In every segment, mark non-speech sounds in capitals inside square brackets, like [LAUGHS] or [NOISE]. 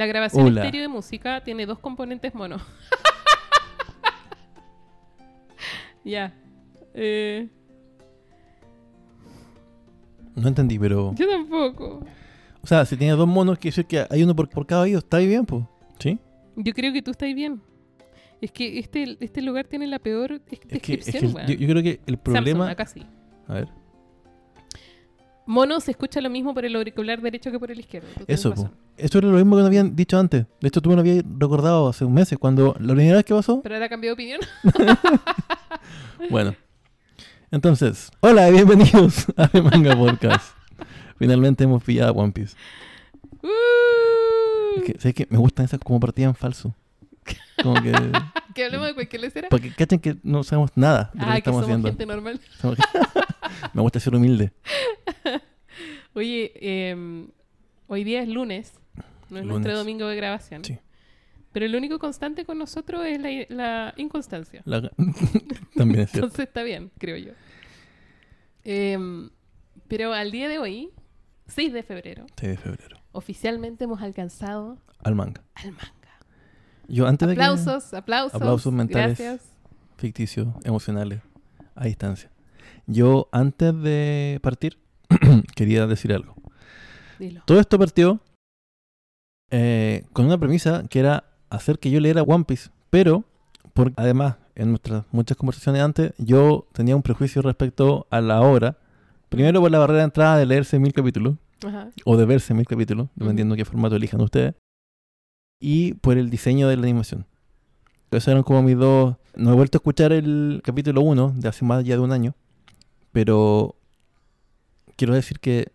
La grabación Hola. estéreo de música tiene dos componentes mono. [LAUGHS] ya. Eh, No entendí, pero. yo tampoco. O sea, si tiene dos monos, quiere decir que hay uno por, por cada oído. Está bien, pues. ¿Sí? Yo creo que tú estás bien. Es que este, este lugar tiene la peor des- Es que, es que descripción, weón. yo, yo creo que el Samsung, problema. acá sí. A ver. Mono se escucha lo mismo por el auricular derecho que por el izquierdo. Eso. Eso era lo mismo que nos habían dicho antes. De hecho, tú me lo habías recordado hace un mes, cuando la primera vez que pasó. Pero ahora cambió de opinión. [LAUGHS] Bueno. Entonces, hola y bienvenidos a The Manga Podcast. Finalmente hemos pillado a One Piece. Uh, Es que, ¿sabes qué? Me gustan esas como partidas en falso. Como que. [LAUGHS] que hablemos de cualquier lecera. Para que cachen que no sabemos nada de lo que Ah, que estamos somos haciendo. gente normal. Somos- [LAUGHS] Me gusta ser humilde. [LAUGHS] Oye, eh, hoy día es lunes. No es nuestro Lunes. domingo de grabación. Sí. Pero lo único constante con nosotros es la, la inconstancia. La- [LAUGHS] También es cierto. Entonces está bien, creo yo. Em, pero al día de hoy, 6 de febrero, 6 de febrero. oficialmente hemos alcanzado Al manga. al manga. Yo antes de que- Aplausos, aplausos. Aplausos mentales. Gracias. ficticios, emocionales, a distancia. Yo antes de partir [CLEARS THROAT] quería decir algo. Dilo. Todo esto partió eh, con una premisa que era hacer que yo leyera One Piece, pero por, además en nuestras muchas conversaciones antes yo tenía un prejuicio respecto a la obra. Primero por la barrera de entrada de leerse mil capítulos Ajá. o de verse mil capítulos, dependiendo qué formato elijan ustedes, y por el diseño de la animación. Esos eran como mis dos... No he vuelto a escuchar el capítulo 1 de hace más ya de un año, pero quiero decir que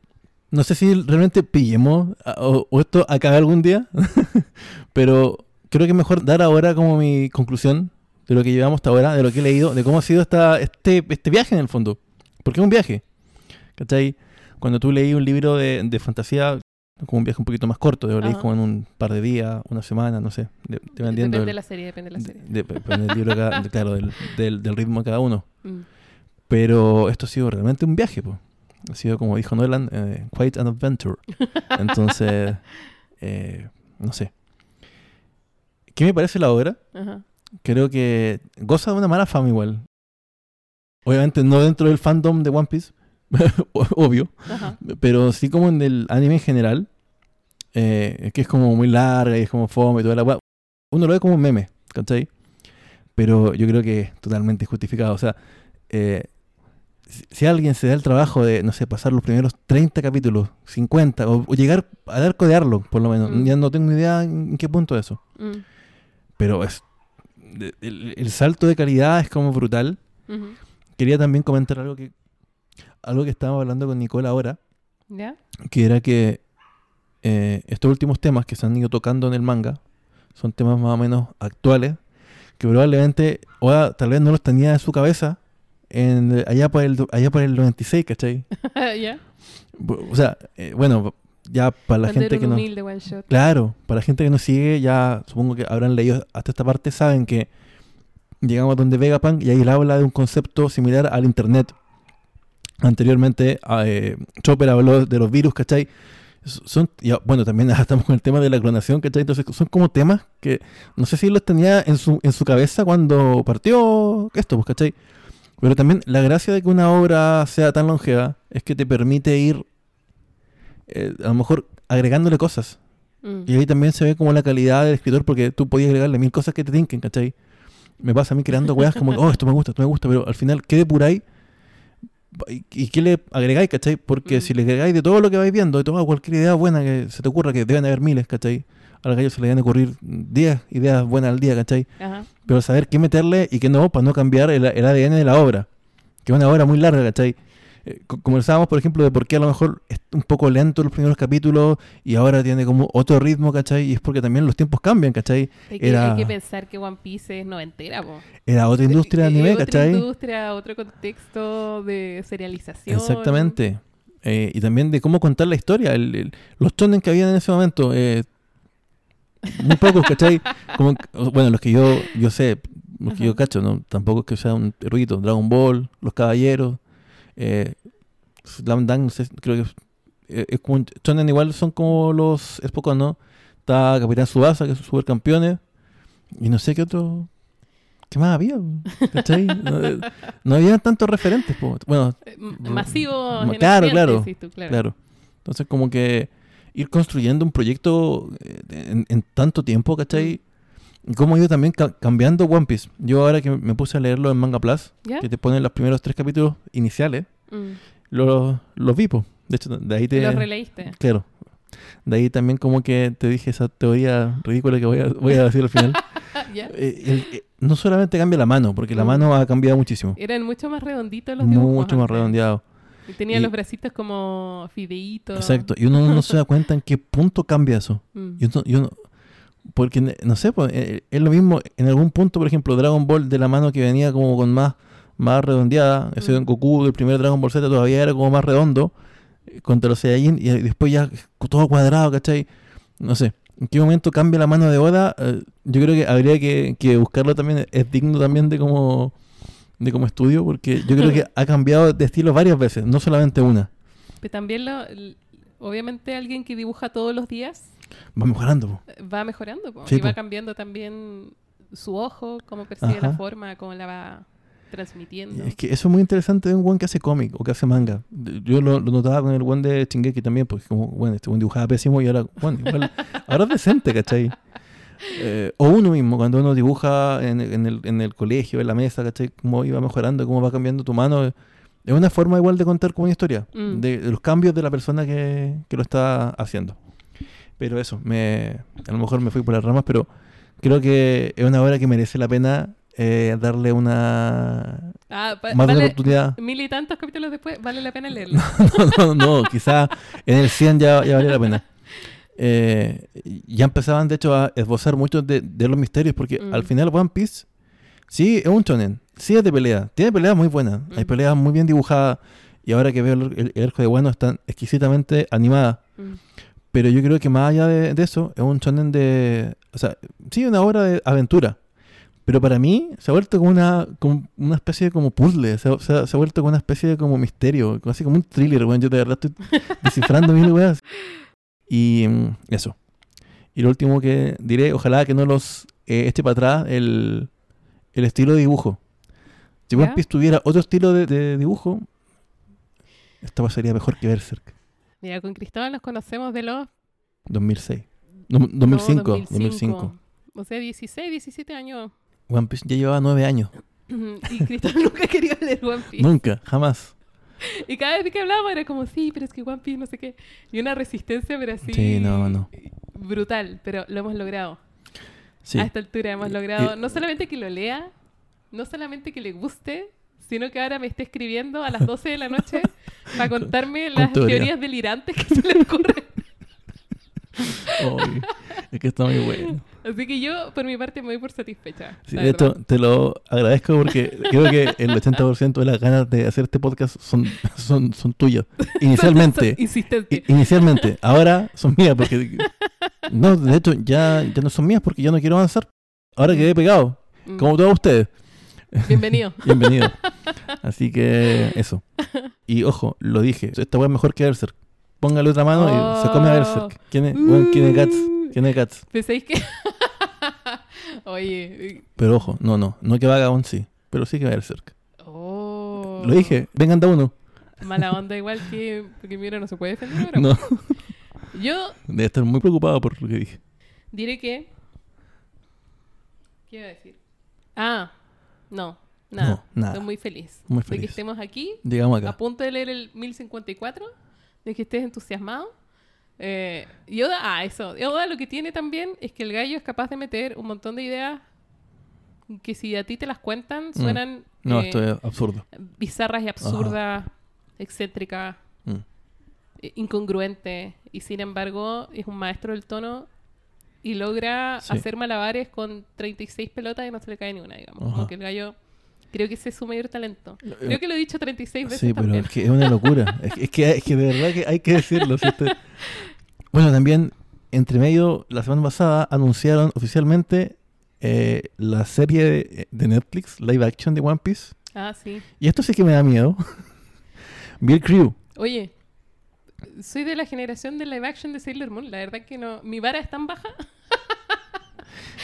no sé si realmente pillemos o, o esto acabe algún día, [LAUGHS] pero creo que es mejor dar ahora como mi conclusión de lo que llevamos hasta ahora, de lo que he leído, de cómo ha sido esta, este, este viaje en el fondo. Porque es un viaje, ¿cachai? Cuando tú leí un libro de, de fantasía, como un viaje un poquito más corto, lo leí como en un par de días, una semana, no sé, de- dependiendo Depende de la serie, depende de la serie. de- depende del libro cada- claro, del, del- del ritmo de cada uno. Mm. Pero esto ha sido realmente un viaje, po. Ha sido, como dijo Nolan, eh, quite an adventure. [LAUGHS] Entonces, eh, no sé. ¿Qué me parece la obra? Ajá. Creo que goza de una mala fama igual. Obviamente no dentro del fandom de One Piece, [LAUGHS] obvio, Ajá. pero sí como en el anime en general, eh, que es como muy larga y es como fome y toda la weá. Uno lo ve como un meme, ¿cachai? Pero yo creo que es totalmente justificado. O sea, eh, si, alguien se da el trabajo de, no sé, pasar los primeros 30 capítulos, 50, o, o llegar a dar codearlo, por lo menos, Mm. ya no tengo idea en qué punto es eso. Mm. Pero es de- el, el salto de calidad es como brutal. Quería también comentar algo que algo que estábamos hablando con Nicole ahora, ¿Ya? que era que eh, estos últimos temas que se han ido tocando en el manga son temas más o menos actuales, que probablemente Oda tal vez no los tenía en su cabeza en, allá, por el, allá por el 96, ¿cachai? [LAUGHS] ¿Ya? Bu- O sea, eh, bueno, ya para la gente que no... humilde one shot. Claro, para la gente que nos sigue, ya supongo que habrán leído hasta esta parte, saben que llegamos a donde Vegapunk y ahí él habla de un concepto similar al Internet. Anteriormente, eh, Chopper habló de los virus, ¿cachai? Son, ya, bueno, también [LAUGHS] estamos con el tema de la clonación, ¿cachai? Entonces son como temas que no sé si los tenía en su, en su cabeza cuando partió esto, pues, ¿cachai? Pero también la gracia de que una obra sea tan longeva es que te permite ir, eh, a lo mejor, agregándole cosas. Mm. Y ahí también se ve como la calidad del escritor, porque tú podías agregarle mil cosas que te tinquen, ¿cachai? Me pasa a mí creando weas como, [LAUGHS] oh, esto me gusta, esto me gusta, pero al final, ¿qué depuráis? ¿Y, y qué le agregáis, cachai? Porque Mm. si le agregáis de todo lo que vais viendo, de toda cualquier idea buena que se te ocurra, que deben haber miles, ¿cachai? A los gallos se le deben ocurrir 10 ideas buenas al día, ¿cachai? Ajá. Pero saber qué meterle y qué no, para no cambiar el, el ADN de la obra. Que es una obra muy larga, ¿cachai? Eh, co- conversábamos, por ejemplo, de por qué a lo mejor es un poco lento los primeros capítulos y ahora tiene como otro ritmo, ¿cachai? Y es porque también los tiempos cambian, ¿cachai? Hay que, Era- hay que pensar que One Piece es noventera, po. Era otra industria de Eh, anime, otra ¿cachai? industria, otro contexto de serialización. Exactamente. Eh, y también de cómo contar la historia. El- el- los chonen que habían en ese momento. eh, muy pocos, ¿cachai? Como, bueno, los que yo, yo sé, los que yo cacho, ¿no? Tampoco es que sea un erudito. Dragon Ball, Los Caballeros, eh, Slam Dunk, no sé, creo que es, eh, es como igual son como los Spokon, ¿no? Está Capitán Subasa, que son supercampeones. Y no sé qué otro. ¿Qué más había? ¿Cachai? [LAUGHS] no, eh, no había tantos referentes. po. Bueno, Eh, m- Masivo. Ma- en claro, tú, claro. claro. Entonces, como que ir construyendo un proyecto eh, en, en tanto tiempo, ¿cachai? Y cómo ha ido también ca- cambiando One Piece. Yo ahora que me puse a leerlo en Manga Plus, que te ponen los primeros tres capítulos iniciales, Mm. los, los vi, po. De hecho, de ahí te... Los releíste. Claro. De ahí también como que te dije esa teoría ridícula que voy a, voy a decir al final. [LAUGHS] Eh, el- eh, no solamente cambia la mano, porque la Mm. mano ha cambiado muchísimo. Eran mucho más redonditos los dibujos. Mucho más antes. Y tenían Y- los bracitos como fideitos. Exacto. Y uno no se da cuenta en qué punto cambia eso. [LAUGHS] Mm. Y uno, y uno- porque, no sé, pues, eh, es lo mismo. En algún punto, por ejemplo, Dragon Ball de la mano que venía como con más, más redondeada. Ese Mm. Goku del primer Dragon Ball Z todavía era como más redondo. eh, Contra los Saiyajin. Y después ya todo cuadrado, ¿cachai? No sé. ¿En qué momento cambia la mano de Oda? Eh, yo creo que habría que, que buscarlo también. Es digno también de como, de como estudio. Porque yo creo que ha cambiado de estilo varias veces. No solamente una. Pero también, lo, obviamente, alguien que dibuja todos los días Va mejorando. po. va mejorando. po, Sí, y va po. cambiando también su ojo, cómo percibe la Ajá. forma, cómo la va transmitiendo. Es que eso es muy interesante de un buen que hace cómic o que hace manga. Yo lo, lo notaba con el buen de Chingeki también, porque como, bueno, este buen dibujaba pésimo y ahora, bueno, igual, ahora es decente, ¿cachai? Eh, o uno mismo, cuando uno dibuja en, en el, en el colegio, en la mesa, ¿cachai? Cómo iba mejorando, cómo va cambiando tu mano. Es una forma igual de contar como una historia, Mm. de, de los cambios de la persona que, que lo está haciendo. Pero eso, me, a lo mejor me fui por las ramas, pero creo que es una obra que merece la pena eh, darle una Ah, más de vale, oportunidad. mil y tantos capítulos después, vale la pena leerlo. [LAUGHS] no, no, no, quizá en el 100 ya, ya valía la pena. Eh, ya empezaban, de hecho, a esbozar muchos de, de los misterios, porque Mm. al final One Piece sí es un shonen, sí es de pelea, tiene peleas muy buenas, hay Mm. peleas muy bien dibujadas, y ahora que veo el, arco de Wano están exquisitamente animadas, Mm. pero yo creo que más allá de, de eso, es un shonen de, o sea, sí, una obra de aventura. Pero para mí se ha vuelto como una, como una especie de como puzzle, se, ha- se ha- se ha vuelto como una especie de como misterio, así como un thriller. Yo de verdad estoy [LAUGHS] descifrando mil weas. Y mm, eso. Y lo último que diré, ojalá que no los eh, eche para atrás el, el estilo de dibujo. Si One. Piece tuviera otro estilo de, de dibujo, esta sería mejor que Berserk. Mira, con Cristóbal nos conocemos de los 2006. No, 2005, no, 2005. O sea, 16, 17 años. One Piece ya llevaba nueve años. [LAUGHS] Y Cristóbal nunca quería leer One Piece. Nunca, jamás. [LAUGHS] Y cada vez que hablábamos era como, sí, pero es que One Piece no sé qué. Y una resistencia, pero así. Sí, no, no. Brutal, pero lo hemos logrado. Sí. A esta altura hemos logrado Y- no solamente que lo lea, no solamente que le guste, sino que ahora me esté escribiendo a las 12 de la noche [LAUGHS] para contarme con las teoría. teorías delirantes que se le ocurren. [LAUGHS] Ay, es que está muy bueno. Así que yo, por mi parte, me voy por satisfecha. Sí, de hecho, te lo agradezco porque creo que el 80% de las ganas de hacer este podcast son, son, son tuyas. [LAUGHS] Inicialmente. Inicialmente. Ahora son mías porque... No, de hecho, ya, ya no son mías porque ya no quiero avanzar. Ahora quedé pegado. Mm. Como todos ustedes. Bienvenido. [LAUGHS] Bienvenido. Así que [LAUGHS] eso. Y ojo, lo dije. Esta weá es mejor que Berserk. Póngale otra mano y se come a Berserk. ¿Quién es? Bueno, ¿quién es Guts? ¿Quién es Guts? ¿Pensáis que.? Oye. Pero ojo, no, no. No que Vagabond sí. Pero sí que Berserk. Oh. Lo dije. Vengan da uno. Mala onda, igual que. Porque mira, no se puede defender ahora. No. Yo Debe estar muy preocupado por lo que dije. diré que. ¿Qué iba a decir? Ah, no, nada. No, nada. Estoy muy feliz. Muy De que feliz. estemos aquí, Digamos a acá. punto de leer el 1054, de que estés entusiasmado. Eh, Yoda, ah, eso. Yoda lo que tiene también es que el gallo es capaz de meter un montón de ideas que si a ti te las cuentan suenan Mm. No, eh, esto es absurdo. bizarras y absurdas, excéntricas, Mm. eh, incongruentes. Y sin embargo, es un maestro del tono y logra Sí. hacer malabares con 36 pelotas y no se le cae ni una, digamos. Ajá. Como que el gallo, creo que ese es su mayor talento. Eh, Creo que lo he dicho 36 veces Sí, pero también. es que es una locura. es, que- es que, es que de verdad que hay que decirlo. [LAUGHS] Bueno, también, entre medio, la semana pasada anunciaron oficialmente eh, la serie de, de Netflix, live action de One Piece. Ah, sí. Y esto sí que me da miedo. [LAUGHS] Bill Crew. Oye, soy de la generación de live action de Sailor Moon. La verdad que no. Mi vara es tan baja. [LAUGHS]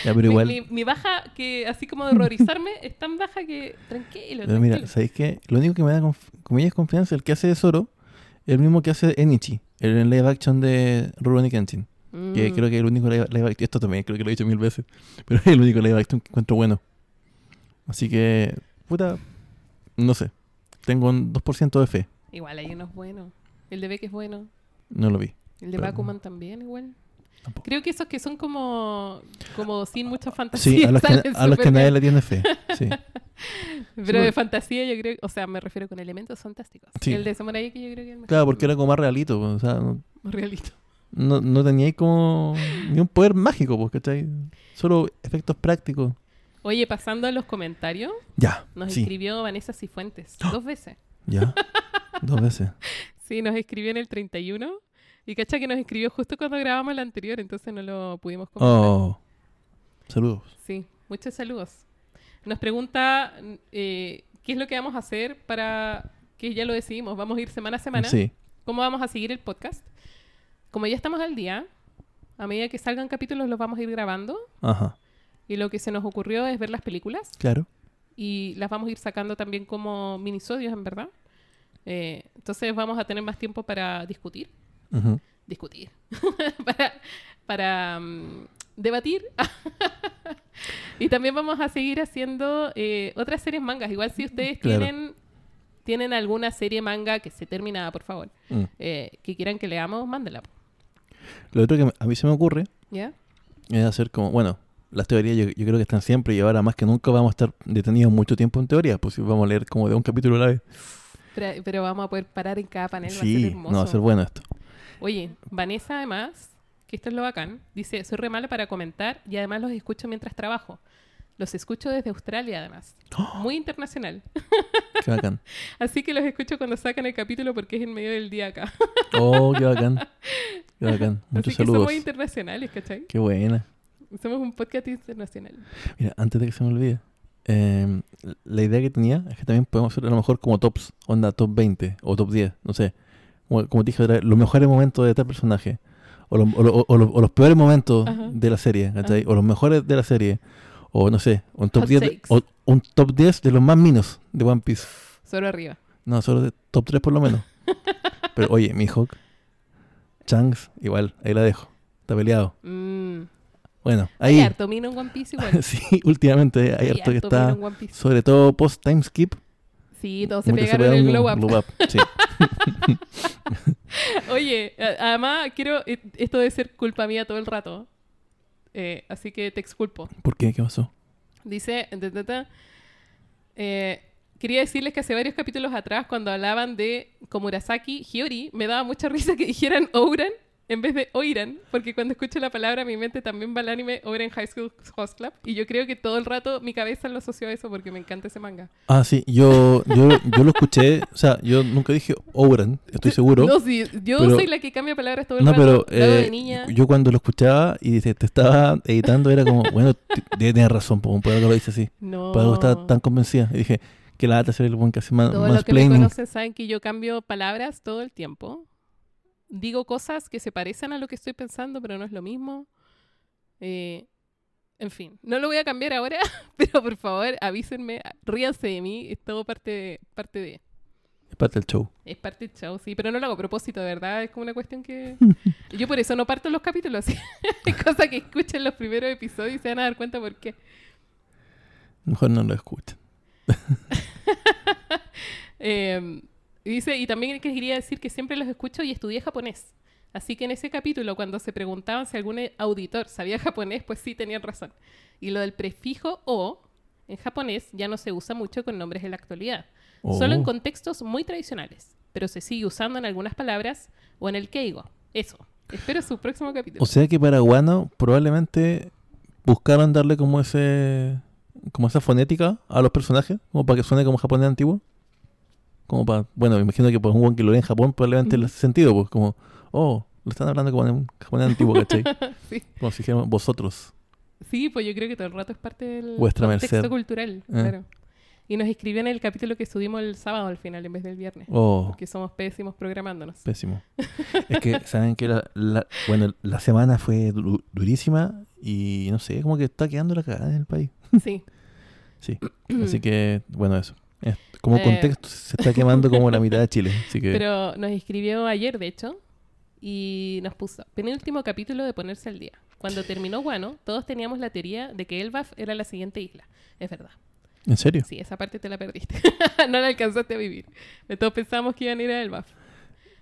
Ya, pero Mi- igual. Mi, mi baja que, así como de horrorizarme, es tan baja que. Tranquilo, Pero mira, tranquilo. ¿sabéis qué? Lo único que me da comillas confianza, el que hace de Zoro, el mismo que hace Enichi, el live action de Rurouni Kenshin. Que Mm. creo que es el único live, live action. Esto también creo que lo he dicho mil veces. [LAUGHS] Pero es el único live action que encuentro bueno. Así que, puta, no sé. Tengo un 2% de fe. Igual hay unos buenos. El de Beck es bueno. No lo vi. El de Bakuman también, igual. Tampoco. Creo que esos que son como, como sin mucha fantasía. Sí, a los, que, salen a los que súper nadie le tiene fe. Sí. [LAUGHS] Pero Sí, de fantasía yo creo, o sea, me refiero con elementos fantásticos. Sí. El de Samurai que yo creo que es el mejor. Claro, porque era como más realito. pues, O sea, no, Más realito. no, no tenía como ni un poder mágico, pues, ¿cachai? Solo efectos prácticos. Oye, pasando a los comentarios, Ya, nos sí, escribió Vanessa Cifuentes dos veces. ya. Dos veces. [LAUGHS] Sí, nos escribió en el 31 y cacha que nos escribió justo cuando grabamos el anterior, entonces no lo pudimos comentar. Oh. Saludos. Sí, muchos saludos. Nos pregunta eh, qué es lo que vamos a hacer para que ya lo decidimos. Vamos a ir semana a semana. Sí. ¿Cómo vamos a seguir el podcast? Como ya estamos al día, a medida que salgan capítulos los vamos a ir grabando Ajá. y lo que se nos ocurrió es ver las películas Claro. y las vamos a ir sacando también como minisodios, en verdad. Eh, entonces vamos a tener más tiempo para discutir. Discutir. [LAUGHS] para para mm, debatir. [LAUGHS] y también vamos a seguir haciendo eh, otras series mangas. Igual si ustedes Claro. tienen, tienen alguna serie manga que se terminada, por favor, Mm. eh, que quieran que leamos, mándela. Lo otro que a mí se me ocurre ¿Ya? es hacer como, bueno, las teorías yo, yo creo que están siempre y ahora más que nunca vamos a estar detenidos mucho tiempo en teoría, pues si vamos a leer como de un capítulo a la vez. Pero, pero vamos a poder parar en cada panel. va a ser Sí, hermoso. no va a ser bueno esto. Oye, Vanessa además, que esto es lo bacán, dice, soy re mala para comentar y además los escucho mientras trabajo. Los escucho desde Australia además. Muy internacional. Qué bacán. [LAUGHS] Así que los escucho cuando sacan el capítulo porque es en medio del día acá. Oh, qué bacán. Qué bacán. [LAUGHS] Muchos Así que saludos. somos internacionales, ¿cachai? Qué buena. Somos un podcast internacional. Mira, antes de que se me olvide, eh, la idea que tenía es que también podemos hacer a lo mejor como tops, onda top 20 o top 10, no sé. Como, te dije, era los mejores momentos de tal personaje. O, lo- o lo- o los, o los peores momentos Ajá. de la serie, ¿cachai? O los mejores de la serie. O no sé, un top Hot 10 de- o un top 10 de los más minos de One Piece. Solo arriba. No, solo de top 3 por lo menos. [LAUGHS] Pero oye, Mihawk, Changs, igual, ahí la dejo. Está peleado. Mm. Bueno, Hay ahí. harto mino en One Piece igual. [LAUGHS] sí, últimamente hay Hay harto que está. Sobre todo post time skip. Sí, todos se pegaron el pegaron glow up. Sí. [LAUGHS] Oye, además quiero... eh, Esto debe ser culpa mía todo el rato. Eh, así que te exculpo. ¿Por qué? ¿Qué pasó? Dice, ta, ta, ta, eh, quería decirles que hace varios capítulos atrás, cuando hablaban de Komurasaki Hiyori, me daba mucha risa que dijeran Ouran en vez de Oiran, porque cuando escucho la palabra, mi mente también va al anime Ouran High School Host Club, y yo creo que todo el rato mi cabeza lo asoció a eso porque me encanta ese manga. Ah, sí, yo, yo, yo lo escuché. O sea, yo nunca dije Ouran, estoy seguro. No, sí, yo pero- soy la que cambia palabras todo el No, rato. pero lo hago eh, de niña. yo cuando lo escuchaba y te, te estaba editando era como, bueno, debe tener razón, por algo lo dice así. no. Por algo estaba tan convencida. Y dije, que la lata ser el buen que hace más Todos los que me conocen saben que yo cambio palabras todo el tiempo. Digo cosas que se parecen a lo que estoy pensando, pero no es lo mismo. Eh, en fin, no lo voy a cambiar ahora, [LAUGHS] pero por favor avísenme, ríanse de mí, es todo parte de, parte de... Es parte del show. Es parte del show, sí, pero no lo hago a propósito, de verdad, es como una cuestión que... [LAUGHS] Yo por eso no parto los capítulos, [LAUGHS] es cosa que escuchen los primeros episodios y se van a dar cuenta por qué. Mejor no lo escuchen. Eh, y dice, y también quería decir que siempre los escucho y estudié japonés. Así que en ese capítulo, cuando se preguntaban si algún auditor sabía japonés, pues sí tenían razón. Y lo del prefijo o en japonés ya no se usa mucho con nombres en la actualidad. Solo en Oh. contextos muy tradicionales. Pero se sigue usando en algunas palabras o en el keigo. Eso. Espero su próximo capítulo. O sea que para Guano probablemente buscaron darle como ese como esa fonética a los personajes, como para que suene como japonés antiguo. Como para, bueno, me imagino que por un buen que lo lee en Japón probablemente le hace sentido, pues como, oh, lo están hablando como en un japonés antiguo, ¿cachai? [LAUGHS] sí. Como si dijéramos vosotros. Sí, pues yo creo que todo el rato es parte del Vuestra contexto merced. cultural. Eh. Claro. Y nos escribió en el capítulo que subimos el sábado al final en vez del viernes. Oh, Porque somos pésimos programándonos. pésimo. [LAUGHS] es que, ¿saben que la, la- bueno, la semana fue du- durísima y no sé, como que está quedando la cagada en el país. Sí. Sí. Así que, bueno, eso. Como Eh. contexto, se está quemando como la mitad de Chile. Así que, Pero nos escribió ayer, de hecho, y nos puso penúltimo capítulo de ponerse al día. Cuando terminó Guano, todos teníamos la teoría de que Elbaf era la siguiente isla. Es verdad. ¿en serio? Sí, esa parte te la perdiste. [LAUGHS] no la alcanzaste a vivir. Todos pensamos que iban a ir a Elbaf.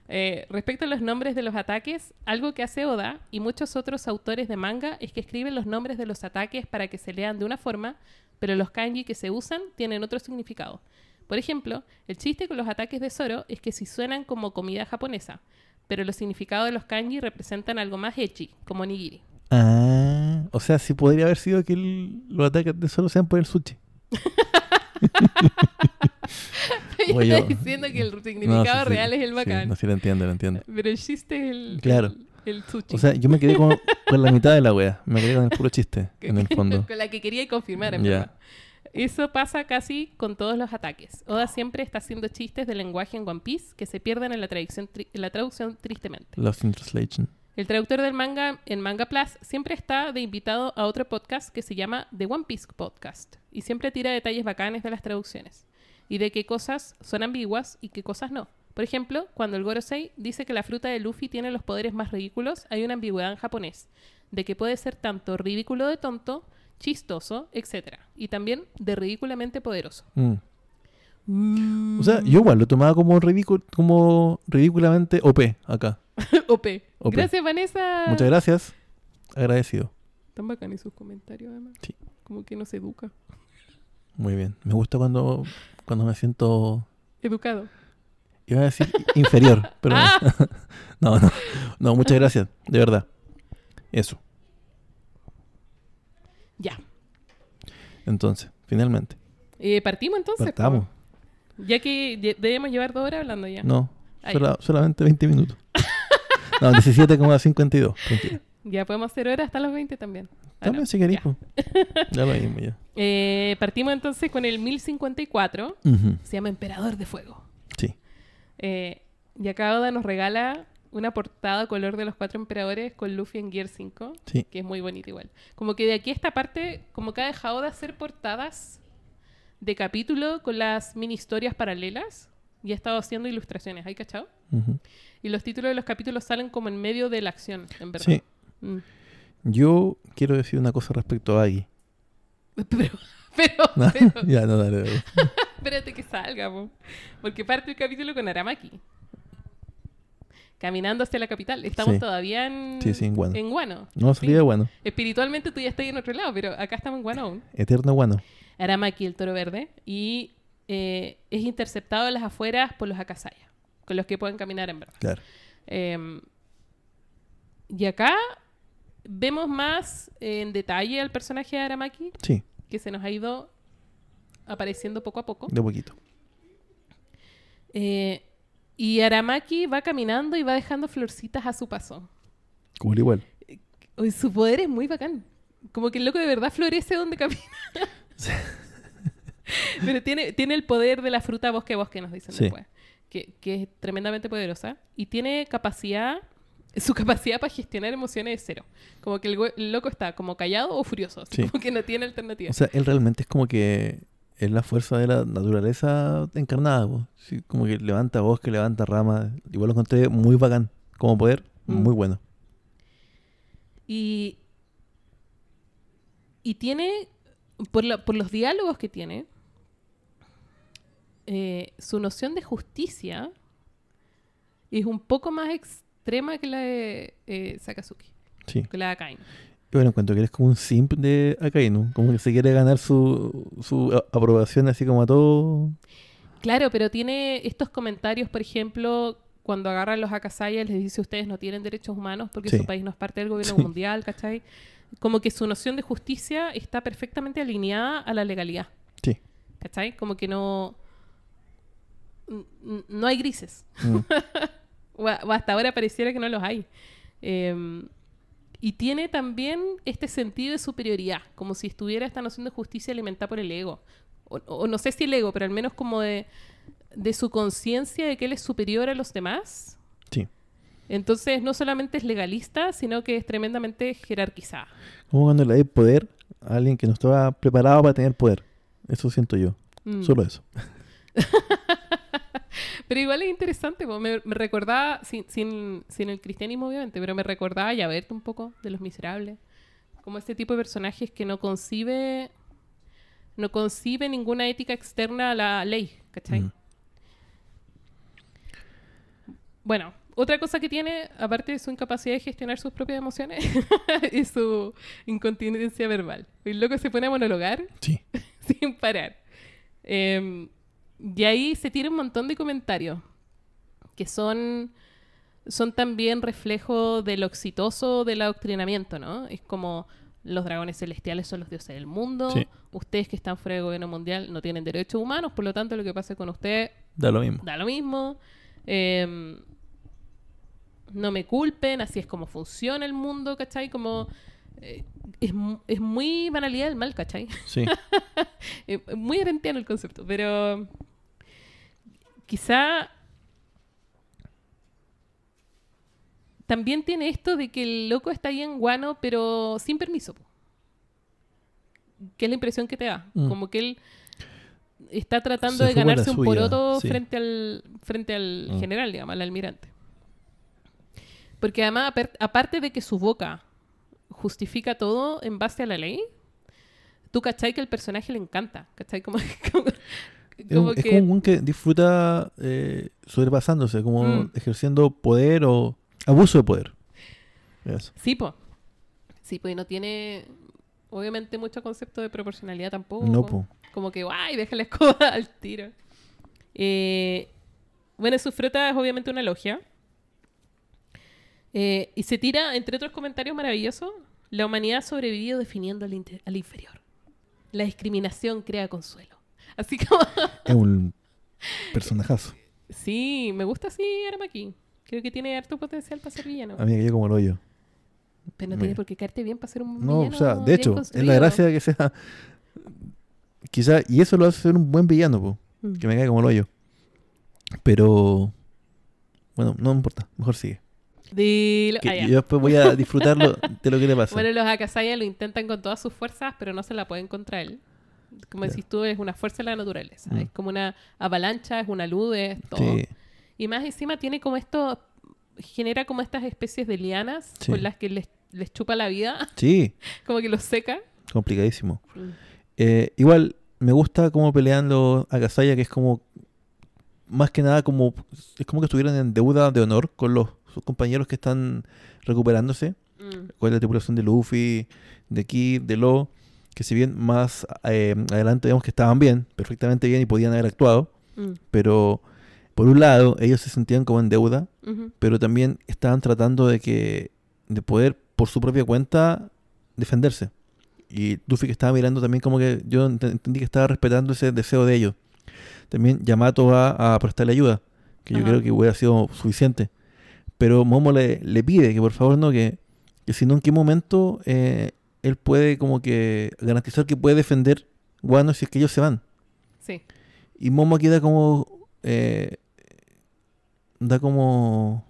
Eh, respecto a los nombres de los ataques, algo que hace Oda y muchos otros autores de manga es que escriben los nombres de los ataques para que se lean de una forma, pero los kanji que se usan tienen otro significado. Por ejemplo, el chiste con los ataques de Zoro es que si suenan como comida japonesa, pero los significados de los kanji representan algo más ecchi, como nigiri. Ah, o sea, sí podría haber sido que el- los ataques de solo sean por el sushi. [LAUGHS] Yo diciendo que el No, significado sí, real es el sí, bacán. no, sí, lo entiendo, lo entiendo. Pero el chiste es el, Claro. el, el sushi. O sea, yo me quedé con, con la mitad de la wea. Me quedé con el puro chiste, [LAUGHS] en el fondo. con la que quería confirmar, en verdad. Eso pasa casi con todos los ataques. Oda siempre está haciendo chistes de lenguaje en One Piece que se pierden en la traducción, en la traducción tristemente. Lost in Translation. El traductor del manga en Manga Plus siempre está de invitado a otro podcast que se llama The One Piece Podcast y siempre tira detalles bacanes de las traducciones y de qué cosas son ambiguas y qué cosas no. Por ejemplo, cuando el Gorosei dice que la fruta de Luffy tiene los poderes más ridículos, hay una ambigüedad en japonés, de que puede ser tanto ridículo de tonto, chistoso, etc. Y también de ridículamente poderoso. Mm. O sea, yo igual lo tomaba como, ridículo, como ridículamente OP acá. [LAUGHS] OP. OP. Gracias, Vanessa. Muchas gracias. Agradecido. Tan bacanes sus comentarios, además. Sí. Como que nos educa. Muy bien. Me gusta cuando, cuando me siento, Educado. Iba a decir inferior, [LAUGHS] pero no. Ah. [LAUGHS] no, no. No, muchas gracias. De verdad. Eso. Ya. Entonces, finalmente. Eh, ¿Partimos entonces? Partamos. Ya que debemos llevar dos horas hablando ya. No, Ah, sola- solamente 20 minutos. No, 17,52. Tranquila. Ya podemos hacer horas hasta los 20 también. Ah, También no. si queréis, Ya. Ya lo mismo, ya. [LAUGHS] Eh, partimos entonces con el 1054. Ujú. Se llama Emperador de Fuego. Eh, y acá Oda nos regala una portada color de los cuatro emperadores con Luffy en Gear 5. Sí. Que es muy bonito igual. Como que de aquí a esta parte, como que ha dejado de hacer portadas de capítulo con las mini historias paralelas. Y ha estado haciendo ilustraciones, ¿hay cachado? Y los títulos de los capítulos salen como en medio de la acción, en verdad. Sí. Mm. Yo quiero decir una cosa respecto a Aggie. [LAUGHS] Pero, pero, [LAUGHS] No, pero, ya, no, dale, dale. [LAUGHS] espérate que salga, po. porque parte el capítulo con Aramaki. Caminando hacia la capital. Estamos Sí. todavía en, Sí, sí, en Guano. Guano. No, salía Sí. bueno. Espiritualmente tú ya estás en otro lado, pero acá estamos en Guano aún. Eterno bueno. Aramaki, el toro verde, y eh, es interceptado en las afueras por los Akasaya, con los que pueden caminar en verdad. Claro. Eh, y acá vemos más en detalle al personaje de Aramaki, Sí, que se nos ha ido apareciendo poco a poco. de poquito. Eh, y Aramaki va caminando y va dejando florcitas a su paso. Cool igual. Uy, su poder es muy bacán. Como que el loco de verdad florece donde camina. [LAUGHS] Pero tiene, tiene el poder de la fruta bosque bosque, nos dicen Sí. después. Que, que es tremendamente poderosa. Y tiene capacidad, su capacidad para gestionar emociones es cero. Como que el, loco está como callado o furioso. Sí. Como que no tiene alternativa. O sea, él realmente es como que es la fuerza de la naturaleza encarnada. po. Sí, como que levanta bosque, levanta ramas. Igual lo encontré muy bacán. Como poder, Mm. muy bueno. Y, y tiene, por, la- por los diálogos que tiene, eh, su noción de justicia es un poco más extrema que la de eh, Sakazuki, Sí. que la de Akainu. Bueno, encuentro que él es como un simp de Akainu. Como que se quiere ganar su, su aprobación así como a todo. Claro, pero tiene estos comentarios, por ejemplo, cuando agarran los Akasaya les dice ustedes no tienen derechos humanos porque Sí. su país no es parte del gobierno Sí. mundial, ¿cachai? Como que su noción de justicia está perfectamente alineada a la legalidad. Sí. ¿Cachai? Como que no. No hay grises. Mm. [LAUGHS] O, hasta ahora pareciera que no los hay. Eh, y tiene también este sentido de superioridad, como si estuviera esta noción de justicia alimentada por el ego. o, o no sé si el ego, pero al menos como de, de su conciencia de que él es superior a los demás. Sí. Entonces no solamente es legalista, sino que es tremendamente jerarquizada. Como cuando le da poder a alguien que no estaba preparado para tener poder. Eso siento yo. Mm. Solo eso. [LAUGHS] [LAUGHS] Pero igual es interesante, me, me recordaba, sin, sin, sin el cristianismo obviamente, pero me recordaba ya verte un poco de Los Miserables. Como este tipo de personajes que no concibe, no concibe ninguna ética externa a la ley, ¿cachai? Mm. Bueno, otra cosa que tiene, aparte de su incapacidad de gestionar sus propias emociones, [LAUGHS] es su incontinencia verbal. El loco se pone a monologar Sí. [LAUGHS] sin parar. Eh, y ahí se tira un montón de comentarios que son, son también reflejo de lo exitoso del adoctrinamiento, ¿no? Es como los dragones celestiales son los dioses del mundo, Sí. ustedes que están fuera del gobierno mundial no tienen derechos humanos, por lo tanto lo que pase con usted Da lo mismo. da lo mismo. Eh, no me culpen, así es como funciona el mundo, ¿cachai? Como... eh, es, es muy banalidad del mal, ¿cachai? Sí. [LAUGHS] Muy arentiano el concepto, pero quizá también tiene esto de que el loco está ahí en guano, pero sin permiso. Que es la impresión que te da. Mm. Como que él está tratando Se de ganarse un suya, poroto sí. frente al, frente al Mm. general, digamos, al almirante. Porque además, apar- aparte de que su boca justifica todo en base a la ley, tú cachai que el personaje le encanta, cachai como, [LAUGHS] como, Es, como un- es que como un que disfruta eh, sobrepasándose, como Mm. ejerciendo poder o abuso de poder. Eso. sí po sí po y no tiene obviamente mucho concepto de proporcionalidad tampoco No, po. como que ay deja la escoba [LAUGHS] al tiro Eh, bueno su fruta es obviamente una logia Eh, y se tira entre otros comentarios maravillosos la humanidad ha sobrevivido definiendo al inferior la discriminación crea consuelo así como [LAUGHS] Es un personajazo. Sí, me gusta así Aramaki. Creo que tiene harto potencial para ser villano. A mí me cayó como el hoyo. Pero no tiene por qué caerte bien para ser un No, villano o sea, de hecho, es la gracia de que sea. Quizá, y eso lo hace ser un buen villano, po, Mm. que me cae como el hoyo. Pero. Bueno, no importa, mejor sigue. Dilo- ah, yo después voy a disfrutarlo [LAUGHS] de lo que le pasa. Bueno, los Akasaya lo intentan con todas sus fuerzas, pero no se la pueden contra él. Como decís tú, es una fuerza de la naturaleza. Mm. Es como una avalancha, es una luz, es todo. sí, Y más encima tiene como esto, genera como estas especies de lianas Sí. con las que les, les chupa la vida, sí, [LAUGHS] como que los seca. complicadísimo. Eh, igual, me gusta cómo pelean los Akasaya, que es como. Más que nada, como. Es como que estuvieran en deuda de honor con los sus compañeros que están recuperándose. Mm. con la tripulación de Luffy, de Kid, de Lo, que si bien más eh, adelante vemos que estaban bien, perfectamente bien y podían haber actuado, Mm. pero por un lado ellos se sentían como en deuda, pero también estaban tratando de que de poder por su propia cuenta defenderse. Y Luffy que estaba mirando también como que yo ent- entendí que estaba respetando ese deseo de ellos. También Yamato va a prestarle ayuda, que yo creo que hubiera sido suficiente. Pero Momo le, le pide que por favor no, que, que si no en qué momento eh, él puede como que garantizar que puede defender Guano si es que ellos se van. Sí. Y Momo queda como... eh, da como...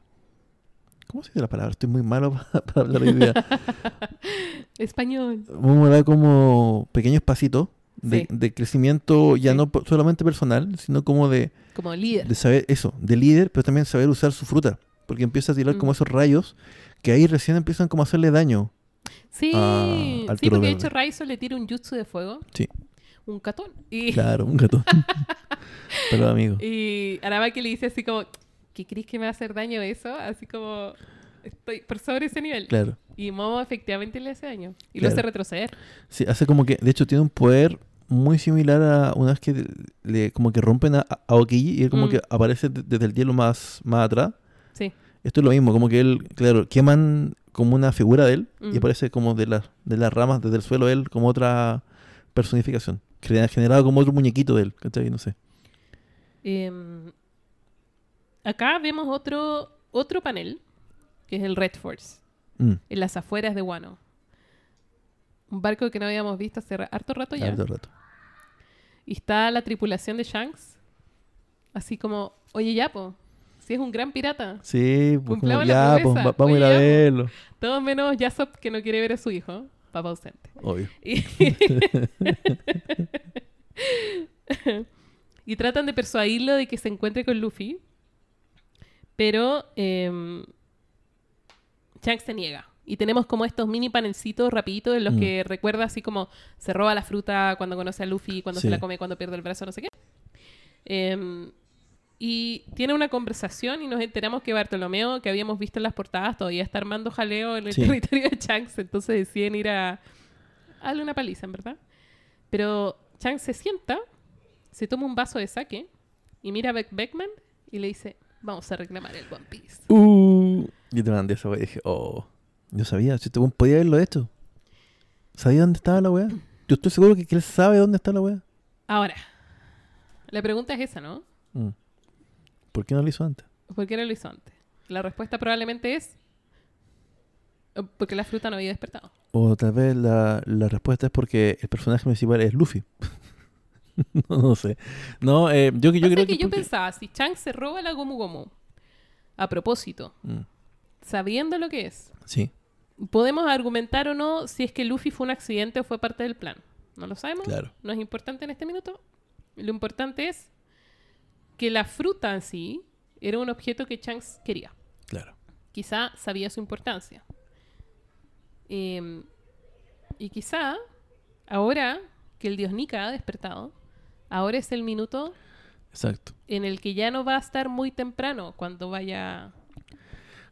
¿Cómo se dice la palabra? Estoy muy malo [LAUGHS] para, para hablar hoy día. [LAUGHS] Español. Momo da como pequeños pasitos de, Sí. de crecimiento ya Sí. no solamente personal, sino como de, Como líder. de saber eso, de líder, pero también saber usar su fruta. Porque empieza a tirar Mm. como esos rayos que ahí recién empiezan como a hacerle daño. Sí, a- al sí, porque de hecho Raizo le tira un jutsu de fuego. Sí. Un catón. Y, [LAUGHS] Claro, un gato. [LAUGHS] pero amigo. y Aramaki le dice así como, ¿qué crees que me va a hacer daño eso? Así como, estoy por sobre ese nivel. Claro. Y Momo efectivamente le hace daño. Y Claro. lo hace retroceder. Sí, hace como que, de hecho, tiene un poder muy similar a una vez que le, como que rompen a, a Aokiji y él como Mm. que aparece de- desde el hielo más, más atrás. Sí. Esto es lo mismo, como que él, claro, queman como una figura de él y aparece como de, las de las ramas, desde el suelo él, como otra personificación. Generado como otro muñequito de él, ¿cachai? No sé. Em, acá vemos otro, otro panel, que es el Red Force, Mm, en las afueras de Wano. Un barco que no habíamos visto hace harto rato ya. harto rato. y está la tripulación de Shanks. Así como, oye, ya, po, si es un gran pirata. Sí, pues como, ya, pues va- vamos a ir a verlo. Todo menos Yasop que no quiere ver a su hijo, papá ausente. Obvio. Y, [LAUGHS] y tratan de persuadirlo de que se encuentre con Luffy. Pero Shanks se niega. Y tenemos como estos mini panelcitos rapiditos en los Mm. que recuerda así como se roba la fruta cuando conoce a Luffy, cuando se la come, cuando pierde el brazo, no sé qué. Em, y tiene una conversación y nos enteramos que Bartolomeo, que habíamos visto en las portadas, todavía está armando jaleo en el Sí. territorio de Shanks. Entonces deciden ir a, a darle una paliza, en verdad. Pero Shanks se sienta, se toma un vaso de sake y mira a Beck Beckman y le dice, vamos a reclamar el One Piece. Uh, yo te mandé esa weá y dije, oh, yo sabía, si weón podía haberlo hecho. ¿Sabía dónde estaba la weá? Yo estoy seguro que, que él sabe dónde está la weá. Ahora, la pregunta es esa, ¿no? Mm. ¿Por qué no lo hizo antes? ¿Por qué no lo hizo antes? La respuesta probablemente es eh, porque la fruta no había despertado. O tal vez la, la respuesta es porque el personaje principal es Luffy. [LAUGHS] no, no sé. No, eh, yo, yo Pasa creo que, que... yo porque- pensaba, si Chang se roba la Gomu Gomu a propósito, Mm, sabiendo lo que es, Sí, podemos argumentar o no si es que Luffy fue un accidente o fue parte del plan. No lo sabemos. claro. No es importante en este minuto. Lo importante es que la fruta en sí era un objeto que Shanks quería. Claro. Quizá sabía su importancia. Em, y quizá ahora que el dios Nika ha despertado, ahora es el minuto Exacto. en el que ya no va a estar muy temprano cuando vaya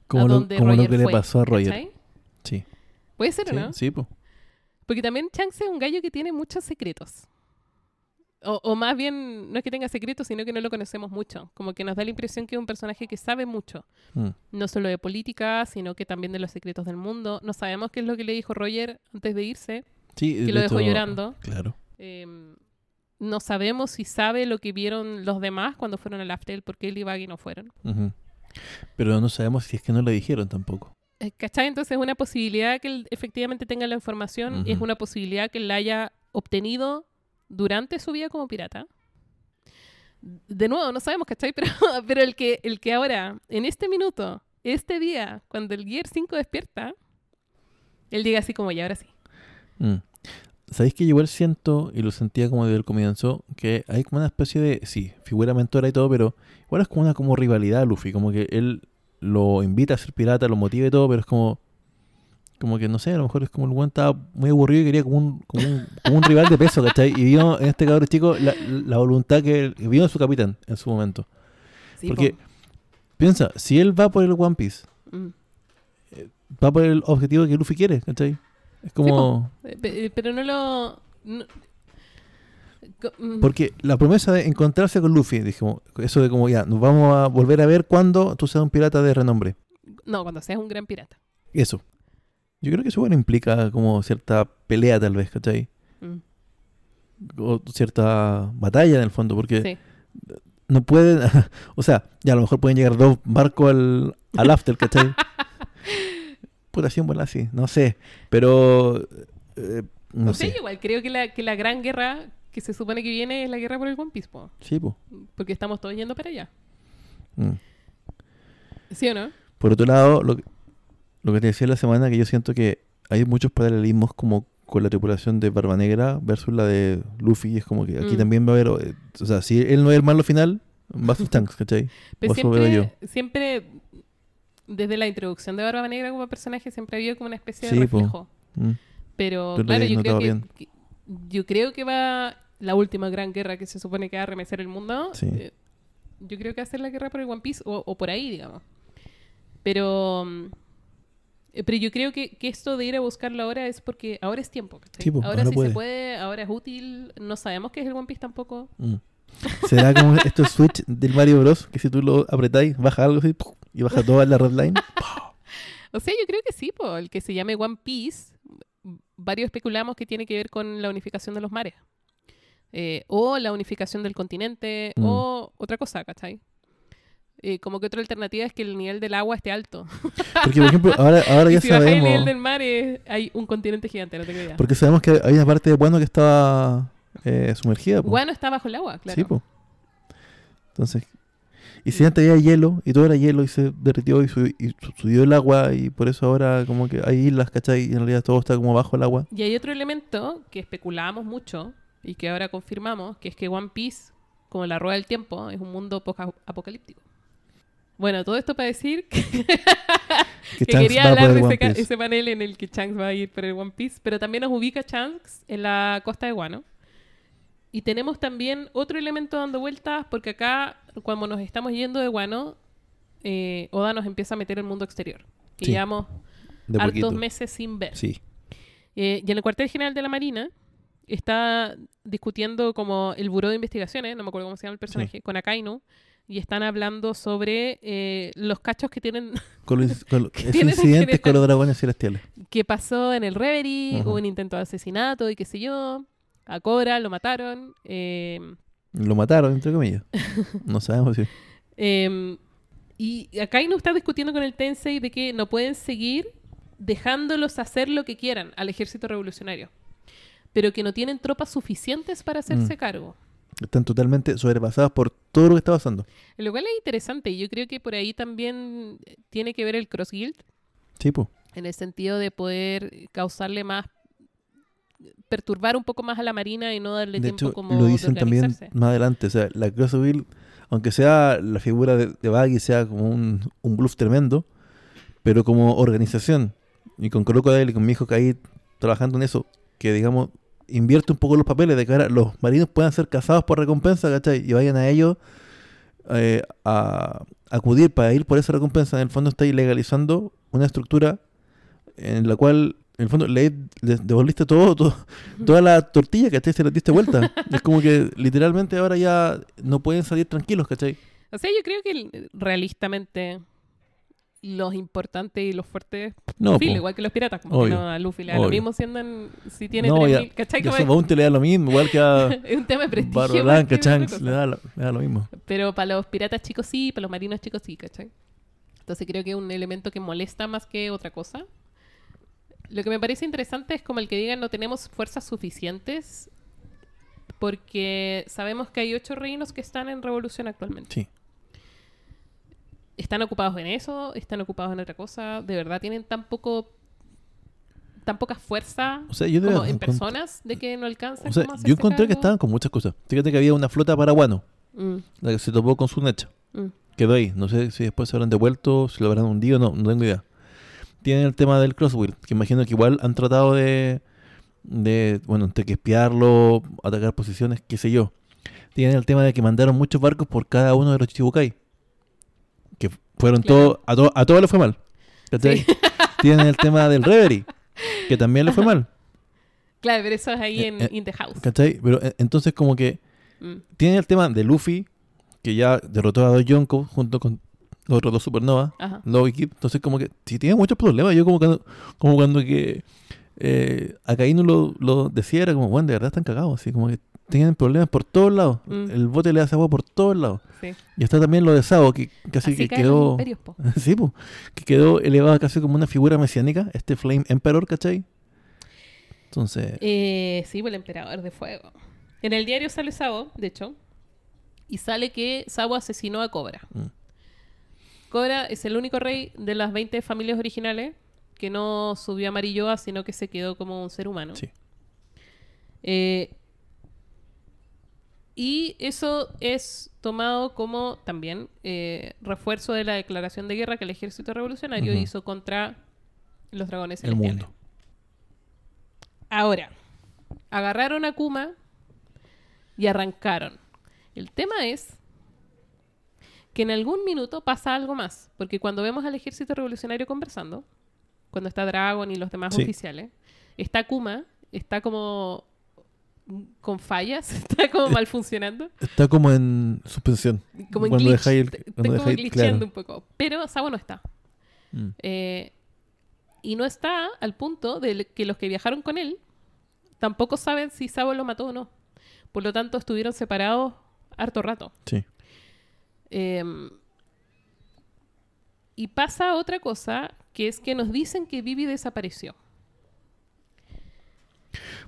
Como, lo, donde como lo Roger que le fue, pasó a Roger. ¿cachai? Sí. Puede ser, ¿o Sí, no? sí, po. Porque también Shanks es un gallo que tiene muchos secretos. O, o más bien, no es que tenga secretos, sino que no lo conocemos mucho. Como que nos da la impresión que es un personaje que sabe mucho. Mm, No solo de política, sino que también de los secretos del mundo. No sabemos qué es lo que le dijo Roger antes de irse, Sí, que de lo dejó llorando. Claro. Eh, no sabemos si sabe lo que vieron los demás cuando fueron al Aftel, porque él y Baggy no fueron. Pero no sabemos si es que no le dijeron tampoco. Eh, ¿Cachai? Entonces es una posibilidad que él efectivamente tenga la información y es una posibilidad que él la haya obtenido durante su vida como pirata. De nuevo, no sabemos, ¿cachai? [LAUGHS] Pero, pero el, que, el que ahora, en este minuto, este día, cuando el Gear 5 despierta, él llega así como, y ahora sí. Mm. ¿Sabéis que yo igual siento, y lo sentía como desde el comienzo, que hay como una especie de, sí, figura mentora y todo, pero igual es como una como rivalidad Luffy, como que él lo invita a ser pirata, lo motiva y todo, pero es como, como que no sé, a lo mejor es como el buen estaba muy aburrido y quería como un, como un, como un rival de peso, ¿cachai? Y vio en este cabrón chico la, la voluntad que vio en su capitán en su momento. Sí, Porque, po. piensa, si él va por el One Piece, Mm. va por el objetivo que Luffy quiere, ¿cachai? Es como... Eh, eh, Pero no lo... no- mm, Porque la promesa de encontrarse con Luffy, dijimos, eso de como ya, nos vamos a volver a ver cuando tú seas un pirata de renombre. No, cuando seas un gran pirata. Eso. Yo creo que eso bueno implica como cierta pelea tal vez, ¿cachai? Mm, O cierta batalla en el fondo, porque Sí. no pueden, [LAUGHS] o sea, ya a lo mejor pueden llegar dos barcos al, al after, ¿cachai? [LAUGHS] Puta, sí, bueno, así, no sé, pero eh, no o sea, sé. yo igual creo que la, que la gran guerra que se supone que viene es la guerra por el One Piece, po, Sí, po. porque estamos todos yendo para allá. Mm. ¿Sí o no? Por otro lado, lo, que- lo que te decía la semana, que yo siento que hay muchos paralelismos como con la tripulación de Barba Negra versus la de Luffy. Es como que aquí Mm. también va a haber, eh, o sea, si él no es el malo final, va a sus tanks, ¿cachai? Pero siempre, siempre, desde la introducción de Barba Negra como personaje, siempre ha habido como una especie de Sí, reflejo. Mm. Pero claro, yo creo que, yo creo que va la última gran guerra que se supone que va a remecer el mundo. Sí. eh, yo creo que va a ser la guerra por el One Piece o, o por ahí, digamos. Pero mm, pero yo creo que, que esto de ir a buscarlo ahora es porque ahora es tiempo. Sí, ahora, ahora sí puede. se puede, ahora es útil. No sabemos qué es el One Piece tampoco. Mm. ¿Será como estos switch del Mario Bros? Que si tú lo apretáis, baja algo así ¡pum! y baja toda la red line. [LAUGHS] O sea, yo creo que sí, po, el que se llame One Piece, varios especulamos que tiene que ver con la unificación de los mares. Eh, o la unificación del continente, Mm. o otra cosa, ¿cachai? Eh, como que otra alternativa es que el nivel del agua esté alto. [LAUGHS] Porque, por ejemplo, ahora, ahora [LAUGHS] ya si baja el nivel sabemos. del mar, eh, hay un continente gigante, no tengo idea. Porque sabemos que hay una parte de bueno que estaba eh, sumergida. po. Guano está bajo el agua, claro. Sí, po. Entonces, y si antes había hielo y todo era hielo y se derritió y, subió, y su- subió el agua y por eso ahora como que hay islas, ¿cachai? Y en realidad todo está como bajo el agua. Y hay otro elemento que especulábamos mucho y que ahora confirmamos, que es que One Piece, como la rueda del tiempo, es un mundo poca- apocalíptico. Bueno, todo esto para decir que, [LAUGHS] Que que quería hablar de ese, ese panel en el que Shanks va a ir por el One Piece, pero también nos ubica Shanks en la costa de Guano. Y tenemos también otro elemento dando vueltas, porque acá, cuando nos estamos yendo de Guano, eh, Oda nos empieza a meter el mundo exterior, que Sí, llevamos hartos poquito. meses sin ver. Sí. Eh, y en el cuartel general de la Marina está discutiendo como el buró de investigaciones, no me acuerdo cómo se llama el personaje, con Akainu, y están hablando sobre eh, los cachos que tienen Con los, con los- incidentes con los dragones celestiales. que pasó en el Reverie, hubo un intento de asesinato y qué sé yo, a Cobra lo mataron, eh, Lo mataron, entre comillas. [LAUGHS] No sabemos si. eh, y Akainu está discutiendo con el Tensei de que no pueden seguir dejándolos hacer lo que quieran al ejército revolucionario, pero que no tienen tropas suficientes para hacerse Mm. cargo. Están totalmente sobrepasadas por todo lo que está pasando. Lo cual es interesante y yo creo que por ahí también tiene que ver el Cross Guild Sí, pues. en el sentido de poder causarle más perturbar un poco más a la marina y no darle De tiempo hecho, como lo de dicen también organizarse. más adelante. O sea, la Crossville, aunque sea la figura de, de Baggy, sea como un, un bluff tremendo, pero como organización, y con Crocodile y con mi hijo que ahí trabajando en eso, que digamos, invierte un poco los papeles de que ahora los marinos puedan ser cazados por recompensa, ¿cachai? Y vayan a ellos eh, a acudir para ir por esa recompensa. En el fondo está ilegalizando una estructura en la cual, en el fondo, le, le devolviste todo, [LAUGHS] todo, toda la tortilla, ¿cachai? Se la diste vuelta. [LAUGHS] es como que literalmente ahora ya no pueden salir tranquilos, ¿cachai? O sea, yo creo que realistamente los importantes y los fuertes No, igual que los piratas, como que no a Luffy le da lo mismo si andan si tiene No, 3000, ya- ¿cachai? ya Como le da lo mismo, igual que a [LAUGHS] es un tema de prestigio. Blanca, le da, lo- le da lo mismo. Pero para los piratas chicos sí, para los marinos chicos sí, ¿cachai? Entonces creo que es un elemento que molesta más que otra cosa. Lo que me parece interesante es como el que digan no tenemos fuerzas suficientes porque sabemos que hay ocho reinos que están en revolución actualmente. Sí. ¿Están ocupados en eso? ¿Están ocupados en otra cosa? ¿De verdad tienen tan poco tan poca fuerza O sea, yo de como en personas de que no alcanzan O sea, yo encontré que estaban con muchas cosas. Fíjate que había una flota paraguano, Mm, la que se topó con su necha. mm. Quedó ahí. No sé si después se habrán devuelto, si lo habrán hundido, no, no tengo idea. Tienen el tema del Crosswill, que imagino que igual han tratado de, de bueno, entre que espiarlo, atacar posiciones, qué sé yo. Tienen el tema de que mandaron muchos barcos por cada uno de los Chichibukai. Fueron Claro. todos, a, to- a todos les fue mal. ¿Cachai? [LAUGHS] Tienen el tema del Reverie, que también le fue mal. Claro, pero eso es ahí Eh, en eh, In the House. ¿Cachai? Pero eh, entonces como que Mm. tienen el tema de Luffy, que ya derrotó a dos Yonko junto con los otros dos Supernova. Ajá. Low Equip. Entonces, como que si tiene muchos problemas. Yo, como cuando, como cuando que eh, Akainu lo, lo decía, era como, bueno, de verdad están cagados. Así como que tienen problemas por todos lados. Mm. El bote le hace agua por todos lados. Sí. Y está también lo de Sao, que casi Así que quedó. [LAUGHS] sí, po, que quedó elevado casi como una figura mesiánica. Este Flame Emperor, ¿cachai? Entonces, Eh, sí, el emperador de fuego. En el diario sale Sabo, de hecho, y sale que Sabo asesinó a Cobra. Mm. Cobra es el único rey de las 20 familias originales que no subió a Marilloa, sino que se quedó como un ser humano. sí. Eh, y eso es tomado como también eh, refuerzo de la declaración de guerra que el ejército revolucionario hizo contra los dragones El celestiales. mundo. Ahora, agarraron a Kuma y arrancaron. El tema es que en algún minuto pasa algo más, porque cuando vemos al ejército revolucionario conversando, cuando está Dragon y los demás Sí. oficiales, está Kuma, está como con fallas, [LAUGHS] está como mal funcionando, Está como en suspensión. como en Cuando glitch, dejáis el- cuando como glitcheando claro. un poco, pero Sabo no está. Mm. Eh, y no está al punto de que los que viajaron con él tampoco saben si Sabo lo mató o no. Por lo tanto, estuvieron separados harto rato. Sí. Eh, y pasa otra cosa, que es que nos dicen que Vivi desapareció.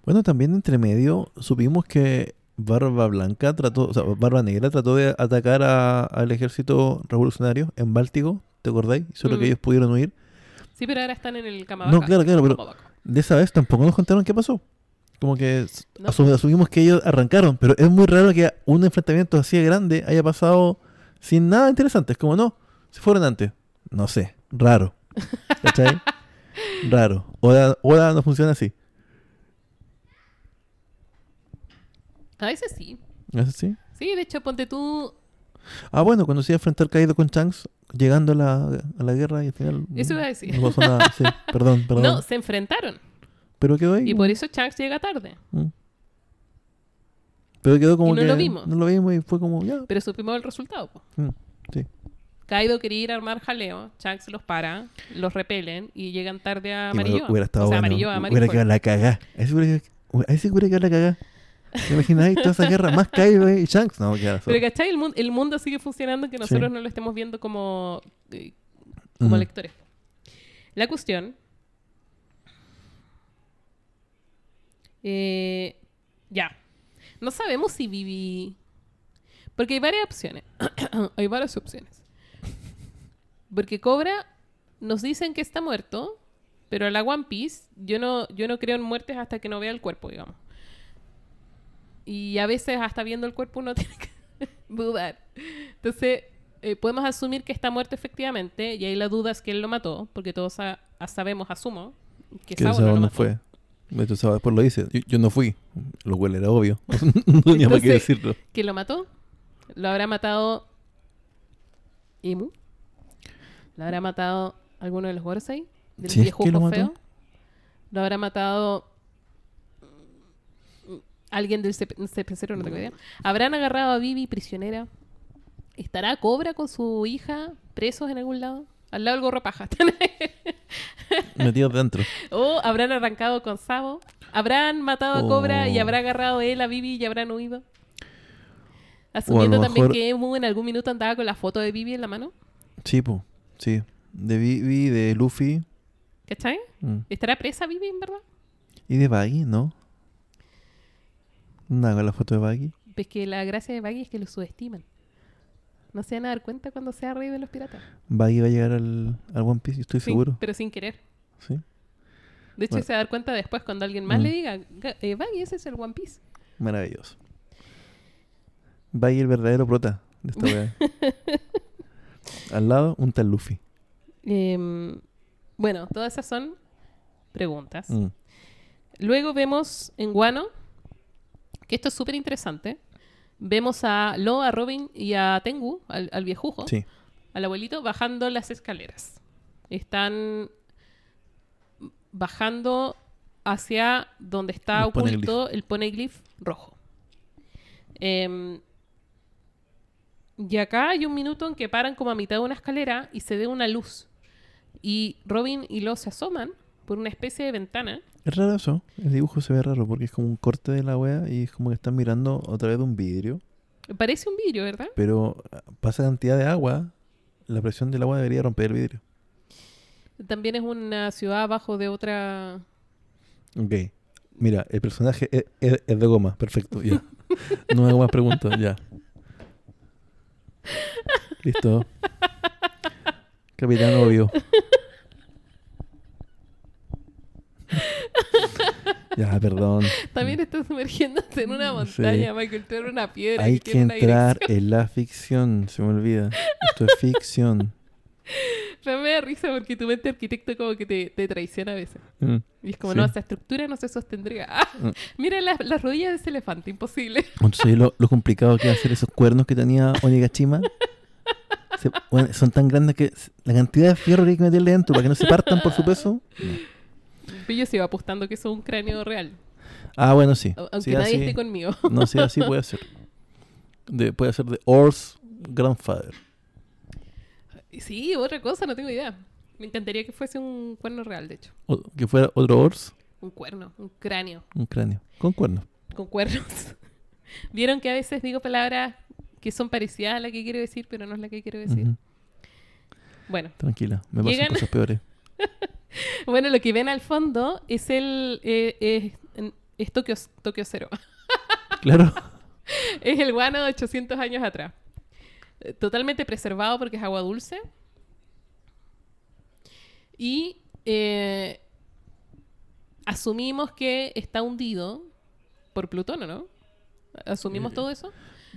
Bueno, también entre medio supimos que Barba Blanca trató, o sea, Barba Negra trató de atacar a- al ejército revolucionario en Báltico, ¿te acordáis? Solo Mm. que ellos pudieron huir. Sí, pero ahora están en el No, Kamabaka. claro, claro, pero-. De esa vez tampoco nos contaron qué pasó. Como que s- No. asu- asumimos que ellos arrancaron, pero es muy raro que un enfrentamiento así de grande haya pasado sin nada interesante. Es como, no, se fueron antes. No sé, raro. [LAUGHS] ¿Cachai? raro. Oda, Oda no funciona así. A veces sí. ¿Es así? Sí, de hecho, ponte tú. Ah, bueno, cuando se iba a enfrentar Kaido con Shanks, llegando a la, a la guerra y al final... Eso iba a decir. No pasó nada. Sí, [LAUGHS] perdón, perdón. No, se enfrentaron. pero quedó ahí. Y por eso Shanks llega tarde. Mm. Pero quedó como Y no que... lo vimos. No lo vimos y fue como, ya. Pero supimos el resultado. Mm, sí. Kaido quería ir a armar jaleo. Shanks los para, los repelen y llegan tarde a Amarillo. Hubiera estado o sea, bueno. Amarillo a Hubiera quedado la cagá. Ahí sí sí hubiera quedado la cagá. ¿Te imagináis toda esa guerra? Más Kaido y Shanks. No, queda Pero ¿cachai? El, mun- el mundo sigue funcionando que nosotros no lo estemos viendo como, eh, como lectores. La cuestión... eh, ya. No sabemos si Vivi... Porque hay varias opciones. [COUGHS] hay varias opciones. Porque Cobra nos dicen que está muerto, pero a la One Piece yo no, yo no creo en muertes hasta que no vea el cuerpo, digamos. Y a veces hasta viendo el cuerpo uno [LAUGHS] tiene que dudar. Entonces, eh, podemos asumir que está muerto efectivamente, y ahí la duda es que él lo mató, porque todos sa- a- sabemos, asumo, que Que Sabo no lo no mató. fue. De hecho, Sabo después lo dice. Yo, yo no fui. Lo cual era obvio. [LAUGHS] no tenía Entonces- decirlo. ¿Quién lo mató? ¿Lo habrá matado Imu? ¿Lo habrá matado alguno de los Gorosei? ¿Del Si es viejo que lo mató. feo? ¿Lo habrá matado alguien del CP CP0? No tengo idea. ¿Habrán agarrado a Vivi prisionera? ¿Estará Cobra con su hija presos en algún lado? Al lado del gorro paja. [LAUGHS] Metido dentro. ¿O habrán arrancado con Sabo? ¿Habrán matado a Cobra y Oh. habrá agarrado él a Vivi y habrán huido? Asumiendo también que Emu en algún minuto andaba con la foto de Vivi en la mano. Sí, po. Sí. De Vivi, de Luffy. ¿Cachai? mm. ¿Estará presa Vivi en verdad? Y de Baggy, ¿no? Nada con la foto de Baggy. Pues que la gracia de Baggy es que lo subestiman. No se van a dar cuenta cuando sea rey de los piratas. Baggy va a llegar al, al One Piece, yo estoy Sí, seguro. pero sin querer. Sí. De hecho, Bueno. se va a dar cuenta después cuando alguien más Mm. le diga, "Ga- eh, Baggy, ese es el One Piece. Maravilloso. Baggy el verdadero prota de esta weá. [LAUGHS] Al lado, un tal Luffy. Em, bueno, todas esas son preguntas. Mm. Luego vemos en Guano, que esto es súper interesante. Vemos a Lo, a Robin y a Tengu, al, al viejujo, Sí. al abuelito, bajando las escaleras. Están bajando hacia donde está El poneglyph. oculto el poneglyph rojo. Em, y acá hay un minuto en que paran como a mitad de una escalera y se ve una luz. Y Robin y Lo se asoman por una especie de ventana. Es raro eso. El dibujo se ve raro porque es como un corte de la wea y es como que están mirando a través de un vidrio. Parece un vidrio, ¿verdad? Pero ah, pasa cantidad de agua. La presión del agua debería romper el vidrio. También es una ciudad abajo de otra... Ok. Mira, el personaje es, es- es de goma. Perfecto, ya. [LAUGHS] No me hago más preguntas, ya. Listo. [LAUGHS] Capitán obvio. Ya, perdón. También está sumergiéndose en una Mm, Sí. montaña, Michael, eres una piedra Hay que entrar en la ficción. Se me olvida. Esto es ficción. [LAUGHS] Pero me da risa porque tu mente arquitecto como que te, te traiciona a veces. Mm. Y es como, Sí. no, esa estructura no se sostendría. [LAUGHS] Ah, Mm. mira las, las rodillas de ese elefante, imposible. [LAUGHS] Entonces, lo, lo complicado que hacer esos cuernos que tenía Onigashima. se- bueno, son tan grandes que la cantidad de fierro que hay que meterle dentro para que no se partan por su peso. no. Pero yo sigo apostando que eso es un cráneo real. Ah, bueno, sí. Aunque Sí, nadie así- esté conmigo. No sé, así puede ser. De, puede ser de Or's Grandfather. Sí, otra cosa, no tengo idea. Me encantaría que fuese un cuerno real, de hecho. O- que fuera otro Or's, Un cuerno, un cráneo. un cráneo. Con cuernos. con cuernos. [LAUGHS] Vieron que a veces digo palabras que son parecidas a la que quiero decir, pero no es la que quiero decir. Bueno, Tranquila, me pasan Llegan- cosas peores. [LAUGHS] [LAUGHS] bueno, lo que ven al fondo es el eh, eh, es Tokio, Tokio Cero. [LAUGHS] Claro. es el guano de 800 años atrás. Eh, Totalmente preservado porque es agua dulce. Y eh, asumimos que está hundido por Plutón, ¿o no? ¿Asumimos Eh, todo eso?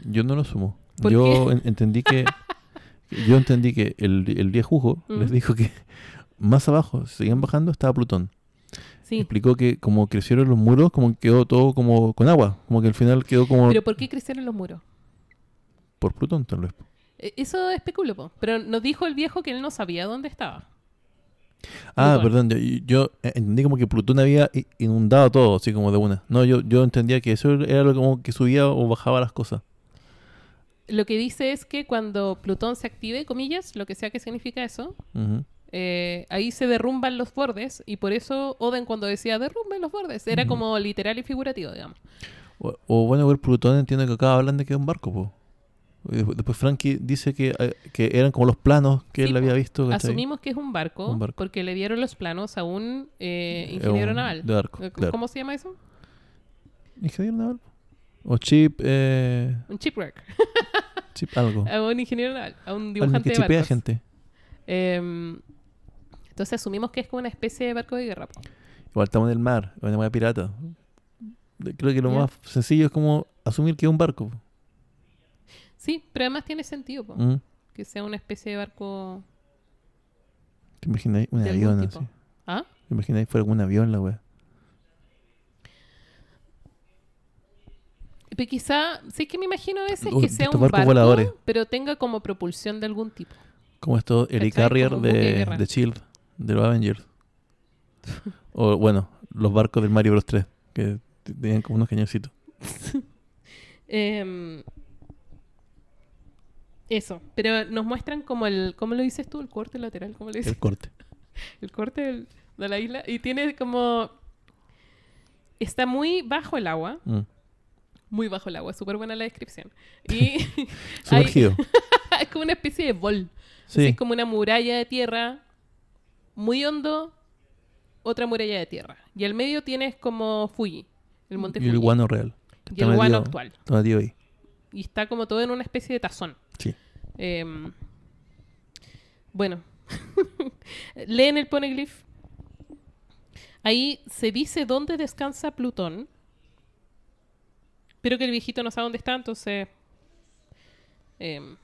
Yo no lo asumo. ¿Por Yo en- entendí que. Yo entendí que el, el Mm. [LAUGHS] les dijo que más abajo, si seguían bajando, estaba Plutón. Sí. Explicó que como crecieron los muros, como quedó todo como con agua. Como que al final quedó como ¿Pero por qué crecieron los muros? por Plutón, tal vez. Eh, Eso especulo, po. pero nos dijo el viejo que él no sabía dónde estaba. Ah, Plutón. perdón, yo, yo entendí como que Plutón había inundado todo, así como de una. No, yo, yo entendía que eso era lo como que subía o bajaba las cosas. Lo que dice es que cuando Plutón se active, comillas, lo que sea que significa eso, Ujú. Eh, ahí se derrumban los bordes y por eso Oden cuando decía derrumben los bordes, era como literal y figurativo, digamos. O, o bueno, ver Plutón entiendo que acá hablan de que es un barco, po. Después- Frankie dice que, eh, que eran como los planos que Sí, él había visto. ¿cachai? Asumimos que es un barco, Un barco. porque le dieron los planos a un eh, ingeniero un- naval. De barco, claro. ¿Cómo se llama eso? ¿Ingeniero naval? O chip, eh, Un shipwreck. chip algo. [LAUGHS] A un ingeniero naval, a un dibujante que de barcos. gente. Em, entonces asumimos que es como una especie de barco de guerra. po. Igual estamos en el mar, una hueá pirata. Creo que lo más sencillo es como asumir que es un barco. po. Sí, pero además tiene sentido po, Mm. que sea una especie de barco. ¿Te imagináis un avión así? ¿Ah? ¿Te imagináis fuera un avión la weá? Pero quizá, sí que me imagino a veces que sea un barco, voladores. pero tenga como propulsión de algún tipo. Como. Helicarrier Como buque de de, de Shield, de los Avengers. o bueno, los barcos del Mario Bros 3, que tenían como unos cañoncitos. [LAUGHS] Em, eso, pero nos muestran como el, ¿cómo lo dices tú? El corte lateral, ¿cómo le dices? El corte. [LAUGHS] El corte del- de la isla. Y tiene como... Está muy bajo el agua. Mm. Muy bajo el agua, súper buena la descripción. Y [LAUGHS] Sumergido. es como una especie de bol. Así. Es como una muralla de tierra muy hondo, otra muralla de tierra. Y al medio tienes como Fuji, el monte y Fuji. el guano real. que y el guano actual. Está ahí. Y está como todo en una especie de tazón. Sí. Em, bueno, [LAUGHS] leen el poneglyph. Ahí se dice dónde descansa Plutón, pero que el viejito no sabe dónde está, entonces em,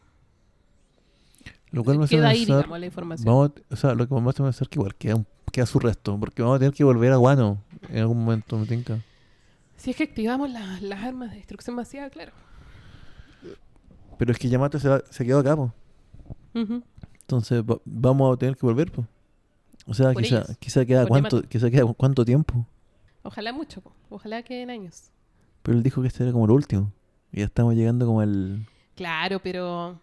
Lo cual me hace queda ahí, pensar, digamos, la información. vamos, o sea, lo que me hace pensar que igual queda, un- queda su resto, porque vamos a tener que volver a Guano en algún momento, me tinca. Si es que activamos la- las armas de destrucción masiva, claro. Pero es que Yamato se, va- se quedó acá, po. Entonces va- vamos a tener que volver, po. O sea, Por quizá, ellos. quizá queda Por cuánto, Yamato. quizá queda cuánto tiempo. Ojalá mucho, po. ojalá queden años. Pero él dijo que este era como el último. Y ya estamos llegando como al... Claro, pero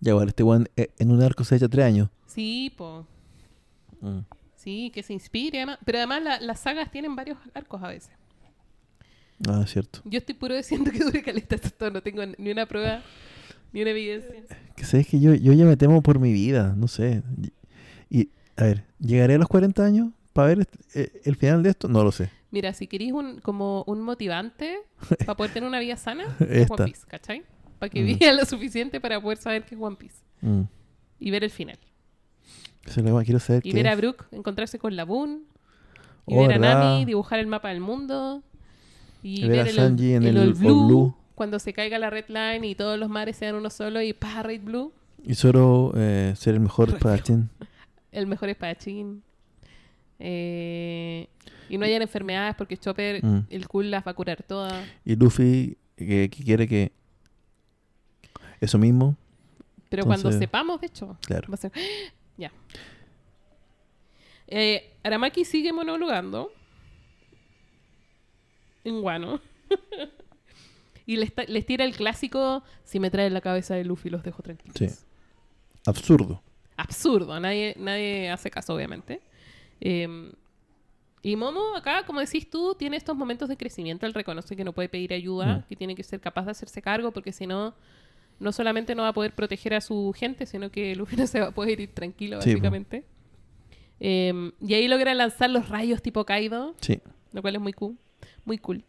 Ya, igual, este weón eh, en un arco se echa tres años. sí, po. Mm. Sí, que se inspire. además- Pero además la- las sagas tienen varios arcos a veces. Ah, es cierto. Yo estoy puro diciendo que [LAUGHS] dure caleta esto. No tengo ni una prueba, ni una evidencia. Que sabes que yo, yo ya me temo por mi vida, no sé. Y, a ver, ¿llegaré a los 40 años para ver eh, el final de esto? No lo sé. Mira, si queréis un, como un motivante [LAUGHS] para poder tener una vida sana, es. One Piece, ¿cachai? Para que Mm. viva lo suficiente para poder saber qué es One Piece. Mm. Y ver el final. Eso es lo que quiero saber. Y ver a es. Brooke encontrarse con la Boon. Y Oh, ver a ¿verdad? Nami dibujar el mapa del mundo. Y, Y ver a el, Sanji en el All All Blue. Cuando se caiga la Red Line y todos los mares sean uno solo y pa, Red Blue. Y Zoro eh, ser el mejor [LAUGHS] espadachín. El mejor espadachín. Eh, y no hayan enfermedades porque Chopper, Mm. el cool las va a curar todas. Y Luffy que, que quiere que... Eso mismo, Pero cuando sepamos, de hecho, claro. va a ser... [GASPS] ya. Eh, Aramaki sigue monologando. En guano. [LAUGHS] y les, les tira el clásico, si me traen la cabeza de Luffy los dejo tranquilos. Sí. Absurdo. Absurdo, nadie, nadie hace caso, obviamente. Eh, y Momo acá, como decís tú, tiene estos momentos de crecimiento. Él reconoce que no puede pedir ayuda, Mm. que tiene que ser capaz de hacerse cargo, porque si no, no solamente no va a poder proteger a su gente, sino que Luffy no [LAUGHS] se va a poder ir tranquilo, Sí, básicamente. Eh, y ahí logra lanzar los rayos tipo Kaido, Sí. lo cual es muy cool. Muy cool.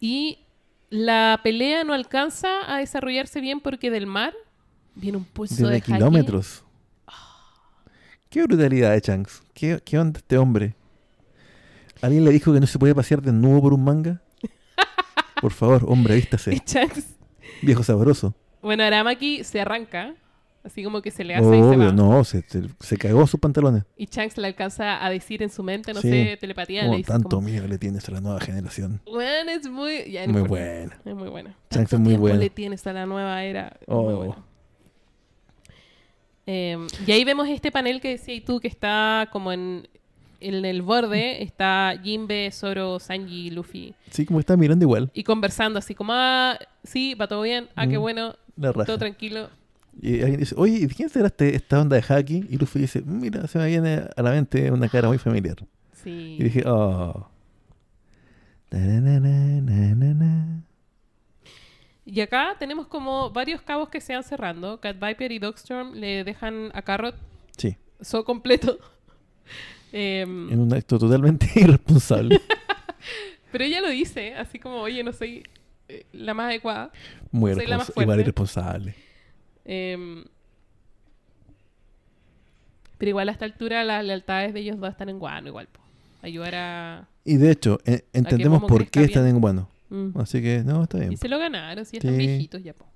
Y la pelea no alcanza a desarrollarse bien porque del mar viene un pulso de haki. kilómetros. Qué brutalidad de Shanks. ¿Qué, ¿Qué onda este hombre? ¿Alguien le dijo que no se puede pasear desnudo por un manga? [LAUGHS] Por favor, hombre, vístase. [LAUGHS] Shanks- Viejo sabroso. Bueno, Aramaki se arranca, así como que se le hace y se Obvio, va. no, se, se, se cagó sus pantalones. Y Shanks le alcanza a decir en su mente, no Sí. sé, telepatía, le Como dice tanto como, miedo le tienes a la nueva generación. bueno, es muy... ya, no Muy importa. buena. Es muy buena. Shanks es Tanto muy tiempo bueno. le tienes a la nueva era. es Muy Oh. bueno. Eh, y ahí vemos este panel que decías tú que está como en, en el borde. Está Jinbe, Zoro, Sanji, Luffy. Sí, como está mirando igual. Y conversando así como, ah, sí, va todo bien. Ah, qué Mm. bueno. La. Todo tranquilo. Y alguien dice, oye, ¿y quién será este- esta onda de Haki? Y Luffy dice, mira, se me viene a la mente una cara muy familiar. Sí. Y dije, oh. Na, na, na. Y acá tenemos como varios cabos que se van cerrando. Cat Viper y Dogstorm le dejan a Carrot Sí, so completo. Em, en un acto totalmente [LAUGHS] irresponsable. pero ella lo dice, así como, oye, no soy eh, la más adecuada. Muy Soy la más irresponsable. Igual irresponsable. Em, pero igual a esta altura las lealtades de ellos dos están en guano igual. po. Ayudar a... Y de hecho, e- entendemos por qué están bien. en bueno. Mm. Así que, no, está bien. Y se lo ganaron, si ya están Sí. viejitos ya. po.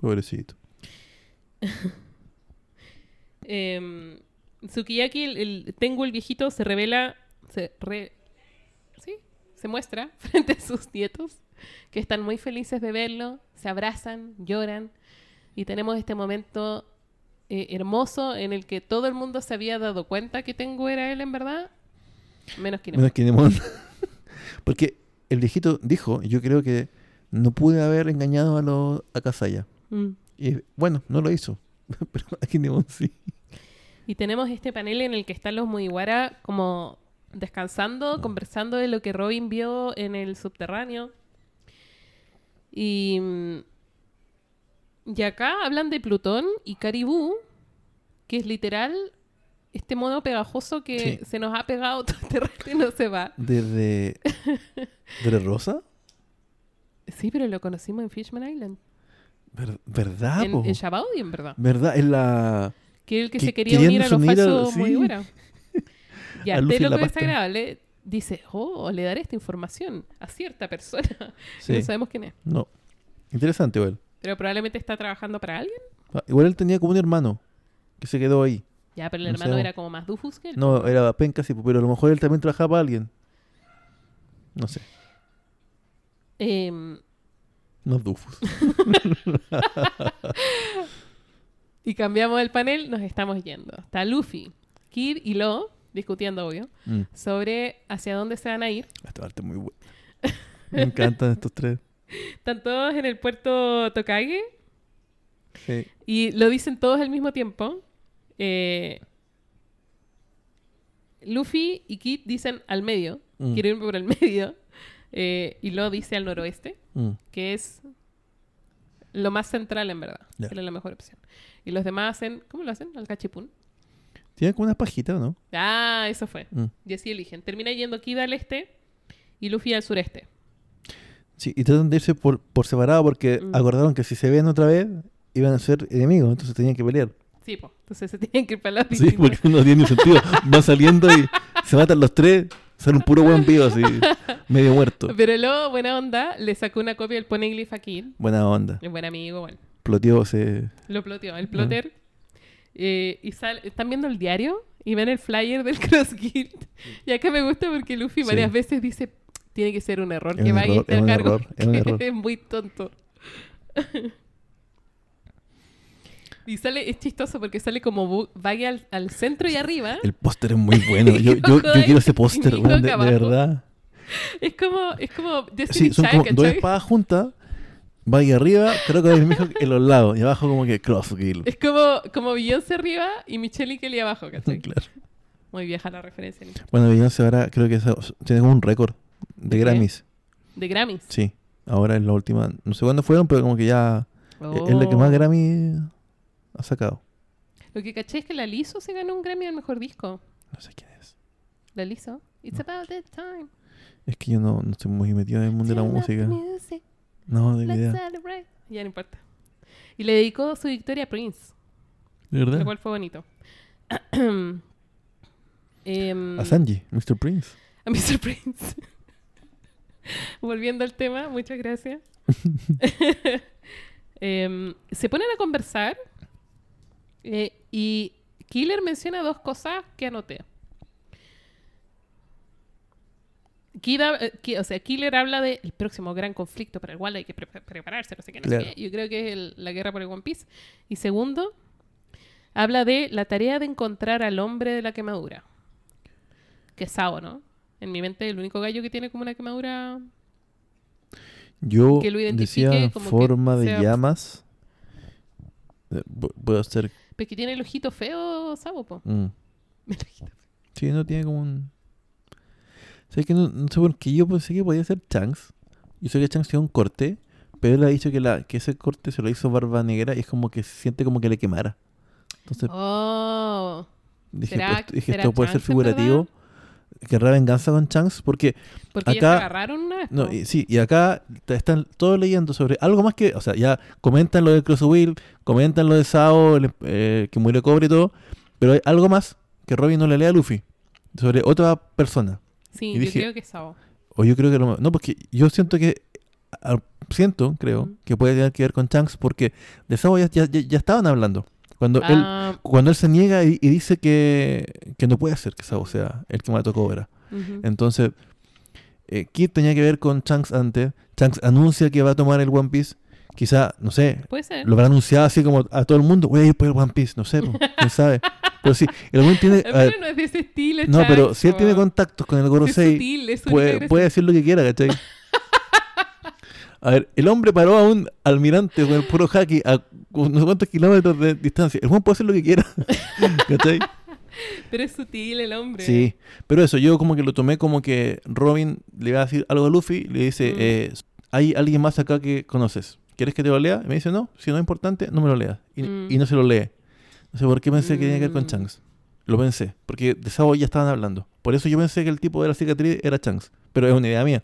Pobrecito. [LAUGHS] Em, Tsukiyaki, el, el Tengu el viejito, se revela, se re- sí, se muestra [LAUGHS] frente a sus nietos, que están muy felices de verlo, se abrazan, lloran, y tenemos este momento eh, hermoso en el que todo el mundo se había dado cuenta que Tengu era él en verdad, menos Kinemon. Menos Kinemon. [LAUGHS] Porque el viejito dijo, yo creo que no pude haber engañado a, los a Kasaya. Mm. Y bueno, no lo hizo. [LAUGHS] Pero a Kinemon sí. Y tenemos este panel en el que están los Mugiwara como descansando, conversando de lo que Robin vio en el subterráneo. Y, mm, y acá hablan de Plutón y Caribú, que es literal este mono pegajoso que Sí. se nos ha pegado [LAUGHS] todo este rato y no se va. Desde... ¿De Rosa? Sí, pero lo conocimos en Fishman Island. Ver- ¿Verdad, en, po? en Shabaudi, en verdad. ¿Verdad? Es la... Que el que Que- se quería unir a los falsos sí. Mugiwara. [LAUGHS] Y A a Luffy lo que desagradable dice, oh, le daré esta información a cierta persona. [LAUGHS] Sí. No sabemos quién es. No. Interesante, igual. Pero probablemente está trabajando para alguien. Ah, Igual él tenía como un hermano que se quedó ahí. Ya, pero el No hermano sabemos. era como más Dufus que él. No, era penca, sí, pero a lo mejor él también trabajaba para alguien. No sé. Em, No Dufus. [LAUGHS] y cambiamos el panel, nos estamos yendo. Está Luffy, Kid y Lo discutiendo, obvio, Mm. sobre hacia dónde se van a ir. Esta parte es muy buena. Me encantan estos tres. [LAUGHS] Están todos en el puerto Tokage Sí. y lo dicen todos al mismo tiempo. Eh, Luffy y Kid dicen al medio, Mm. quiero irme por el [LAUGHS] medio, eh, y Lo dice al noroeste, Mm. que es lo más central en verdad, que es la mejor opción. Y los demás hacen, ¿cómo lo hacen? Al cachipún. Tiene como unas pajitas, ¿no? Ah, eso fue. Mm. Y así eligen. Termina yendo Kid al este y Luffy al sureste. Sí, y tratan de irse por, por separado porque Mm. acordaron que si se ven otra vez iban a ser enemigos, entonces tenían que pelear. Sí, pues. Entonces se tienen que ir para lados Sí, porque no tiene ni sentido. Van saliendo y se matan los tres, sale un puro buen vivo así, medio muerto. Pero luego, buena onda, le sacó una copia del Poneglyph a Kid. Buena onda. Es buen amigo, bueno. Ploteó, se... Lo ploteó. Ah. El plotter. eh, y sal- están viendo el diario y ven el flyer del [LAUGHS] Cross Guild. Y acá me gusta porque Luffy Sí. varias veces dice, tiene que ser un error Es que un vaya a cargo. es un error. [LAUGHS] es muy tonto. [LAUGHS] y sale, es chistoso porque sale como vaya al, al centro y arriba. El póster es muy bueno. Yo, yo, yo quiero ese póster, de, verdad. Es como, es como Destiny Sí, son Child, como dos espadas juntas. Va ahí arriba, creo que hay mismo en los lados. Y abajo como que Cross Guild. Es como, como Beyoncé arriba y Michelle y Kelly abajo, ¿cachai? [LAUGHS] Claro. Muy vieja la referencia. Nico. Bueno, Beyoncé ahora creo que esa- tiene como un récord de ¿De qué? Grammys. De Grammys. Sí. Ahora en la última, no sé cuándo fueron, pero como que ya es la que más Oh. Grammy ha sacado. Lo que caché es que la Liso se ganó un Grammy al mejor disco. No sé quién es. La Liso. It's about that time. Es que yo no, no estoy muy metido en el mundo de la música. music, No, tengo let's idea. celebrate. Ya no importa. Y le dedicó su victoria a Prince, ¿De lo verdad? cual fue bonito. [CLEARS THROAT] Em, A Sanji, Mr. Prince. a Mr. Prince. [LAUGHS] Volviendo al tema, muchas gracias. [LAUGHS] Em, se ponen a conversar eh, y Killer menciona dos cosas que anoté. Kida- eh, o sea, Killer habla del próximo gran conflicto para el cual hay que pre- prepararse, no sé qué, no sé Claro. qué. Yo creo que es el- la guerra por el One Piece. Y segundo, habla de la tarea de encontrar al hombre de la quemadura. Que es Sao, ¿no? En mi mente, el único gallo que tiene como una quemadura. Yo Que lo decía como que forma de sea- llamas. Eh, pu- Puedo hacer. Pues que tiene el ojito feo, Sao, po. mm. [LAUGHS] El ojito feo. Sí, no tiene como un. ¿Sabes que no, no sé por qué yo pensé que podía ser Chanks? Yo sé que Chanks tiene un corte, pero él ha dicho que, la, que ese corte se lo hizo Barba Negra y es como que se siente como que le quemara. Entonces Oh. dije, ¿será- pues, dije será esto puede ser figurativo. Querrá venganza con Chanks porque Porque Acá- se agarraron una vez. No, y, sí, y acá están todos leyendo sobre algo más que, o sea, ya comentan lo del Crosswill, comentan lo de Sao, el, eh, que murió cobre y todo, pero hay algo más que Robin no le lee a Luffy, sobre otra persona. Sí, y yo dije- creo que es Sao. O yo creo que lo, no, porque yo siento que, al- siento, creo, que puede tener que ver con Shanks, porque de Sao ya, ya, ya- estaban hablando. Cuando él Ah, cuando él se niega y, y dice que, que no puede ser que Sao sea el que mató a Cobra. ujú. Entonces, eh, Kid tenía que ver con Shanks antes. Shanks anuncia que va a tomar el One Piece. Quizá, no sé, Puede ser. lo habrá anunciado así como a todo el mundo. Voy a ir por el One Piece, no sé, quién sabe. Pero sí, el buen tiene. [LAUGHS] Pero ver, no es de ese estilo. no, pero si él tiene contactos con el Gorosei, sutil, es sutil puede, puede decir lo que quiera, ¿cachai? A ver, el hombre paró a un almirante con el puro haki a no sé cuántos kilómetros de distancia. El buen puede hacer lo que quiera, [LAUGHS] ¿cachai? Pero es sutil el hombre. Sí, pero eso, yo como que lo tomé como que Robin le va a decir algo a Luffy, le dice, Mm. eh, hay alguien más acá que conoces, ¿quieres que te lo lea? Y me dice, no, si no es importante, no me lo leas. Y, Mm. y no se lo lee. No sé por qué pensé que tenía que ver con Mm. Shanks. Lo pensé, porque de Sao ya estaban hablando. Por eso yo pensé que el tipo de la cicatriz era Shanks. Pero es una idea mía.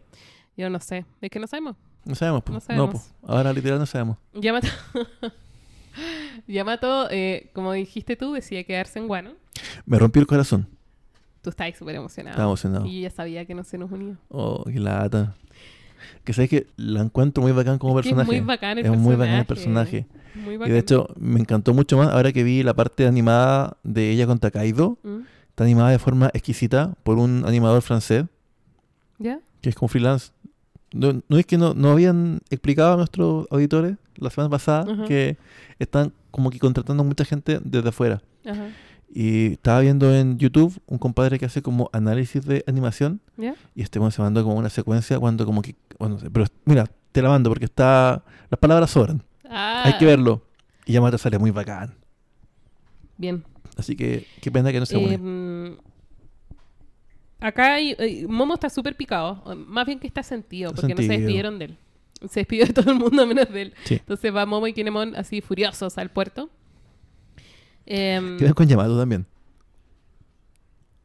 Yo no sé. Es que no sabemos. No sabemos, po. No No, sabemos. po. Ahora literal no sabemos. Yamato, [LAUGHS] Yamato eh, como dijiste tú, decía quedarse en Guano. Me rompió el corazón. Tú estabas súper emocionado. Estaba emocionado. Y yo ya sabía que no se nos unía. Oh, qué lata. Que sabes que la encuentro muy bacán como Es que es personaje. muy bacán el Es muy bacán el personaje. personaje. Y de hecho, me encantó mucho más ahora que vi la parte animada de ella con Takaido. ¿Mm? Está animada de forma exquisita por un animador francés, ¿Ya? que es como freelance. No, no es que no, no habían explicado a nuestros auditores la semana pasada que están como que contratando mucha gente desde afuera. Ajá. Y estaba viendo en YouTube un compadre que hace como análisis de animación ¿Ya? y este bueno se mandó como una secuencia cuando como que... Bueno, pero mira, te la mando porque está... Las palabras sobran. Ah, Hay que verlo. Y Yamato sale muy bacán. Bien. Así que qué pena que no se une. Em, acá hay, eh, Momo está súper picado. Más bien que está sentido, porque no se despidieron de él. Se despidió de todo el mundo menos de él. Sí. Entonces va Momo y Kinemon así furiosos al puerto. Em, Quedan con Yamato también.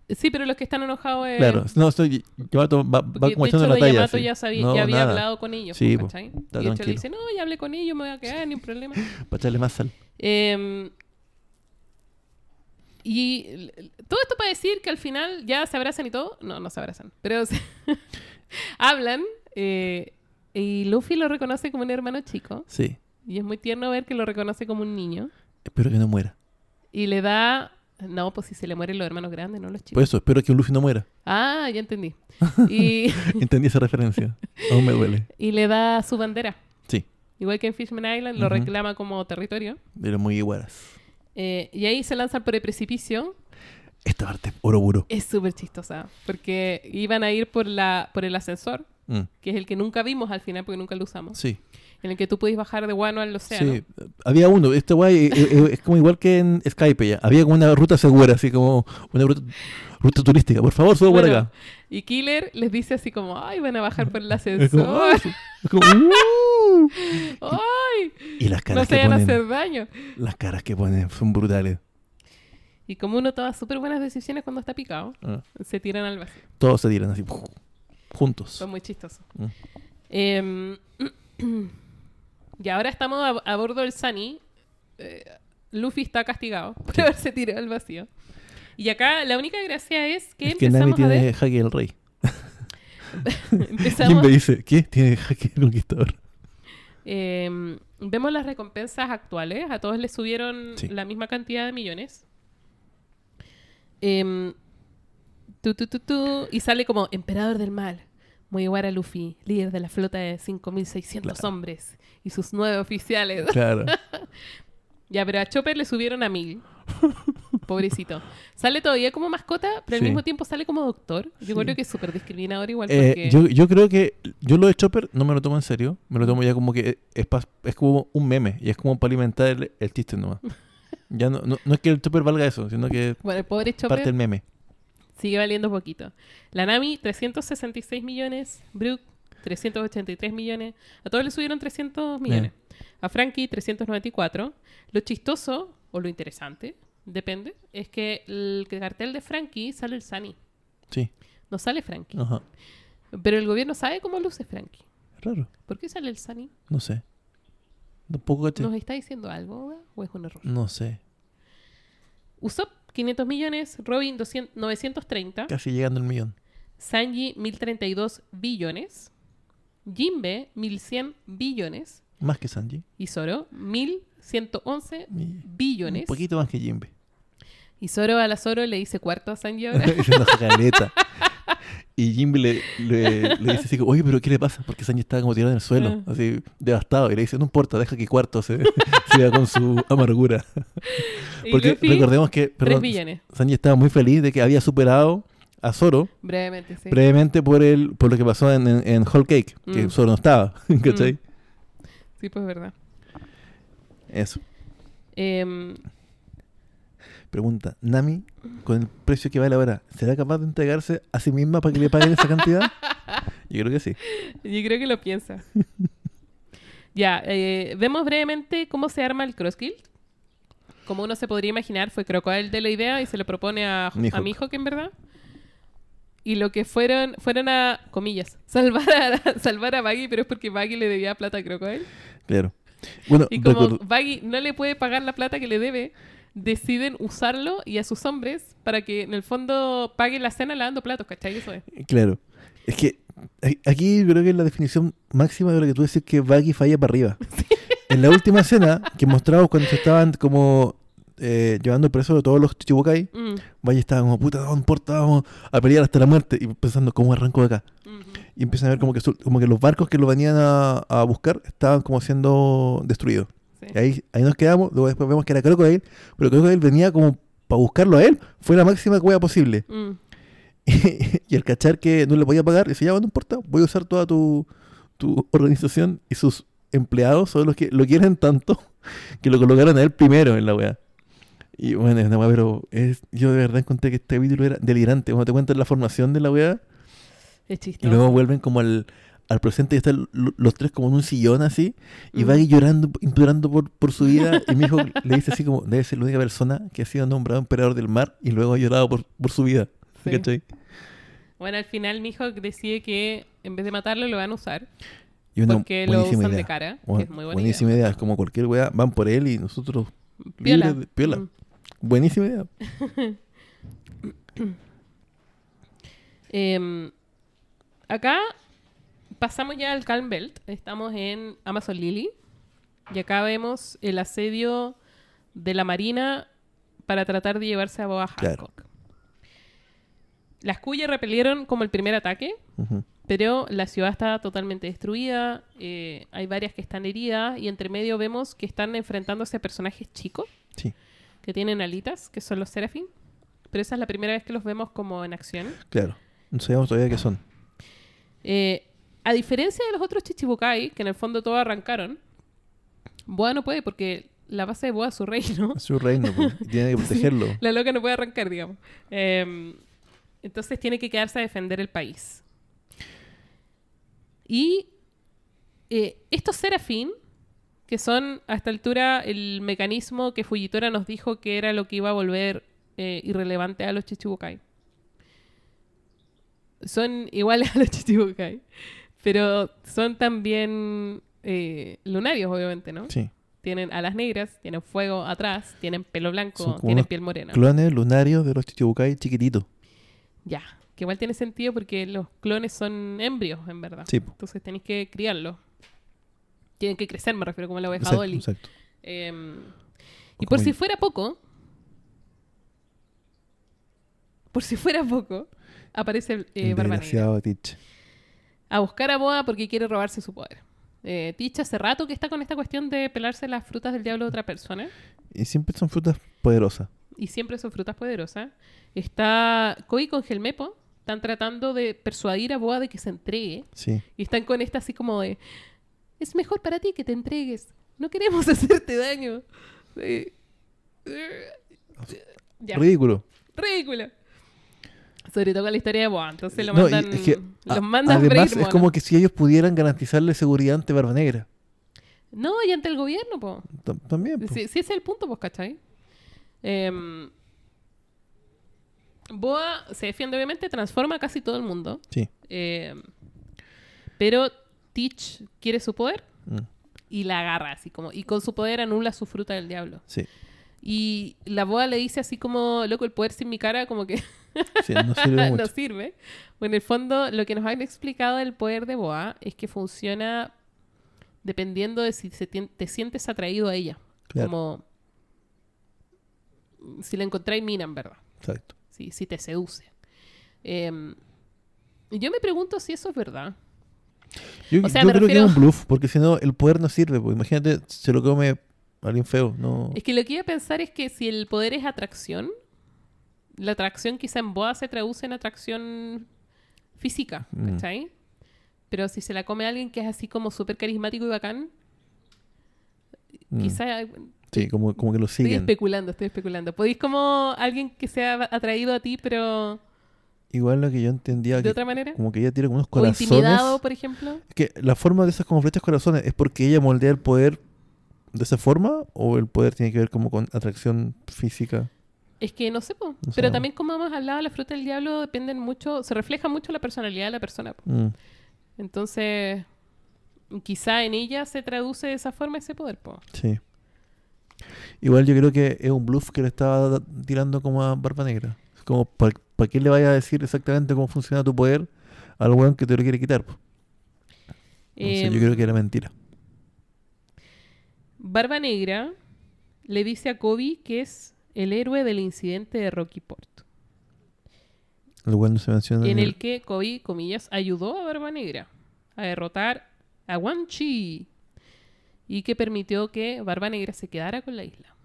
sí, pero los que están enojados es... Claro. No, estoy, Yamato va, va como echando la talla. Yamato así. ya, sabía, No, ya había nada. hablado con ellos. Sí, po, po. ¿cachai? Está y de hecho le dice, no, ya hablé con ellos, me voy a quedar, ni un problema. [LAUGHS] Para echarle más sal. Em, y todo esto para decir que al final ya se abrazan y todo. No, no se abrazan. Pero se- [LAUGHS] hablan. eh, y Luffy lo reconoce como un hermano chico. Sí. Y es muy tierno ver que lo reconoce como un niño. Espero que no muera. Y le da... No, pues si se le mueren los hermanos grandes, no los chicos. Por eso, espero que Luffy no muera. Ah, ya entendí. [LAUGHS] Y, Entendí esa referencia. Aún me duele. [LAUGHS] y le da su bandera. Sí. Igual que en Fishman Island, lo reclama como territorio. De los muy iguaras. Eh, y ahí se lanzan por el precipicio. Esta parte, oro puro. Es súper chistosa. Porque iban a ir por, la, por el ascensor, Mm, que es el que nunca vimos al final porque nunca lo usamos. Sí. En el que tú puedes bajar de guano al océano. Sí. Había uno. Este guay eh, eh, es como igual que en Skype ya. Había como una ruta segura, así como una ruta, ruta turística. Por favor, sube por Bueno, acá. Y Killer les dice así como, ay, van a bajar por el [LAUGHS] ascensor. Es como, "Uh". [LAUGHS] ay, Y las no caras se que vayan a ponen. hacer daño. Las caras que ponen son brutales. Y como uno toma súper buenas decisiones cuando está picado, Ah. se tiran al vacío. Todos se tiran así. [LAUGHS] juntos. Son muy chistosos. Mm. Em, [CLEARS THROAT] y ahora estamos a, a bordo del Sunny. Eh, Luffy está castigado por Sí. haberse tirado al vacío. Y acá la única gracia es que Es que Nami empezamos a tiene ver... jaque del rey. [LAUGHS] empezamos- Jimbe dice, ¿qué? Tiene jaque del conquistador. em, vemos las recompensas actuales. A todos les subieron Sí. la misma cantidad de millones. Em, tu, tu, tu, tu, y sale como Emperador del Mal. Mugiwara Luffy, líder de la flota de 5.600 Claro. hombres y sus nueve oficiales. [LAUGHS] Claro. Ya, pero a Chopper le subieron a mil. [LAUGHS] Pobrecito. Sale todavía como mascota, pero al mismo tiempo sale como doctor. Yo Sí. creo que es súper discriminador igual Eh, porque... yo, yo creo que yo lo de Chopper no me lo tomo en serio. Me lo tomo ya como que es, pa- es como un meme y es como para alimentar el, el chiste nomás. [LAUGHS] Ya no, no, no es que el Chopper valga eso, sino que Bueno, el pobre parte Chopper del meme. Sigue valiendo poquito. La Nami, 366 millones. Brooke, 383 millones. A todos le subieron 300 millones. A Frankie, 394. Lo chistoso, o lo interesante, depende, es que el cartel de Frankie sale el Sunny. Sí. No sale Frankie. Ajá. Pero el gobierno sabe cómo luce Frankie. Raro. ¿Por qué sale el Sunny? No sé. Tampoco. ¿Nos está diciendo algo o es un error? No sé. Usopp, 500 millones. Robin, 200 930. Casi llegando al millón. Sanji, 1032 billones. Jinbe, 1100 billones. Más que Sanji. Y Zoro, 1111 Y billones. Un poquito más que Jimbe. Y Zoro a la Zoro le dice cuarto a Sanji ahora. [LAUGHS] Caleta. [LAUGHS] Y Jimbe le, le, le dice así oye, pero ¿qué le pasa? Porque Sanji estaba como tirado en el suelo, Ah. así, devastado. Y le dice, no importa, deja que cuarto se [LAUGHS] siga con su amargura. Porque Luffy, recordemos que, 3 perdón. Sanji estaba muy feliz de que había superado a Zoro Brevemente, sí. previamente por el, por lo que pasó en, en, en Whole Cake, que Mm. Zoro no estaba, [LAUGHS] ¿cachai? Sí, pues verdad. Eso. Em, Pregunta, Nami, con el precio que vale ahora, ¿será capaz de entregarse a sí misma para que le paguen esa cantidad? [LAUGHS] Yo creo que sí. yo creo que lo piensa. [LAUGHS] ya, eh, vemos brevemente cómo se arma el Cross Guild. Como uno se podría imaginar, fue Crocodile de la idea y se lo propone a, Mihawk. a Mihawk, en verdad. Y lo que fueron, fueron a, comillas, [LAUGHS] salvar a, salvar a Baggy, pero es porque Baggy le debía plata a Crocodile. Claro. Bueno, Y como Baggy no le puede pagar la plata que le debe, deciden usarlo y a sus hombres para que en el fondo paguen la cena lavando platos, ¿cachai? Eso es. claro. Es que aquí yo creo que es la definición máxima de lo que tú decís que Baggy falla para arriba. [LAUGHS] En la última escena que mostramos cuando se estaban como eh, llevando preso a todos los Chichibukai, Mm, Baggy estaba como, puta, no importa, vamos a pelear hasta la muerte. Y pensando, ¿cómo arranco de acá? ujú. Y empiezan a ver como que, como que los barcos que lo venían a, a buscar estaban como siendo destruidos. Sí. Y ahí, ahí nos quedamos, luego después vemos que era Crocodile, pero Crocodile venía como para buscarlo a él, fue la máxima hueá posible. Mm, [LAUGHS] y el cachar que no le podía pagar, dice, ya, bueno, no importa, voy a usar toda tu, tu organización y sus empleados son los que lo quieren tanto [LAUGHS] que lo colocaron a él primero en la weá. Y bueno, es una weá, pero es, yo de verdad encontré que este capítulo era delirante. Cuando te cuentan la formación de la weá es y chistoso. luego vuelven como al, al presente y están lo- los tres como en un sillón así y Mm. va ahí llorando, implorando por, por su vida y mi hijo [LAUGHS] le dice así como, debe ser la única persona que ha sido nombrado emperador del mar y luego ha llorado por, por su vida. Sí. ¿Cachai? Bueno, al final Mihawk decide que en vez de matarlo lo van a usar Y una porque lo usan idea. de cara, que es muy buena buenísima idea. Es como cualquier weá, van por él y nosotros. Piola. de- piola. Mm. Buenísima idea. [LAUGHS] Em, acá pasamos ya al Calm Belt. Estamos en Amazon Lily. Y acá vemos el asedio de la Marina para tratar de llevarse a Boa Claro. Hancock. Las cuyas repelieron como el primer ataque, pero la ciudad está totalmente destruida. eh, hay varias que están heridas y entre medio vemos que están enfrentándose a personajes chicos Sí, que tienen alitas, que son los Serafin. Pero esa es la primera vez que los vemos como en acción. claro. No sabemos todavía qué son. Eh, a diferencia de los otros Chichibukai, que en el fondo todos arrancaron, Boa no puede porque la base de Boa es su reino. Es su reino, y tiene que [LAUGHS] protegerlo. La loca no puede arrancar, digamos. Eh, entonces tiene que quedarse a defender el país. Y eh, estos Serafín, que son a esta altura el mecanismo que Fujitora nos dijo que era lo que iba a volver eh, irrelevante a los Chichibukai. Son iguales a los Chichibukai, pero son también eh, lunarios, obviamente, ¿no? Sí. Tienen alas negras, tienen fuego atrás, tienen pelo blanco, tienen piel morena. Clones lunarios de los Chichibukai chiquititos. Ya, que igual tiene sentido porque los clones son embrios, en verdad. Sí. Entonces tenéis que criarlos. Tienen que crecer, me refiero, como la oveja Exacto, Dolly. exacto. Em, y por si fuera poco, por si fuera poco, aparece eh, Barba Negra Teach. a buscar a Boa porque quiere robarse su poder. Eh, Teach hace rato que está con esta cuestión de pelarse las frutas del diablo de otra persona Y siempre son frutas poderosas. y siempre son frutas poderosas. Está Koi con Gelmepo, están tratando de persuadir a Boa de que se entregue Sí. y están con esta así como de es mejor para ti que te entregues. No queremos [LAUGHS] hacerte daño. Eh, eh, ya. Ridículo. ridículo. Sobre todo con la historia de Boa. Entonces lo No, mandan, es que, los mandan además, freír es como que si ellos pudieran garantizarle seguridad ante Barba Negra. No, y ante el gobierno, po. Tam- También. po. Sí, sí, ese es el punto, pues, ¿cachai? Em, Boa se defiende, obviamente, transforma a casi todo el mundo. Sí. Em, pero Teach quiere su poder Mm, y la agarra así como. Y con su poder anula su fruta del diablo. Sí. Y la Boa le dice así como, loco, el poder sin mi cara, como que [LAUGHS] Sí, no sirve [LAUGHS] mucho. no sirve. Bueno, en el fondo, lo que nos han explicado del poder de Boa es que funciona dependiendo de si se te sientes atraído a ella. Claro. Como si la encontráis mina, en verdad. Exacto. Si, si te seduce. Y yo me pregunto si eso es verdad. Yo, O sea, yo me creo que es un bluff, porque si no, el poder no sirve. Porque imagínate, se lo come alguien feo. No. Es que lo que iba a pensar es que si el poder es atracción, la atracción quizá en Boa se traduce en atracción física, Mm. ¿cachai? Pero si se la come alguien que es así como súper carismático y bacán, Mm. quizá Sí, como, como que lo estoy siguen. especulando, estoy especulando. ¿Podéis como alguien que sea atraído a ti, pero Igual lo que yo entendía, de que otra manera? como que ella tiene como unos O corazones. intimidado, por ejemplo. Que la forma de esas como flechas corazones es porque ella moldea el poder de esa forma o el poder tiene que ver como con atracción física. Es que no sé, po. No pero sé. también como hemos hablado, la fruta del diablo dependen mucho, se refleja mucho la personalidad de la persona. po. Mm, Entonces, quizá en ella se traduce de esa forma ese poder, po. sí. Igual yo creo que es un bluff que le estaba tirando como a Barba Negra. Como, ¿para qué le vaya a decir exactamente cómo funciona tu poder al weón que te lo quiere quitar? Entonces, Em, yo creo que era mentira. Barba Negra le dice a Kobe que es el héroe del incidente de Rocky Port, El weón no se menciona. en el que Kobe, comillas, ayudó a Barba Negra a derrotar a Wan Chi y que permitió que Barba Negra se quedara con la isla.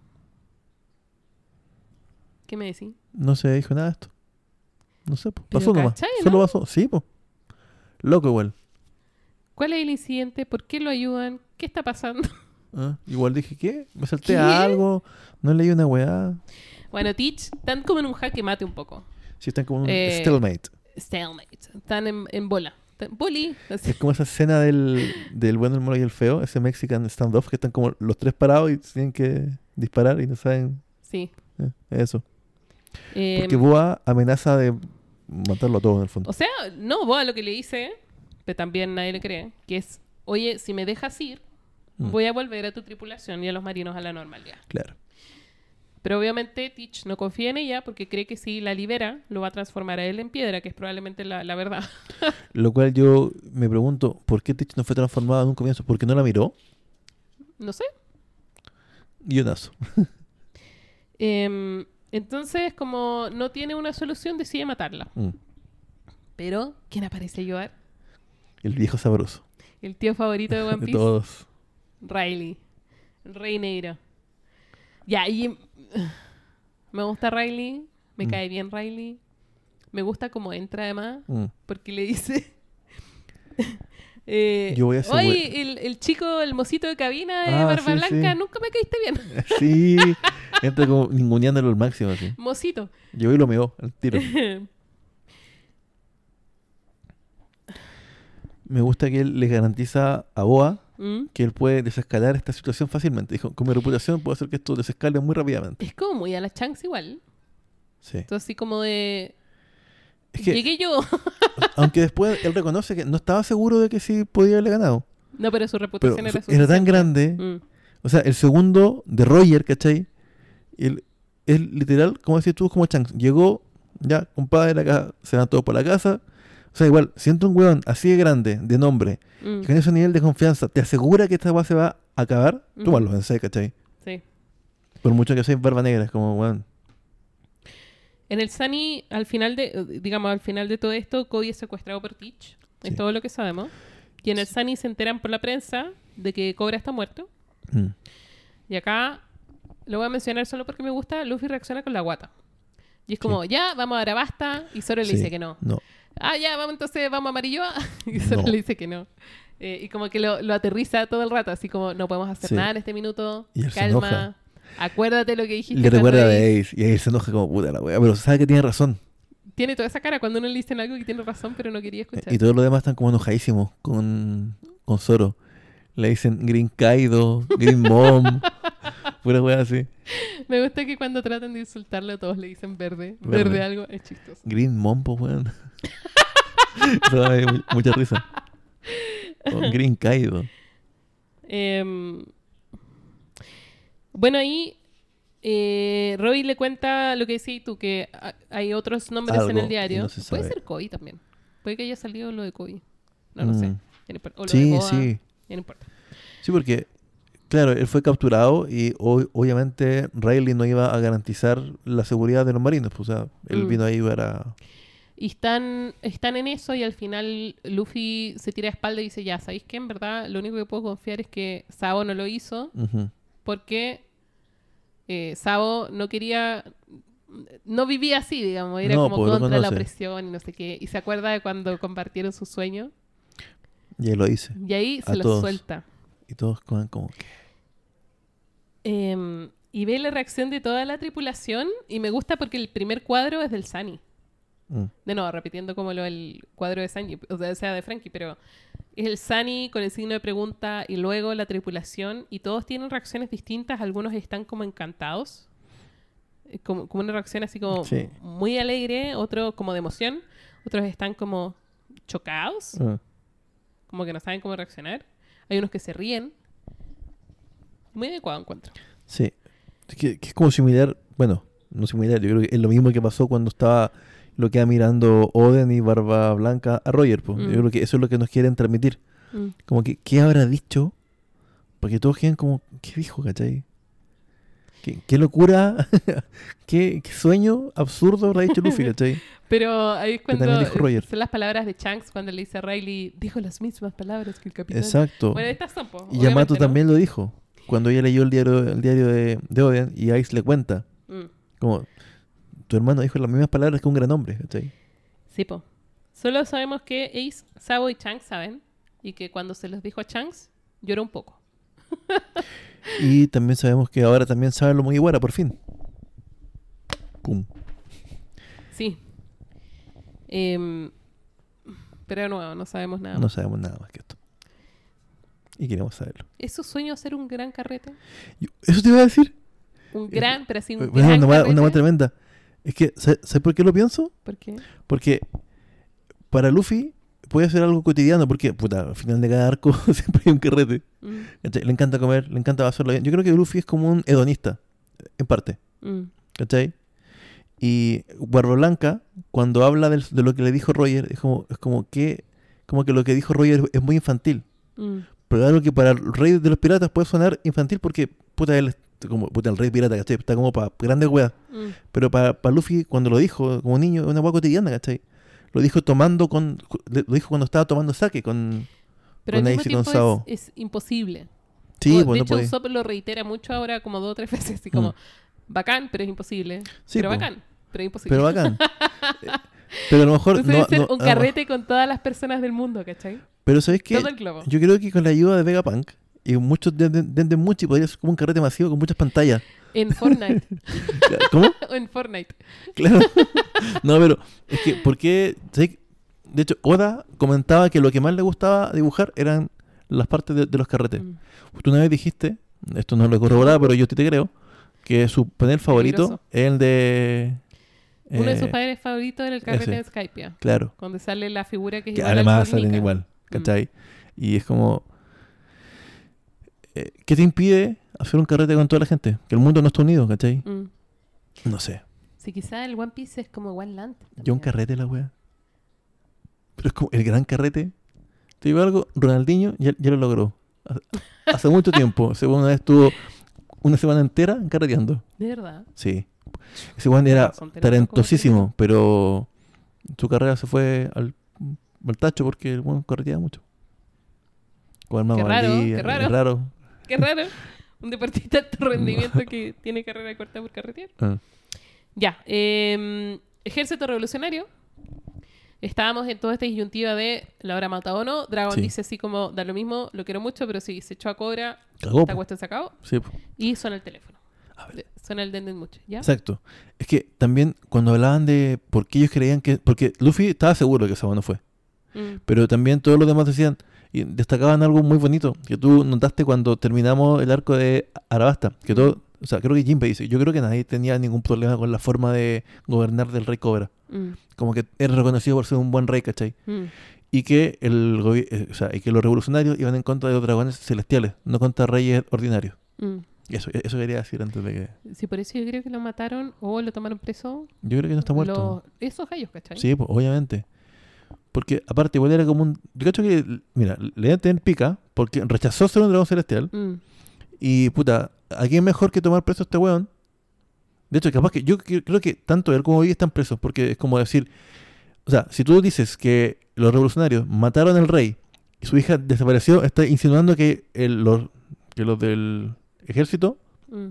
¿Qué me decís? No se dijo nada de esto. No sé, po. Pasó nomás. ¿cachai, Solo no? pasó. Sí, pues. Loco igual. ¿Cuál es el incidente? ¿Por qué lo ayudan? ¿Qué está pasando? [LAUGHS] Ah, Igual dije, ¿qué? Me salté ¿Qué? algo. No leí una weá. Bueno, Teach están como en un jaque mate un poco. Sí, están como un Eh, stalemate. Stalemate. Están en, en bola. Están- Boli. así. Es como esa escena del, del bueno, el malo y el feo, ese Mexican standoff, que están como los tres parados y tienen que disparar y no saben Sí. eh, eso. Eh, Porque Boa amenaza de matarlo a todos en el fondo. o sea, no, Boa lo que le dice, pero también nadie le cree, que es, oye, si me dejas ir, Mm. voy a volver a tu tripulación y a los marinos a la normalidad. Claro. Pero obviamente Teach no confía en ella porque cree que si la libera, lo va a transformar a él en piedra, que es probablemente la, la verdad. [LAUGHS] Lo cual yo me pregunto, ¿por qué Teach no fue transformada en un comienzo? ¿Por qué no la miró? No sé. Guionazo. [LAUGHS] Em, entonces, como no tiene una solución, decide matarla. Mm. Pero, ¿quién aparece a ayudar? El viejo sabroso. El tío favorito de One [LAUGHS] De Piece. todos. Riley. El Rey Negro. Ya, y me gusta Riley. Me Mm. cae bien Riley. Me gusta cómo entra además. Mm. Porque le dice... [LAUGHS] eh, Yo voy a hue- el, el chico, el mocito de cabina de Ah, Barba sí, Blanca, sí. nunca me caíste bien. [LAUGHS] Sí, entra como ninguneándolo al máximo así. Mocito. Yo y lo meó al tiro. [LAUGHS] Me gusta que él le garantiza a Boa Mm. que él puede desescalar esta situación fácilmente. Dijo, con mi reputación puedo hacer que esto desescale muy rápidamente. Es como muy a la Shanks igual. Sí. Entonces, así como de. Es que, Llegué yo. [LAUGHS] aunque después él reconoce que no estaba seguro de que sí podía haberle ganado. no, pero su Pero reputación era era tan grande. Mm. O sea, el segundo de Roger, ¿cachai? El, es literal, como decís tú, como Chanks. Llegó, ya, compadre, acá se van todos por la casa. O sea, igual, siento un weón así de grande, de nombre, Mm. y con ese nivel de confianza, te asegura que esta weá se va a acabar, tú Ujú. más lo pensás, ¿cachai? Sí. Por mucho que seas barba negra, es como, weón. En el Sunny, al final de, digamos, al final de todo esto, Cody es secuestrado por Teach. Es Sí. todo lo que sabemos. Y en el Sunny se enteran por la prensa de que Cobra está muerto. Mm. Y acá lo voy a mencionar solo porque me gusta. Luffy reacciona con la guata. Y es como, ya, vamos a Arabasta. Y Zoro le dice que no. No. Ah, ya, vamos entonces, vamos a Amarillo. [LAUGHS] y No. le dice que no. Eh, y como que lo, lo aterriza todo el rato. Así como, no podemos hacer Sí. nada en este minuto. Y Calma. Acuérdate lo que dijiste. Le recuerda Reddit". de Ace, y Ace se enoja como puta la weá, pero sabe que tiene razón. Tiene toda esa cara cuando uno le dicen algo que tiene razón, pero no quería escuchar. Y todos los demás están como enojadísimos con, con Zoro. Le dicen Green Kaido, Green Mom, [LAUGHS] pura weá así. Me gusta que cuando tratan de insultarlo todos le dicen verde. Verde. Verde, algo. Es chistoso. Green Mom, pues weón. [LAUGHS] Eso da mu- mucha risa. O [LAUGHS] Green Kaido. Em, bueno, ahí eh, Roy le cuenta lo que decías tú, que ha- hay otros nombres en el diario. no se Puede ser Koi también. Puede que haya salido lo de Koi. No lo sé. Mm. No. O lo de Sí, Boa, sí. No importa. Sí, porque, claro, él fue capturado y o- obviamente Riley no iba a garantizar la seguridad de los marinos. Pues, o sea, él Mm. vino ahí para... Y están, están en eso y al final Luffy se tira de espalda y dice, ya, ¿sabéis qué? En verdad, lo único que puedo confiar es que Sabo no lo hizo porque eh, Sabo no quería... No vivía así, digamos, era No, como pues, contra la conoce. opresión y no sé qué. Y se acuerda de cuando compartieron su sueño Y él lo hice. y ahí se lo todos. suelta. Y todos como, como que... Em, y ve la reacción de toda la tripulación y me gusta porque el primer cuadro es del Sunny. mm. De nuevo, repitiendo como lo del cuadro de Sunny, o sea, de Frankie, pero es el Sunny con el signo de pregunta y luego la tripulación y todos tienen reacciones distintas, algunos están como encantados, eh, como, como una reacción así como Sí. muy alegre, otros como de emoción, otros están como chocados, Ah. Como que no saben cómo reaccionar, hay unos que se ríen. Muy adecuado encuentro. Sí. Es que, que es como similar, bueno, no similar, yo creo que es lo mismo que pasó cuando estaba lo que mirando Oden y Barba Blanca a Roger. pues. Mm. Yo creo que eso es lo que nos quieren transmitir. Mm. Como que, ¿qué habrá dicho? Porque todos quedan como, ¿qué dijo, cachai? ¿Qué, qué locura, [LAUGHS] qué, qué sueño absurdo habrá dicho Luffy, [LAUGHS] cachai? Pero ahí es cuando también dijo Roger. son las palabras de Shanks cuando le dice a Riley, dijo las mismas palabras que el capitán. Exacto. Bueno, estas son, po, y Yamato ¿no? también lo dijo. Cuando ella leyó el diario, el diario de, de Oden y Ice le cuenta, Mm. como, tu hermano dijo las mismas palabras que un gran hombre, ¿cachai? Sí, po. Solo sabemos que Ace, Sabo y Shanks saben. Y que cuando se los dijo a Shanks, lloró un poco. [LAUGHS] Y también sabemos que ahora también sabe lo muy buena, por fin. Pum. Sí. Em, pero de nuevo, no sabemos nada. No sabemos nada más que esto. Y queremos saberlo. ¿Es su sueño hacer un gran carrete? Yo- Eso te iba a decir. Un gran, pero así un Bueno, gran una hueá- carrete. una hueá tremenda. Es que, ¿sabes sabes por qué lo pienso? ¿Por qué? Porque para Luffy puede ser algo cotidiano, porque, puta, al final de cada arco [LAUGHS] siempre hay un carrete. Mm. Le encanta comer, le encanta hacerlo bien. Yo creo que Luffy es como un hedonista, en parte. mm, ¿Cachai? Y Barba Blanca, cuando habla del- de lo que le dijo Roger, es como, es como que como que lo que dijo Roger es muy infantil. mm. Pero algo que para el rey de los piratas puede sonar infantil porque, puta, él es como, puta, el rey pirata, ¿cachai? Está como para grandes weas. Mm. Pero para, para Luffy, cuando lo dijo como niño, es una wea cotidiana, ¿cachai? Lo dijo tomando con, lo dijo cuando estaba tomando sake con... Pero al Con mismo tiempo Sao. es, es imposible. Sí, O- de pues no hecho. Usopp lo reitera mucho ahora como dos o tres [LAUGHS] veces, así como, Mm. bacán, pero es imposible. Sí, pero po. bacán, pero es imposible. Pero bacán. [LAUGHS] Eh, pero a lo mejor... No- ser no- un carrete con todas las personas del mundo, ¿cachai? Pero ¿sabes qué? Todo el globo. Yo creo que con la ayuda de Vegapunk y muchos de, de, de, de Muchi podría ser como un carrete masivo con muchas pantallas. En Fortnite. [LAUGHS] ¿Cómo? [LAUGHS] en Fortnite. Claro. [LAUGHS] No, pero es que, ¿por qué? De hecho, Oda comentaba que lo que más le gustaba dibujar eran las partes de, de los carretes. Mm. Tú una vez dijiste, esto no lo he corroborado, pero yo sí te creo, que su panel favorito es el de Uno de sus Eh, padres favoritos era el carrete de Skype, Claro. donde sale la figura que es Que igual al además salen igual, Mm. ¿cachai? Y es como... eh, ¿Qué te impide hacer un carrete con toda la gente? Que el mundo no está unido, ¿cachai? Mm. No sé. Sí, quizá el One Piece es como One Land. Yo un carrete la wea. Pero es como el gran carrete. Te digo algo, Ronaldinho ya, ya lo logró. Hace- mucho tiempo. Ese una vez estuvo una semana entera carreteando. De verdad. Sí. Ese weón era talentosísimo, pero su carrera se fue al, al tacho porque el weón carreteaba mucho. Con Qué raro, qué raro. raro. Qué raro. Un deportista de alto rendimiento que tiene carrera corta por carretear. Ah, Ya. eh, ejército revolucionario. Estábamos en toda esta disyuntiva de la hora mata o no. Dragon Sí. dice así como, da lo mismo, lo quiero mucho, pero si se echó a cobra, Cagó. esta cuestión se acabó. Sí. Y suena el teléfono. A ver. De- Suena el Denden mucho, ¿ya? Exacto. Es que también cuando hablaban de por qué ellos creían que... Porque Luffy estaba seguro que esa no fue. Mm, Pero también todos los demás decían y destacaban algo muy bonito que tú notaste cuando terminamos el arco de Arabasta. Que todo, o sea, creo que Jinbe dice, yo creo que nadie tenía ningún problema con la forma de gobernar del rey Cobra. mm, Como que era reconocido por ser un buen rey, ¿cachai? mm. Y que, el, eh, o sea, y que los revolucionarios iban en contra de los dragones celestiales, no contra reyes ordinarios. Mm. Eso, eso quería decir antes de que... Sí, por eso yo creo que lo mataron o lo tomaron preso. Yo creo que no está muerto. los- esos gallos, ¿cachai? Sí, pues, obviamente. Porque aparte igual era como un... Yo cacho que, mira, le tener pica porque rechazó ser un dragón celestial. Mm, Y puta, ¿a quién mejor que tomar preso a este weón? De hecho, capaz que yo cre- creo que tanto él como Vivi están presos porque es como decir... O sea, si tú dices que los revolucionarios mataron al rey y su hija desapareció, está insinuando que, el- los, que los del ejército mm.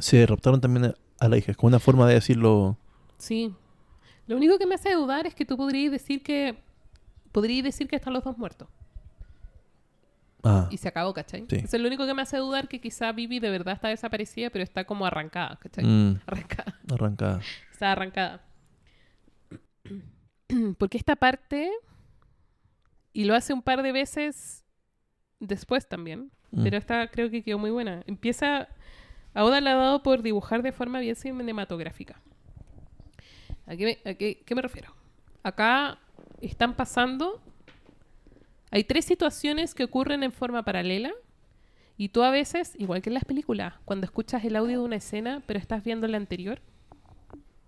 se raptaron también a la hija. Es como una forma de decirlo... Sí. Lo único que me hace dudar es que tú podrías decir que. Podrías decir que están los dos muertos. Ah, Y se acabó, ¿cachai? Sí. Es lo único que me hace dudar que quizá Vivi de verdad está desaparecida, pero está como arrancada, ¿cachai? mm, Arrancada. arrancada. Está arrancada. [CLEARS THROAT] Porque esta parte. Y lo hace un par de veces después también. Mm. Pero esta creo que quedó muy buena. Empieza. A Oda le ha dado por dibujar de forma bien cinematográfica. ¿A qué me, a qué- qué me refiero? Acá están pasando. Hay tres situaciones que ocurren en forma paralela. Y tú a veces, igual que en las películas, cuando escuchas el audio de una escena, pero estás viendo la anterior,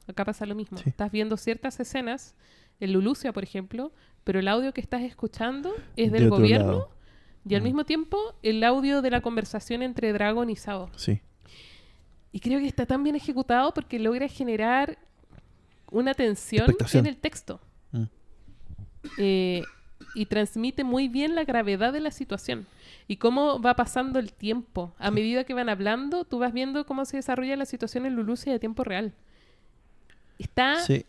acá pasa lo mismo. Sí. Estás viendo ciertas escenas, en Lulucia, por ejemplo, pero el audio que estás escuchando es De del gobierno lado. y al Mm. mismo tiempo el audio de la conversación entre Dragon y Sao. Sí. Y creo que está tan bien ejecutado porque logra generar una tensión en el texto. Eh, y transmite muy bien la gravedad de la situación y cómo va pasando el tiempo. A medida que van hablando, tú vas viendo cómo se desarrolla la situación en Lulucia de tiempo real. Está Sí.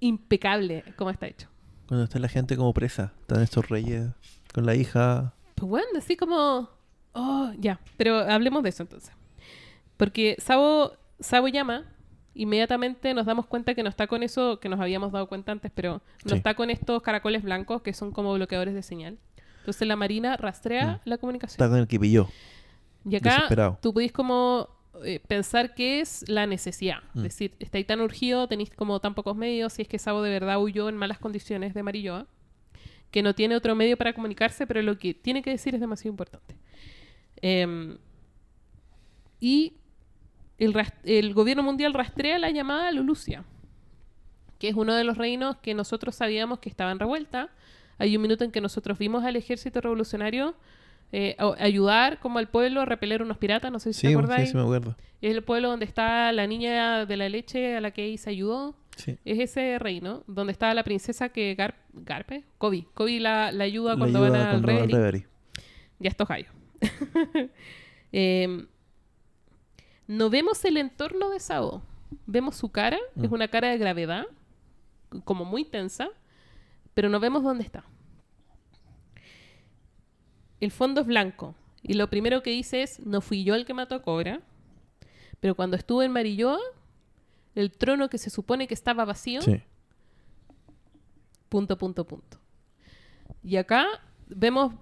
impecable cómo está hecho. Cuando está la gente como presa, están estos reyes con la hija. Pues bueno, así como... Oh, ya. Pero hablemos de eso entonces. Porque Sabo, Sabo llama, inmediatamente nos damos cuenta que no está con eso que nos habíamos dado cuenta antes, pero no Sí. está con estos caracoles blancos que son como bloqueadores de señal. Entonces la Marina rastrea la comunicación. Está con el que pilló. Y acá desesperado. tú podéis como eh, pensar que es la necesidad. Mm. Es decir, estáis tan urgido, tenéis como tan pocos medios, si es que Sabo de verdad huyó en malas condiciones de Marilloa, que no tiene otro medio para comunicarse, pero lo que tiene que decir es demasiado importante. Em, y el, gobierno mundial rastrea la llamada Lulucia, que es uno de los reinos que nosotros sabíamos que estaba en revuelta. Hay un minuto en que nosotros vimos al ejército revolucionario eh, ayudar como al pueblo a repeler unos piratas, no sé si Sí, te sí, acordáis. sí me acuerdo. Es el pueblo donde está la niña de la leche a la que se ayudó. Sí. Es ese reino donde está la princesa que Gar- Garpe, Kobe. Kobe la, la ayuda cuando ayuda van al Reverie. Ya estos [LAUGHS] gallos. Em, no vemos el entorno de Sao. Vemos su cara, es Mm. una cara de gravedad, como muy tensa, pero no vemos dónde está. El fondo es blanco. Y lo primero que dice es, no fui yo el que mató a Cobra, pero cuando estuve en Marilloa, el trono que se supone que estaba vacío, Sí. punto, punto, punto. Y acá vemos,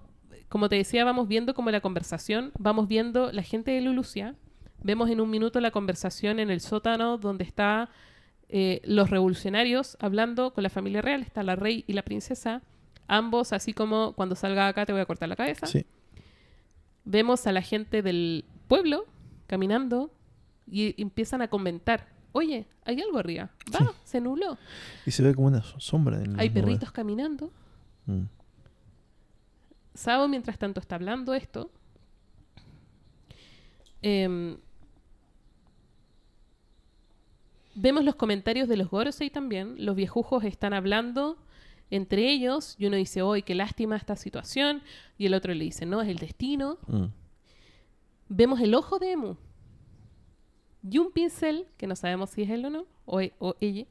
como te decía, vamos viendo como la conversación, vamos viendo la gente de Lulucia, vemos en un minuto la conversación en el sótano donde está eh, los revolucionarios hablando con la familia real, está la rey y la princesa, ambos así como cuando salga acá te voy a cortar la cabeza. Sí. Vemos a la gente del pueblo caminando y empiezan a comentar, oye, hay algo arriba, va, Sí. se nubló, Y se ve como una so- sombra en hay perritos caminando. Mm. Sabo, mientras tanto, está hablando esto. Em, vemos los comentarios de los Gorosei también. Los viejujos están hablando entre ellos y uno dice, hoy qué lástima esta situación. Y el otro le dice, no, es el destino. Mm. Vemos el ojo de Emu. Y un pincel, que no sabemos si es él o no, o, e- o ella.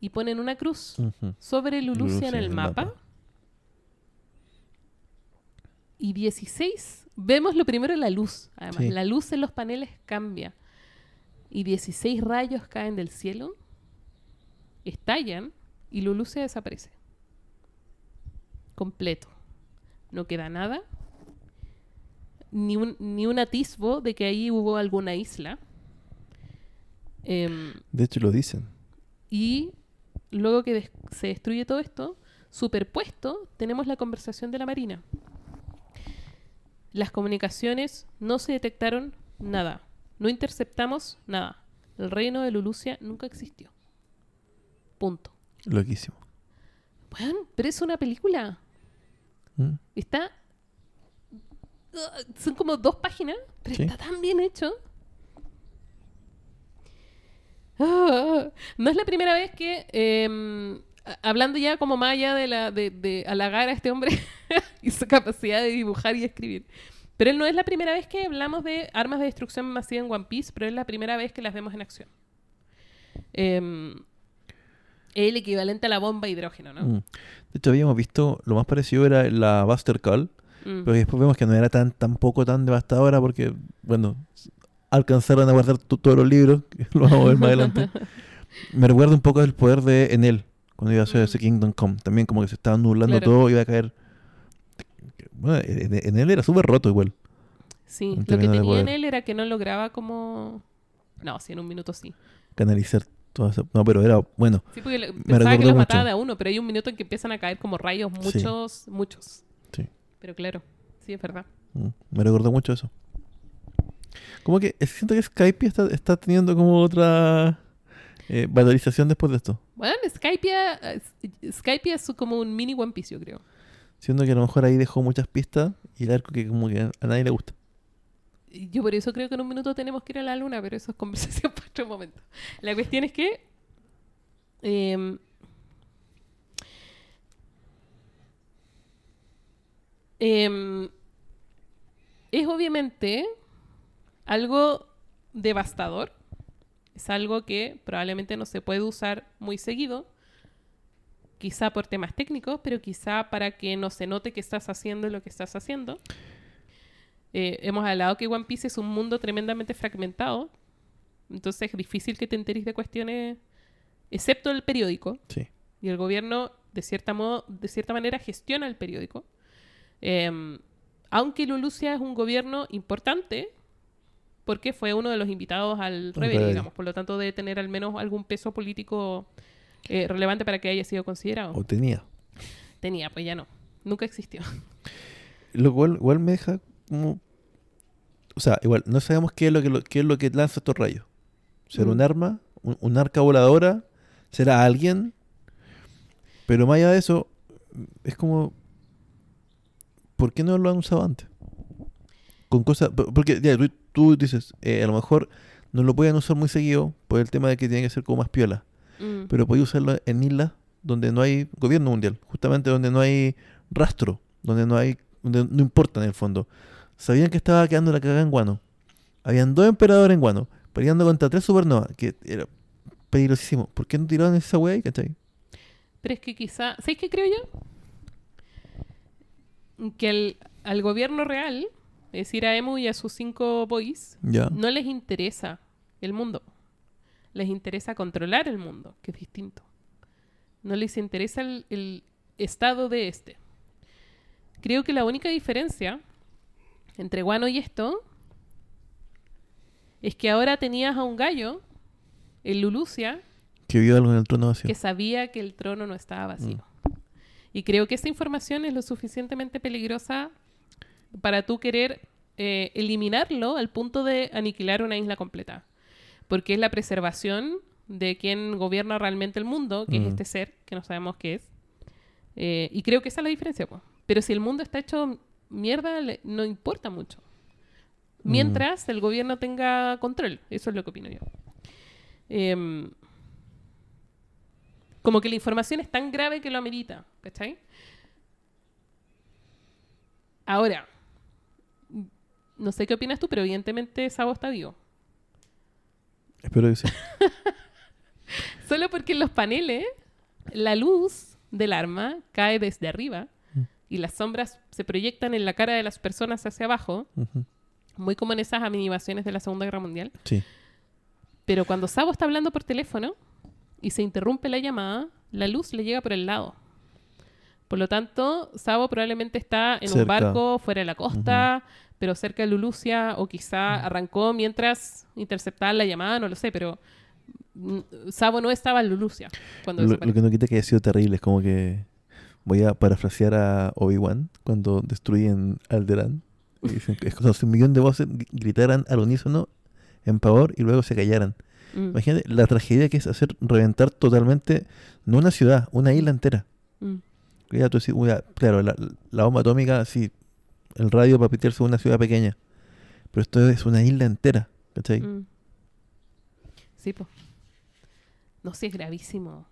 Y ponen una cruz sobre Lulucia en el mapa. Y 16, vemos lo primero la luz. Además, Sí. la luz en los paneles cambia. Y 16 rayos caen del cielo, estallan y Lulucia desaparece. Completo. No queda nada. Ni un, ni un atisbo de que ahí hubo alguna isla. Em, De hecho, lo dicen. y luego que des- se destruye todo esto, superpuesto, tenemos la conversación de la Marina. Las comunicaciones no se detectaron nada. No interceptamos nada. El reino de Lulucia nunca existió. Punto. Loquísimo. Bueno, pero es una película. Mm. Está. uh, son como dos páginas, pero Sí. está tan bien hecho. Ah, no es la primera vez que, eh, a- hablando ya como más allá de, la, de, de halagar a este hombre [LAUGHS] y su capacidad de dibujar y escribir, pero él no es la primera vez que hablamos de armas de destrucción masiva en One Piece, pero es la primera vez que las vemos en acción. Es el equivalente a la bomba de hidrógeno, ¿no? Mm. De hecho, habíamos visto, lo más parecido era la Buster Call, Mm. pero después vemos que no era tan tampoco tan devastadora porque, bueno, alcanzaron a guardar to- todos los libros, [LAUGHS] lo vamos a ver más adelante. [LAUGHS] Me recuerda un poco el poder de Enel, cuando iba a hacer Mm. ese Kingdom Come. También como que se estaba nublando Claro. todo, iba a caer. Bueno, En- Enel era súper roto igual. Sí, lo que tenía en él era que no lograba como... No, sí, en un minuto sí. Canalizar todo eso. No, pero era bueno. Sí, porque le- pensaba que los mucho. mataba de a uno, pero hay un minuto en que empiezan a caer como rayos, muchos, muchos. Sí. Pero claro, sí, es verdad. Mm, Me recordó mucho eso. Como que eh, siento que Skype está, está teniendo como otra eh, valorización después de esto. Bueno, Skypia, eh, Skypia es como un mini One Piece, yo creo. Siento que a lo mejor ahí dejó muchas pistas y el arco que como que a nadie le gusta. Yo por eso creo que en un minuto tenemos que ir a la luna, pero eso es conversación [LAUGHS] para otro momento. La cuestión es que... em, em, es obviamente algo devastador. Es algo que probablemente no se puede usar muy seguido. Quizá por temas técnicos, pero quizá para que no se note que estás haciendo lo que estás haciendo. Eh, hemos hablado que One Piece es un mundo tremendamente fragmentado. Entonces es difícil que te enteres de cuestiones, excepto el periódico. Sí. Y el gobierno, de cierta, modo, de cierta manera, gestiona el periódico. Eh, aunque Lulucia es un gobierno importante, porque fue uno de los invitados al Rebel, Rebel. digamos. Por lo tanto, debe tener al menos algún peso político eh, relevante para que haya sido considerado. O tenía. Tenía, pues ya no. Nunca existió. Lo cual igual me deja como... O sea, igual, no sabemos qué es lo que, lo- qué es lo que lanza estos rayos. ¿Será un Mm. arma? ¿Un, un arca voladora? ¿Será alguien? Pero más allá de eso, es como... ¿Por qué no lo han usado antes? Con cosas... por- Porque ya, tú, tú dices, eh, a lo mejor no lo pueden usar muy seguido por el tema de que tiene que ser como más piola. Mm. Pero podéis usarlo en islas donde no hay gobierno mundial, justamente donde no hay rastro, donde no hay, donde no importa en el fondo. Sabían que estaba quedando la cagada en Guano. Habían dos emperadores en Guano, peleando contra tres supernovas, que era peligrosísimo. ¿Por qué no tiraron esa wea ahí, cachai? Pero es que quizá, ¿sabéis qué creo yo? Que al, al gobierno real, es decir, a Emu y a sus cinco boys, no les interesa el mundo. Les interesa controlar el mundo, que es distinto. No les interesa el, el estado de este. Creo que la única diferencia entre Guano y esto es que ahora tenías a un gallo, el Lulucia, Que vio algo en el trono vacío. que sabía que el trono no estaba vacío. Y creo que esa información es lo suficientemente peligrosa para tú querer eh, eliminarlo al punto de aniquilar una isla completa. Porque es la preservación de quien gobierna realmente el mundo, que es este ser, que no sabemos qué es. Eh, y creo que esa es la diferencia. po. Pero si el mundo está hecho mierda, le- no importa mucho. Mientras el gobierno tenga control. Eso es lo que opino yo. Em, como que la información es tan grave que lo amerita, ¿cachai? Ahora, no sé qué opinas tú, pero evidentemente Sabo está vivo. Espero que sí. [LAUGHS] Solo porque en los paneles la luz del arma cae desde arriba Mm. y las sombras se proyectan en la cara de las personas hacia abajo, muy como en esas animaciones de la Segunda Guerra Mundial. Sí. Pero cuando Sabo está hablando por teléfono y se interrumpe la llamada, la luz le llega por el lado. Por lo tanto, Sabo probablemente está en un barco fuera de la costa, pero cerca de Lulucia, o quizá arrancó mientras interceptaba la llamada, no lo sé, pero mm, Sabo no estaba en Lulucia cuando Lo, que no quita que haya sido terrible. Es como que voy a parafrasear a Obi-Wan cuando destruyen Alderaan. Y dicen que es como si un millón de voces gr- gritaran al unísono en pavor y luego se callaran. Mm, Imagínate la tragedia que es hacer reventar totalmente, no una ciudad, una isla entera. mm, Ya tú decís, "Uy, claro, la, la bomba atómica, sí, el radio para pitearse una ciudad pequeña. Pero esto es una isla entera, ¿cachai? mm. Sí, pues. No, sí, es gravísimo.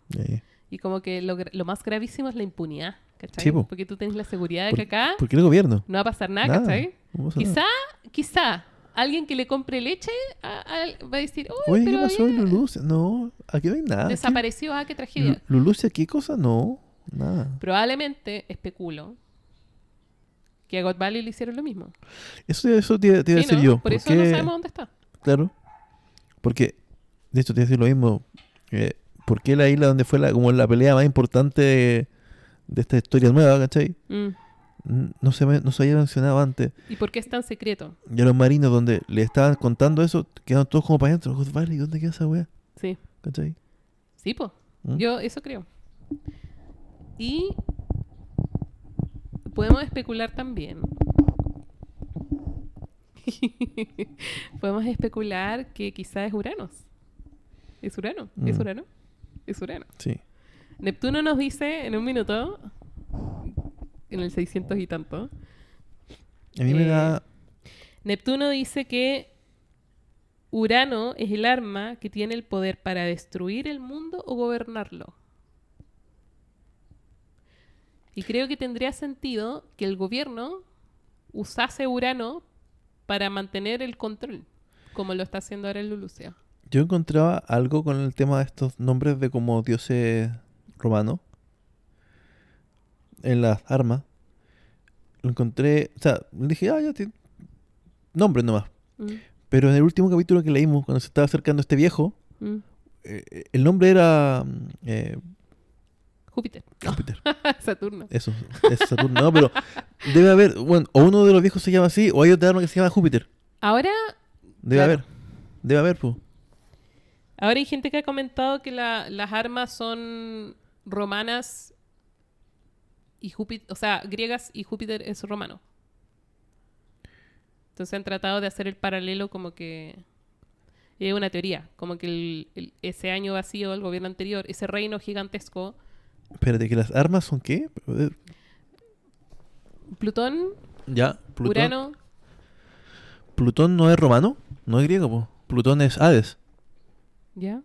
Y como que lo, más gravísimo es la impunidad, ¿cachai? Sí, po. Porque tú tienes la seguridad de Por- que acá ¿Por qué el gobierno? no va a pasar nada, Nada. ¿cachai? No pasa nada. Quizá, quizá, alguien que le compre leche a- a- va a decir, uy, Oye, ¿qué pasó en Lulucia? No, aquí no hay nada. ¿Qué- desapareció, ah, qué tragedia. Lu- ¿Lulucia qué cosa? No, nada. Probablemente, especulo, que a God Valley le hicieron lo mismo. Eso, eso te, te iba a Sí, decir ¿no? yo. Por eso qué? no sabemos dónde está. Claro. Porque, de hecho, te iba a decir lo mismo. eh, ¿Por qué la isla donde fue la, como la pelea más importante de, de esta historia nueva, ¿cachai? Mm. No se, me- no se había mencionado antes. ¿Y por qué es tan secreto? Y a los marinos donde le estaban contando eso, quedaron todos como para adentro. God Valley, ¿dónde queda esa wea? Sí, ¿Cachai? sí, pues. ¿Mm? Yo eso creo. Y podemos especular también. [LAUGHS] podemos especular que quizá es Uranos. ¿Es Urano? ¿Es Mm. Urano? Es Urano. Sí. Neptuno nos dice en un minuto, en el 600 y tanto, A mí me Eh, da... Neptuno dice que Urano es el arma que tiene el poder para destruir el mundo o gobernarlo. Y creo que tendría sentido que el gobierno usase Urano para mantener el control, como lo está haciendo ahora en Lulucia. Yo encontraba algo con el tema de estos nombres de como dioses romanos en las armas. Lo encontré, o sea, dije, ah, ya tiene nombres nomás. Mm, Pero en el último capítulo que leímos, cuando se estaba acercando este viejo, mm. eh, el nombre era mm, eh, Júpiter. Júpiter. [LAUGHS] Saturno. Eso, es Saturno. No, pero debe haber, bueno, o uno de los viejos se llama así, o hay otra arma que se llama Júpiter. Ahora, Debe Claro. haber. Debe haber, pues. ahora hay gente que ha comentado que la- las armas son romanas y Júpiter, o sea, griegas y Júpiter es romano. Entonces han tratado de hacer el paralelo como que es una teoría, como que el- el- ese año vacío del gobierno anterior, ese reino gigantesco, Espérate, que las armas son qué? Eh, Plutón, Ya, Plutón. Urano, Plutón no es romano, no es griego, po. Plutón es Hades. ¿ya?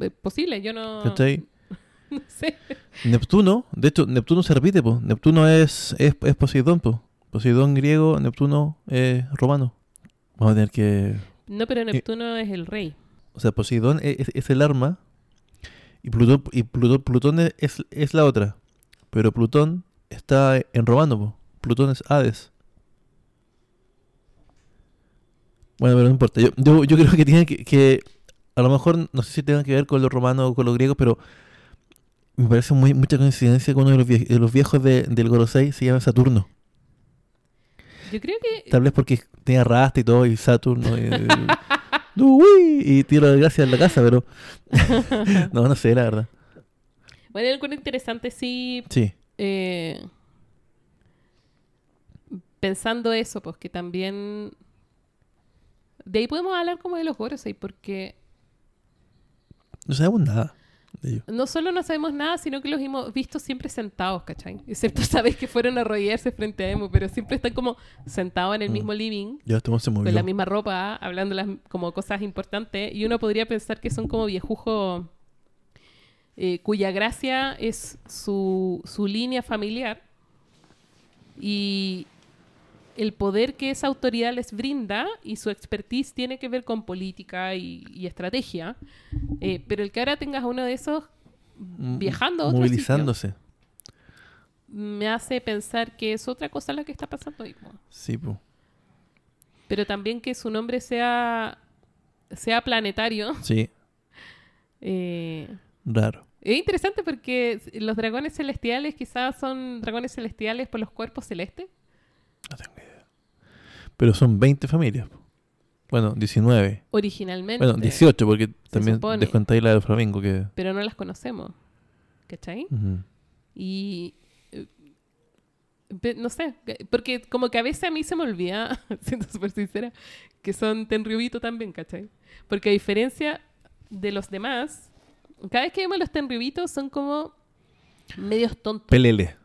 Eh, Posible, yo no, ¿Cachai? [LAUGHS] no sé. Neptuno, de hecho, Neptuno se repite, po. Neptuno es, es, es Poseidón, po. Poseidón griego, Neptuno es romano. Vamos a tener que. No, pero Neptuno es el rey. O sea, Poseidón es, es el arma. Y Plutón, y Plutón, Plutón es, es, la otra. Pero Plutón está en romano, po. Plutón es Hades. Bueno, pero no importa. Yo, yo, yo creo que tiene que, que. A lo mejor, no sé si tenga que ver con los romanos o con los griegos, pero. Me parece muy, mucha coincidencia que uno de los, vie- de los viejos de- del Gorosei se llama Saturno. Yo creo que Tal vez porque tenía rasta y todo, y Saturno. y- [LAUGHS] Uy, y tiro de gracia en la casa, pero. [LAUGHS] [LAUGHS] no, no sé, la verdad. Bueno, algo interesante sí. Sí. eh, pensando eso, pues que también. De ahí podemos hablar como de los Gorosei, porque No sabemos nada de ellos. no solo no sabemos nada, sino que los hemos visto siempre sentados, ¿cachai? Excepto vez [LAUGHS] que fueron a arrodillarse frente a Emo, pero siempre están como sentados en el Mm. mismo living, Ya este se movió. con la misma ropa, hablando las como cosas importantes, y uno podría pensar que son como viejujos eh, cuya gracia es su, su línea familiar y el poder que esa autoridad les brinda y su expertise tiene que ver con política y, y estrategia, Eh, pero el que ahora tengas uno de esos Mm, viajando a otro Movilizándose. sitio, me hace pensar que es otra cosa la que está pasando ahí. po. Sí, pues. Pero también que su nombre sea, sea planetario. Sí, [LAUGHS] eh, raro. es interesante porque los dragones celestiales quizás son dragones celestiales por los cuerpos celestes. No tengo idea. Pero son 20 familias. Bueno, 19. Originalmente. Bueno, 18, porque también supone. descontáis la del Flamingo. que Pero no las conocemos. ¿Cachai? Ujú. Y. eh, No sé, que- porque como que a veces a mí se me olvida, [LAUGHS] siendo súper sincera, que son Tenryubito también, ¿cachai? Porque a diferencia de los demás, cada vez que vemos los Tenryubitos son como medios tontos. Pelele.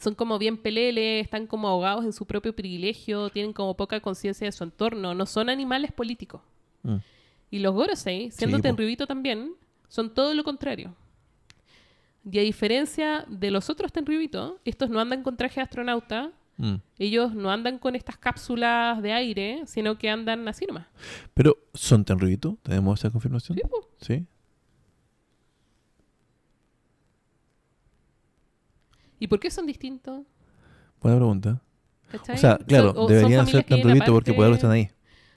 Son como bien peleles, están como ahogados en su propio privilegio, tienen como poca conciencia de su entorno, no son animales políticos. Mm. Y los Gorosei, siendo Sí. Tenryubito también, son todo lo contrario. Y a diferencia de los otros Tenryubito, estos no andan con traje de astronauta, Mm. ellos no andan con estas cápsulas de aire, sino que andan así nomás. Pero, ¿son tan ruiditos? ¿Tenemos esa confirmación? Sí. ¿Y por qué son distintos? Buena pregunta. ¿Cachai? O sea, claro, Son- deberían ser tan ruiditos porque por algo están ahí.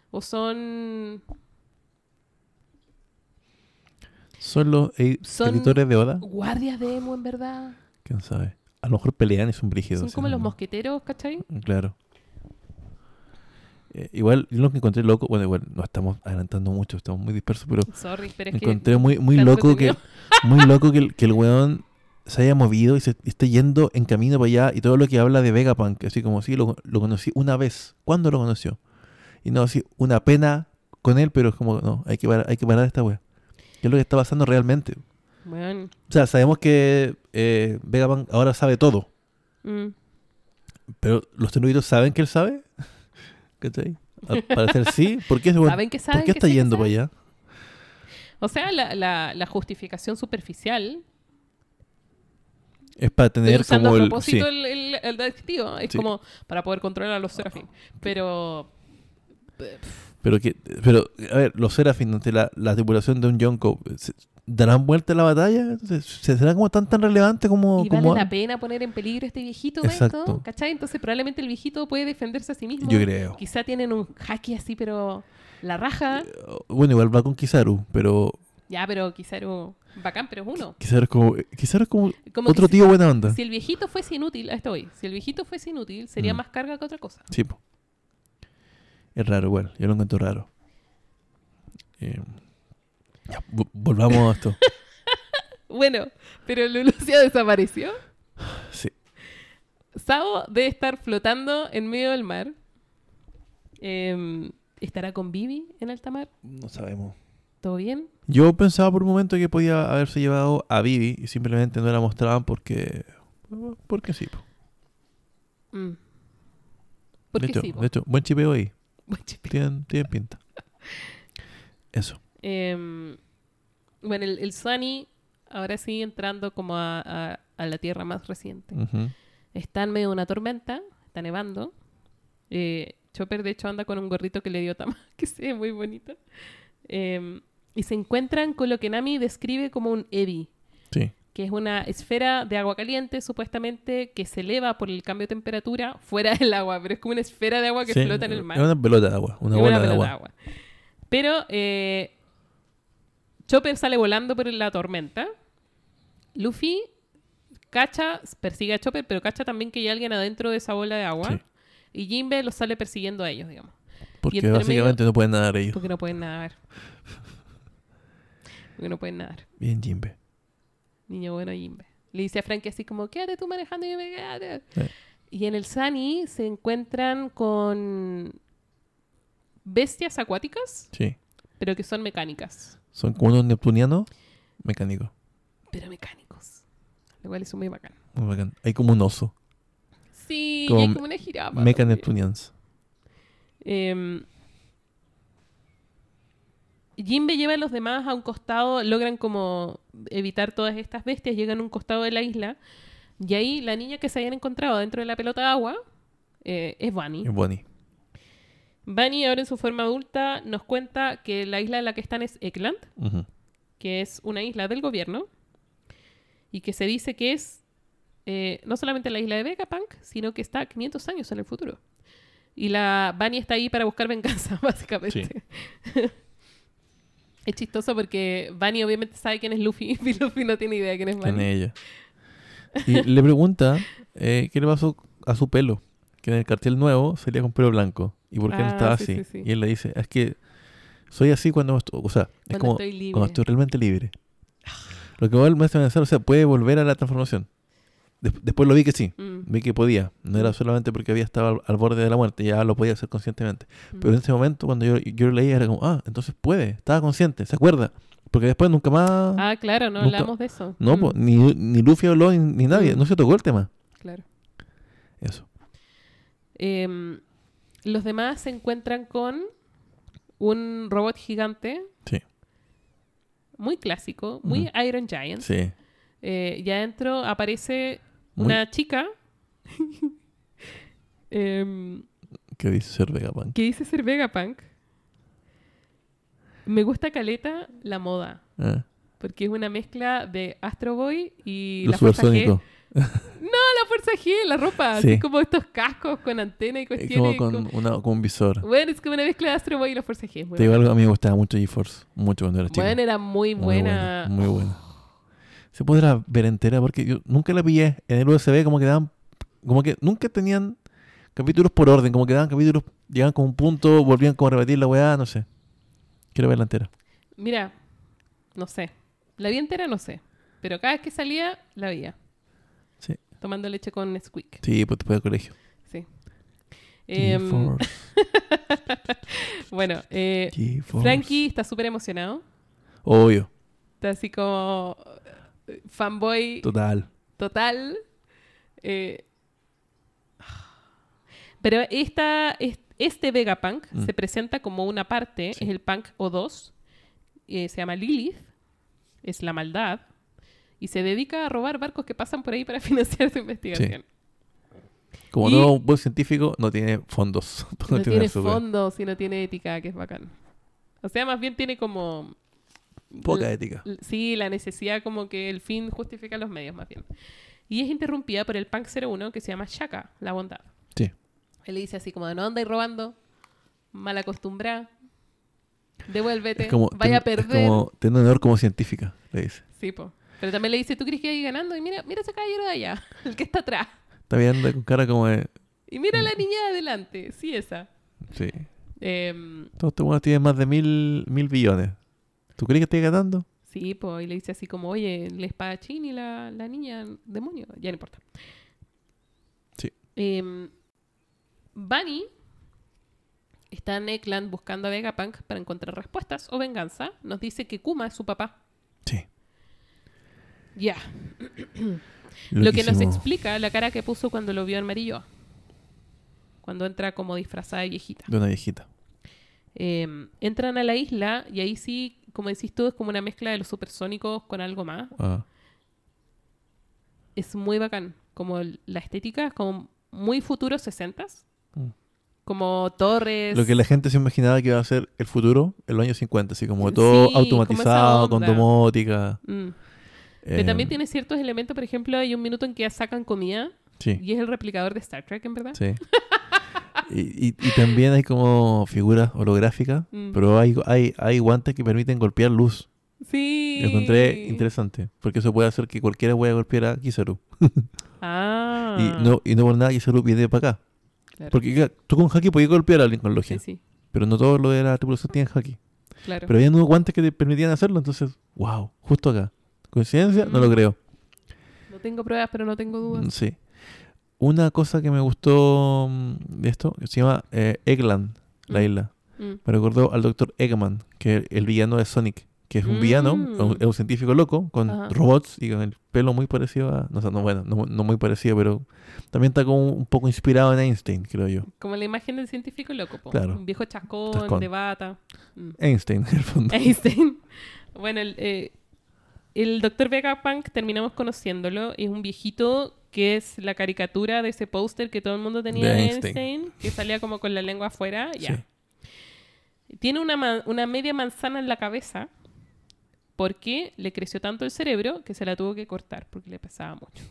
O son... ¿Son los e- Son- editores de Oda? guardias de emo, en verdad. ¿Quién sabe? A lo mejor pelean y son brígidos. Son como los ¿no? mosqueteros, ¿cachai? Claro. Eh, igual, yo lo que encontré loco, bueno, igual no estamos adelantando mucho, estamos muy dispersos, pero Sorry, pero es que... encontré muy, muy loco que, muy loco que el, que el weón se haya movido y se esté yendo en camino para allá y todo lo que habla de Vegapunk, así como sí, lo, lo conocí una vez. ¿Cuándo lo conoció? Y no, así, una pena con él, pero es como, no, hay que parar, hay que parar esta wea. ¿Qué es lo que está pasando realmente? Bueno, O sea, sabemos que eh, Vegapunk ahora sabe todo, mm, pero los tenuitos saben que él sabe. [LAUGHS] ¿Cachai? Al parecer sí. ¿Por qué, ¿Saben que saben ¿por qué que está que yendo para saben? allá? O sea, la, la, la justificación superficial, Es para estoy tener usando como a el... propósito sí. el, el, el adjetivo, es Sí. como para poder controlar a los serafín. Pero... Pero que, pero, a ver, los Serafin ante la, la tripulación de un Yonko, ¿se- ¿darán vuelta a la batalla? Entonces, ¿se- ¿Será como tan tan relevante como... Y vale como la pena poner en peligro a este viejito Exacto. esto, ¿cachai? Entonces probablemente el viejito puede defenderse a sí mismo. Yo creo. Quizá tienen un jaque así, pero la raja. Bueno, igual va con Kizaru, pero Ya, pero quizá era un bacán, pero es uno. Kizaru es como, Kizaru es como Como otro si- tío buena onda. Si el viejito fuese inútil, a esto voy, si el viejito fuese inútil, sería Mm. más carga que otra cosa. Sí, po. Es raro igual, yo lo encuentro raro. Eh, ya, volvamos a esto. [LAUGHS] Bueno, pero Lulucia desapareció. Sí. Sao debe estar flotando en medio del mar. Em, ¿Estará con Vivi en alta mar? No sabemos. ¿Todo bien? Yo pensaba por un momento que podía haberse llevado a Vivi y simplemente no la mostraban porque... Porque sí. po. Mm. De Porque hecho, sí, po. de hecho, buen chipeo ahí. [LAUGHS] Buen chip. Tienen, tienen pinta. [LAUGHS] Eso. Em, bueno, el, el Sunny ahora sí entrando como a, a- a la tierra más reciente. Está en medio de una tormenta, está nevando. Eh, Chopper, de hecho, anda con un gorrito que le dio Tama, [LAUGHS] que se ve muy bonito. Em, y se encuentran con lo que Nami describe como un Ebi, Sí. que es una esfera de agua caliente, supuestamente, que se eleva por el cambio de temperatura fuera del agua, pero es como una esfera de agua que Sí, flota en el mar. Es una pelota de agua. Una bola de pelota agua. Pero eh, Chopper sale volando por la tormenta. Luffy cacha, persigue a Chopper, pero cacha también que hay alguien adentro de esa bola de agua. Sí. Y Jinbe los sale persiguiendo a ellos, digamos. Porque básicamente no pueden nadar ellos. Porque no pueden nadar. Porque no pueden nadar. Bien, Jimbe. Niño bueno Jimbe. Le dice a Frankie así como, quédate tú manejando y me quédate. Eh. Y en el Sunny se encuentran con bestias acuáticas, Sí. pero que son mecánicas. Son como unos neptunianos mecánicos. Pero mecánicos. Lo cual es muy bacán. Muy bacán. Hay como un oso. Sí, Como y hay como una jirafa. También. Neptunians. Em, Jimbe lleva a los demás a un costado, logran como evitar todas estas bestias, llegan a un costado de la isla y ahí la niña que se habían encontrado dentro de la pelota de agua eh, es Bunny. Es. Bunny ahora en su forma adulta nos cuenta que la isla en la que están es Ekland, Ujú. que es una isla del gobierno y que se dice que es eh, no solamente la isla de Vegapunk, sino que está 500 años en el futuro. Y la Bunny está ahí para buscar venganza, [LAUGHS] básicamente. [LAUGHS] es chistoso porque Bunny obviamente sabe quién es Luffy [LAUGHS] y Luffy no tiene idea de quién es ¿Quién Bunny. es ella? Y le pregunta eh, qué le pasó a su pelo. Que en el cartel nuevo salía con pelo blanco. ¿Y por qué no Ah, estaba sí, así? sí, sí. Y él le dice, es que soy así cuando estoy, o sea, es Cuando como estoy libre. cuando estoy realmente libre. Lo que me hace pensar, o sea, puede volver a la transformación. Des- después lo vi que sí, Mm, vi que podía. No era Mm. solamente porque había estado al, al borde de la muerte, ya lo podía hacer conscientemente. mm. Pero en ese momento, cuando yo, yo lo leía, era como, ah, entonces puede, estaba consciente, se acuerda. Porque después nunca más... Ah, claro, no Nunca- hablamos de eso. no, Mm, po, ni, ni Luffy habló, ni, ni nadie, no se tocó el tema. Claro. Eso. Em, los demás se encuentran con un robot gigante. Sí. Muy clásico, muy Iron Giant. Sí. Eh, y adentro aparece Muy- una chica [LAUGHS] em, ¿Qué dice ser Vegapunk? que dice ser Vegapunk. Me gusta caleta la moda, Ah, porque es una mezcla de Astro Boy y Los la Fuerza G. supersónicos. [LAUGHS] La Fuerza G, la ropa, Sí. así como estos cascos con antena y Es cuestiones. como con, una, con un visor. Bueno, es como una mezcla de Astro Boy y la Fuerza G. es Te digo algo, a mí me gustaba mucho GeForce. Mucho cuando era chico. Bueno, era muy Muy buena. Muy buena. Se podrá ver entera porque yo nunca la pillé en el USB como que daban, como que nunca tenían capítulos por orden, como que daban capítulos, llegaban con un punto, volvían como a repetir la weá, no sé. Quiero verla entera. Mira, no sé. La vi entera, no sé. Pero cada vez que salía, la veía. Sí. Tomando leche con Squeak. Sí, pues después del colegio. Sí. GeForce, [LAUGHS] bueno, eh. Frankie está súper emocionado. Obvio, Está así como eh, fanboy total. total. Eh, pero esta, es- este Vegapunk Mm. se presenta como una parte, Sí. es el Punk O2, eh, se llama Lilith, es la maldad, y se dedica a robar barcos que pasan por ahí para [LAUGHS] financiar su investigación. Como Y- no buen científico, no tiene fondos. [LAUGHS] No tiene fondos y no tiene ética, que es bacán. O sea, más bien tiene como... Poca ética. Sí, la necesidad como que el fin justifica los medios, más bien. Y es interrumpida por el Punk 01 que se llama Shaka, la bondad. Sí. Él le dice así como, no andáis robando, mal acostumbrada, devuélvete, Es como, vaya a ten- es perder. como tener honor como científica, le dice. Sí, po. Pero también le dice, ¿tú crees que hay ganando? Y mira, mira ese caballero de allá, [LAUGHS] el que está atrás. Está viendo con cara como de... Y mira a la Mm. niña de adelante, sí, esa. Sí. Em, Todos estos buenos tienen más de mil, mil billones. ¿Tú crees que estés ganando? Sí, pues, y le dice así como, oye, el espadachín y la, la niña demonio, ya no importa. Sí. Em, Bunny está en Ekland buscando a Vegapunk para encontrar respuestas o venganza. Nos dice que Kuma es su papá. Sí. Ya. Lo que nos explica la cara que puso cuando lo vio en Marillo. Cuando entra como disfrazada de viejita. De una viejita. Em, entran a la isla y ahí sí, como decís tú, es como una mezcla de los supersónicos con algo más. Ah, es muy bacán. Como la estética es como muy futuro 60s. Mm. Como torres. Lo que la gente se imaginaba que iba a ser el futuro en los años 50, así como todo Sí, automatizado, con domótica. Mm. eh, Pero también tiene ciertos elementos, por ejemplo, hay un minuto en que sacan comida Sí, y es el replicador de Star Trek, en verdad. sí. [LAUGHS] y, y- y también hay como figuras holográficas, Mm. pero hay, hay, hay guantes que permiten golpear luz. Sí. Lo encontré interesante, porque eso puede hacer que cualquiera pueda golpear a Kizaru. [LAUGHS] Ah. Y, no, y no por nada Kizaru viene para acá. Claro. Porque tú con haki podías golpear a alguien con Sí, logia, sí, pero no todo lo de la tripulación tiene haki. claro. Pero había unos guantes que te permitían hacerlo, entonces, wow, justo acá. ¿Coincidencia? No lo Mm. creo. No tengo pruebas, pero no tengo Mm, dudas. Sí. Una cosa que me gustó mm, de esto se llama eh, Eggland, la Mm. isla. Mm. Me recordó al Dr. Eggman, que es el villano de Sonic, que es un villano, un- es un científico loco, con Ajá. robots y con el pelo muy parecido a. No sé, no, bueno, no, no muy parecido, pero también está como un poco inspirado en Einstein, creo yo. Como la imagen del científico loco, po. Claro. Un viejo chascón, Chascón. de bata. Einstein, en el fondo. Einstein. [LAUGHS] Bueno, el, eh, el Dr. Vegapunk terminamos conociéndolo. Es un viejito que es la caricatura de ese póster que todo el mundo tenía De Einstein. Einstein, que salía como con la lengua afuera. Ya. Sí. Tiene una, una media manzana en la cabeza porque le creció tanto el cerebro que se la tuvo que cortar porque le pesaba mucho.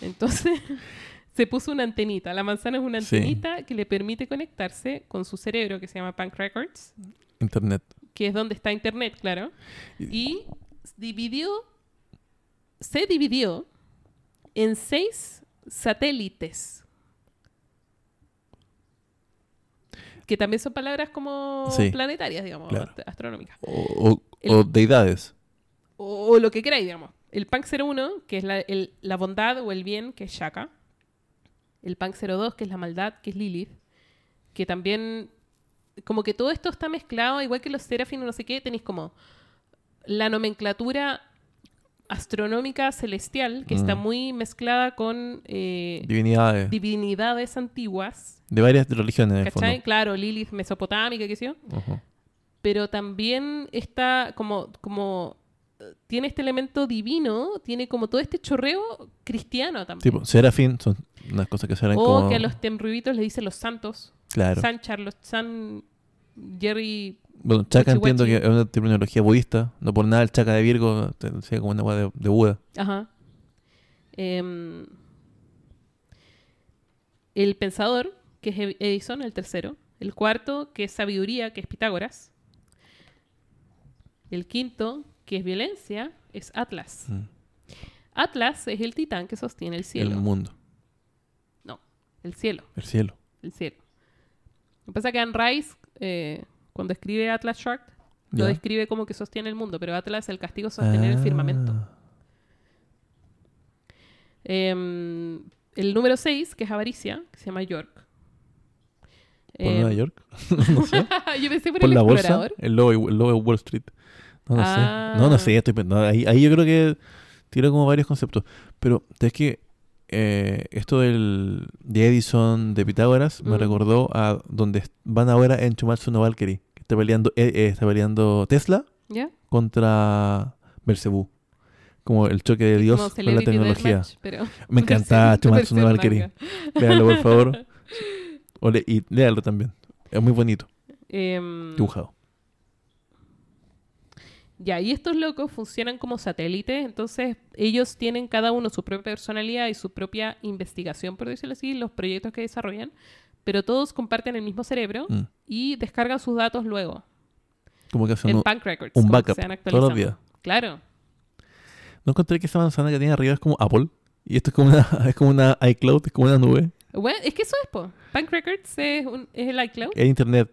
Entonces [LAUGHS] se puso una antenita. La manzana es una Sí. antenita que le permite conectarse con su cerebro que se llama Punk Records, Internet. que es donde está Internet, claro. Y dividió, se dividió en seis satélites. Que también son palabras como Sí, planetarias, digamos, claro. astronómicas. O, o- El- o deidades. O, o lo que queráis, digamos. El Punk 01, que es la, el- la bondad o el bien, que es Shaka. El Punk 02, que es la maldad, que es Lilith. Que también, como que todo esto está mezclado, igual que los Serafin o no sé qué, tenéis como la nomenclatura astronómica celestial, que está Mm. muy mezclada con eh, Divinidades. divinidades antiguas. de varias religiones, en el ¿Cachai? fondo. Claro, Lilith mesopotámica, qué sé yo pero también está como, como tiene este elemento divino, tiene como todo este chorreo cristiano también. Tipo, Serafín son unas cosas que salen o como. que a los temruitos le dicen los santos. Claro. San Charlos, San Jerry. Bueno, Chaka entiendo que es una terminología budista. No por nada el Chaka de Virgo sea como una agua de, de Buda. Ajá. Em, el pensador, que es Ed- Edison, el tercero. El cuarto, que es sabiduría, que es Pitágoras. El quinto, que es violencia, es Atlas. Mm. Atlas es el titán que sostiene el cielo. El mundo, No, el cielo, el cielo. el cielo. Lo que pasa es que Anne Rice, eh, cuando escribe Atlas Shrugged, lo describe como que sostiene el mundo, pero Atlas el castigo es sostener el firmamento. Ah, Em, el número 6, que es avaricia, que se llama York. ¿Por Em, Nueva York? [LAUGHS] [LAUGHS] no sé. [LAUGHS] yo pensé por, ¿Por el la bolsa? El lobo, el de Wall Street. No, no Ah. sé. No, no sé. Estoy, no, ahí, ahí yo creo que tiro como varios conceptos. Pero es que eh, esto del, de Edison, de Pitágoras, me recordó a donde van ahora en Chumatsu no Valkyrie. Que está peleando, eh, eh, está peleando Tesla contra Belcebú. Como el choque de Dios con la tecnología. Pero Me encanta Chumatsu no Valkyrie. Léalo, [LAUGHS] por favor. [LAUGHS] O le- y léalo también. Es muy bonito. Em, Dibujado. Ya, y estos locos funcionan como satélites, entonces ellos tienen cada uno su propia personalidad y su propia investigación, por decirlo así, los proyectos que desarrollan, pero todos comparten el mismo cerebro Mm. y descargan sus datos luego Como que hacen en un, Punk Records. un backup todos los días. Claro. ¿No encontré que esa manzana que tiene arriba es como Apple? Y esto es como una, [LAUGHS] es como una iCloud, es como una nube. Bueno, es que eso es, po. Punk Records es, un- es el iCloud. Es internet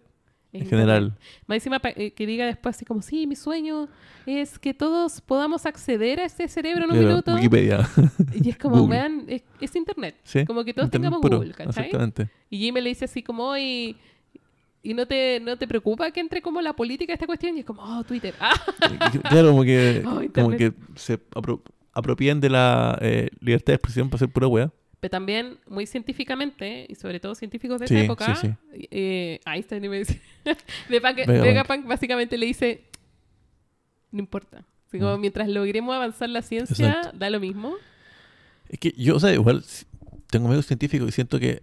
en general. Más encima eh, que diga después así como, sí, mi sueño es que todos podamos acceder a ese cerebro en un minuto. Wikipedia. [LAUGHS] Y es como, vean, es, es internet. ¿Sí? Como que todos Internet tengamos puro, Google, ¿cachai? Exactamente. Y Jimmy le dice así como, y, y no, te, no te preocupa que entre como la política de esta cuestión. Y es como, oh, Twitter. [LAUGHS] Ah, claro, como que, Oh, como que se apro- apropian de la eh, libertad de expresión para hacer pura wea. Pero también muy científicamente, y sobre todo científicos de Sí, esa época, sí, eh, Einstein me [LAUGHS] dice, de Punk- Vegapunk. Básicamente le dice, no importa. Así como Mm. mientras logremos avanzar la ciencia, Exacto. da lo mismo. Es que yo, o sea, igual tengo amigos científicos y siento que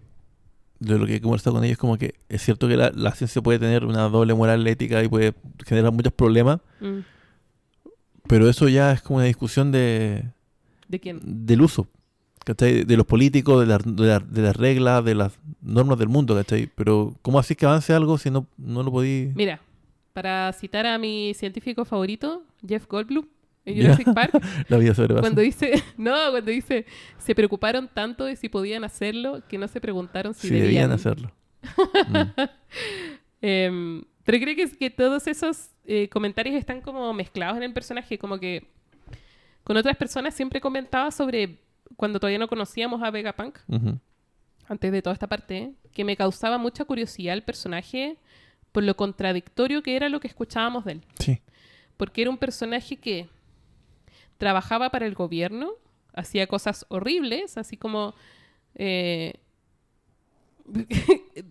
de lo que he conversado con ellos, como que es cierto que la, la ciencia puede tener una doble moral ética y puede generar muchos problemas, Mm. pero eso ya es como una discusión de, ¿De quién? del uso, ¿cachai? De los políticos, de, las- de, las- de las reglas, de las normas del mundo, ¿cachai? Pero ¿cómo así que avance algo si no, no lo podí...? Mira, para citar a mi científico favorito, Jeff Goldblum, en. Jurassic Park. [LAUGHS] La vida. Cuando dice, [LAUGHS] no, cuando dice, se preocuparon tanto de si podían hacerlo que no se preguntaron si, Si debían hacerlo. [LAUGHS] Mm. Em, pero creo que, que todos esos eh, comentarios están como mezclados en el personaje, como que con otras personas siempre comentaba sobre cuando todavía no conocíamos a Vegapunk, antes de toda esta parte, que me causaba mucha curiosidad el personaje por lo contradictorio que era lo que escuchábamos de él. Sí. Porque era un personaje que trabajaba para el gobierno, hacía cosas horribles, así como... eh, [LAUGHS]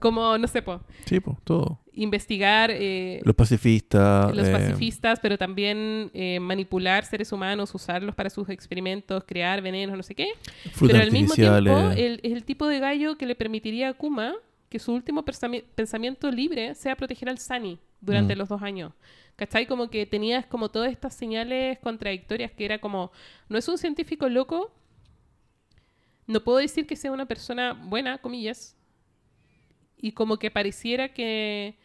como, no sé, po, Sí, pues, todo. investigar eh, Los pacifistas. los eh, pacifistas, pero también eh, manipular seres humanos, usarlos para sus experimentos, crear venenos, no sé qué. frutas pero al mismo tiempo, el- es el tipo de gallo que le permitiría a Kuma que su último pensamiento libre sea proteger al Sani durante Mm. los dos años. ¿Cachai? Como que tenías como todas estas señales contradictorias que era como, no es un científico loco, no puedo decir que sea una persona buena, comillas, y como que pareciera que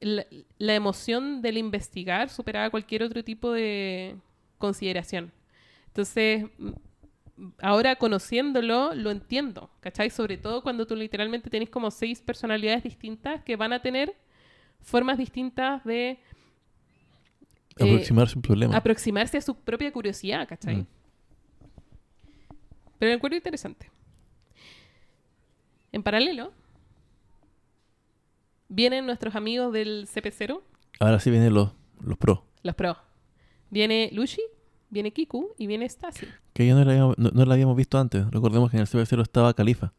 la, la emoción del investigar superaba cualquier otro tipo de consideración. Entonces, ahora conociéndolo, lo entiendo, ¿cachai? Sobre todo cuando tú literalmente tenés como seis personalidades distintas que van a tener formas distintas de eh, aproximarse a un problema. aproximarse a su propia curiosidad, ¿cachai? Mm. Pero lo encuentro interesante. En paralelo, vienen nuestros amigos del CP0, Ahora sí vienen los, los pros. los pros. Viene Lushi, viene Kiku y viene Stacy. Que ya no la, habíamos, no, no la habíamos visto antes. Recordemos que en el CP0 estaba Califa,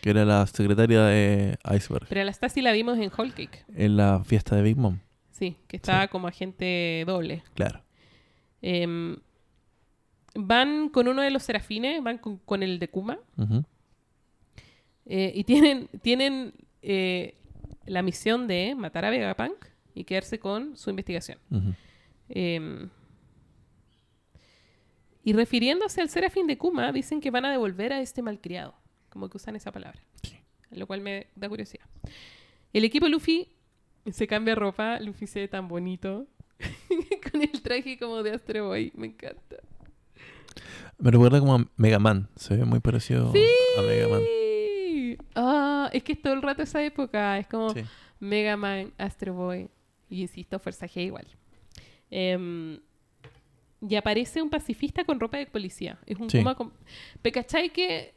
que era la secretaria de Iceberg, Pero a la Stacy la vimos en Whole Cake. en la fiesta de Big Mom. Sí, que estaba Sí. como agente doble. Claro. Em, van con uno de los serafines, van con, con el de Kuma. Eh, y tienen, tienen eh, la misión de matar a Vegapunk y quedarse con su investigación. Em, y refiriéndose al serafín de Kuma, dicen que van a devolver a este malcriado. Como que usan esa palabra. Sí. Lo cual me da curiosidad. El equipo Luffy se cambia ropa. Luffy se ve tan bonito. [LAUGHS] con el traje como de Astro Boy. Me encanta. Me recuerda como a Mega Man. Se ve muy parecido a Mega Man. Ah, es que es todo el rato esa época. Es como Sí. Mega Man, Astro Boy. Y insisto, Fuerza G igual. Em, y aparece un pacifista con ropa de policía. Es un Sí. Kuma con... ¿Pero cachai que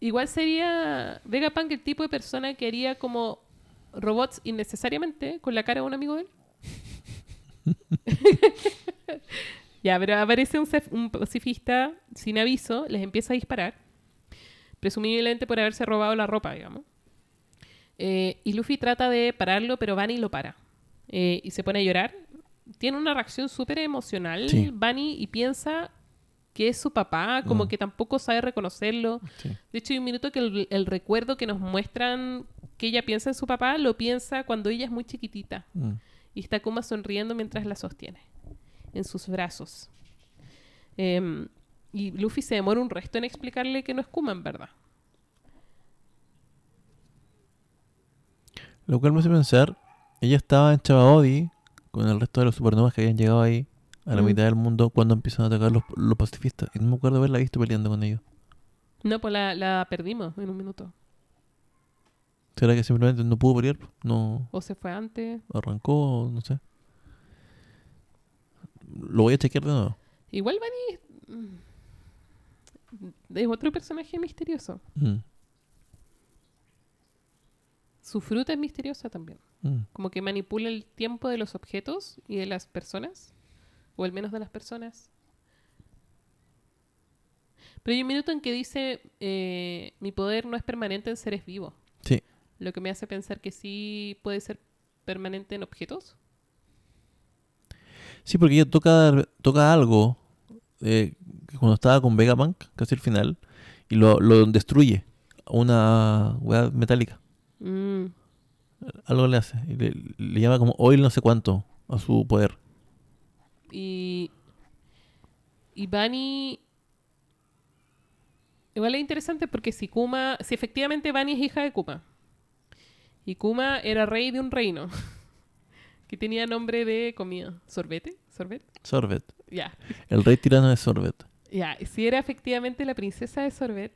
igual sería Vegapunk el tipo de persona que haría como robots innecesariamente con la cara de un amigo de él? [LAUGHS] [LAUGHS] ya, pero aparece un, un pacifista sin aviso, les empieza a disparar, presumiblemente por haberse robado la ropa, digamos. Eh, y Luffy trata de pararlo, pero Bunny lo para. Eh, y se pone a llorar. Tiene una reacción súper emocional, Sí. Bunny, y piensa que es su papá, como Mm. que tampoco sabe reconocerlo. Sí. De hecho, hay un minuto que el, el recuerdo que nos muestran que ella piensa en su papá, lo piensa cuando ella es muy chiquitita. Mm. Y está Kuma sonriendo mientras la sostiene en sus brazos. Em, y Luffy se demora un resto en explicarle que no es Kuma, en verdad. Lo cual me hace pensar, ella estaba en Chabaodi con el resto de los supernovas que habían llegado ahí a la Mm. mitad del mundo cuando empiezan a atacar los, los pacifistas. Y no me acuerdo haberla visto peleando con ellos. No, pues la, la perdimos en un minuto. ¿Será que simplemente no pudo pelear? No O se fue antes. arrancó, no sé. Lo voy a chequear de nuevo. Igual Bunny es, otro personaje misterioso. Mm, Su fruta es misteriosa también. mm. Como que manipula el tiempo de los objetos y de las personas. O al menos de las personas. Pero hay un minuto en que dice, eh, mi poder no es permanente en seres vivos. Sí. Lo que me hace pensar que sí puede ser permanente en objetos. Sí, porque ella toca, toca algo eh, que cuando estaba con Vegapunk, casi al final, y lo, lo destruye. Una weá metálica. Mm. Algo le hace. Y le, le llama como oil no sé cuánto a su poder. Y. Y Bunny. Igual es interesante porque si Kuma. Si efectivamente Bunny es hija de Kuma. Y Kuma era rey de un reino. [LAUGHS] que tenía nombre de comida. ¿Sorbete? ¿Sorbet? Sorbet. Ya. El rey tirano de Sorbet. Ya, si era efectivamente la princesa de Sorbet,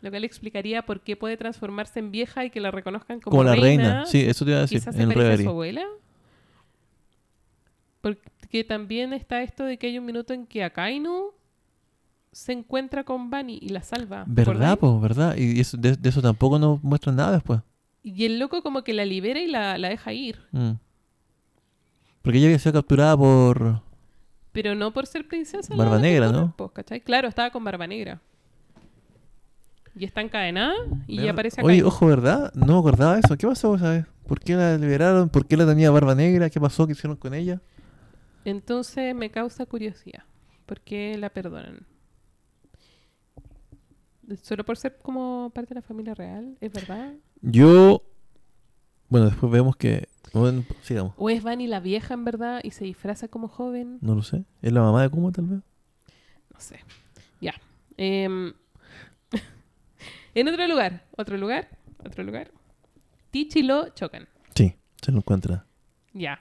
lo cual explicaría por qué puede transformarse en vieja y que la reconozcan como, Como, la reina. Sí, eso te iba a decir. Quizás En se parece a su abuela. Porque también está esto de que hay un minuto en que Akainu se encuentra con Bunny y la salva. ¿te ¿Verdad, po? ¿Verdad? Y eso, de, de eso tampoco nos muestran nada después. Y el loco como que la libera y la, la deja ir. Mm. Porque ella había sido capturada por... Pero no por ser princesa. Barba la Negra, ¿no? pues, ¿cachai? Claro, estaba con Barba Negra. Y está encadenada y ya aparece Oye, Akainu. ojo, ¿verdad? No me acordaba de eso. ¿Qué pasó esa vez? ¿Por qué la liberaron? ¿Por qué la tenía barba negra? ¿Qué pasó? ¿Qué hicieron con ella? Entonces me causa curiosidad. ¿Por qué la perdonan? ¿Solo por ser como parte de la familia real? ¿Es verdad? Yo... Bueno, después vemos que... Bueno, sigamos. ¿O es Bunny la vieja en verdad y se disfraza como joven? No lo sé. ¿Es la mamá de Kuma tal vez? No sé. Ya. Em, [LAUGHS] en otro lugar, otro lugar, otro lugar. Teach y Lo chocan. Sí, se lo encuentra. Ya.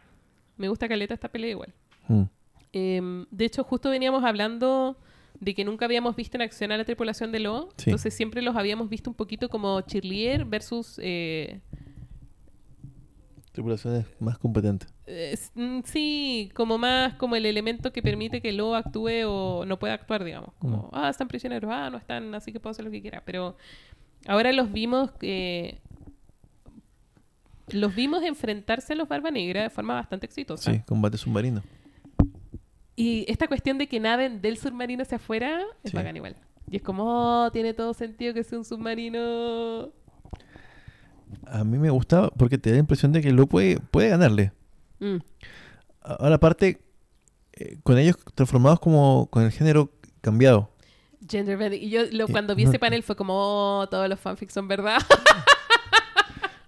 Me gusta caleta esta pelea igual. Mm. Em, de hecho, justo veníamos hablando de que nunca habíamos visto en acción a la tripulación de Lo. Sí. Entonces siempre los habíamos visto un poquito como cheerleader versus... eh, Tripulaciones más competentes. eh, mm, sí, como más como el elemento que permite que Lo actúe o no pueda actuar, digamos. Como, Mm. ah, están prisioneros, ah, no están, así que puedo hacer lo que quiera. Pero ahora los vimos que... Los vimos enfrentarse a los Barba Negra de forma bastante exitosa. Sí, combate submarino. Y esta cuestión de que naden del submarino hacia afuera es Sí. bacán igual. Y es como, oh, tiene todo sentido que sea un submarino. A mí me gustaba porque te da la impresión de que lo puede, puede ganarle. Mm. Ahora, aparte, eh, con ellos transformados como con el género cambiado. Gender bending. Y yo lo- Eh, cuando vi no- ese panel fue como, oh, todos los fanfics son verdad. [LAUGHS]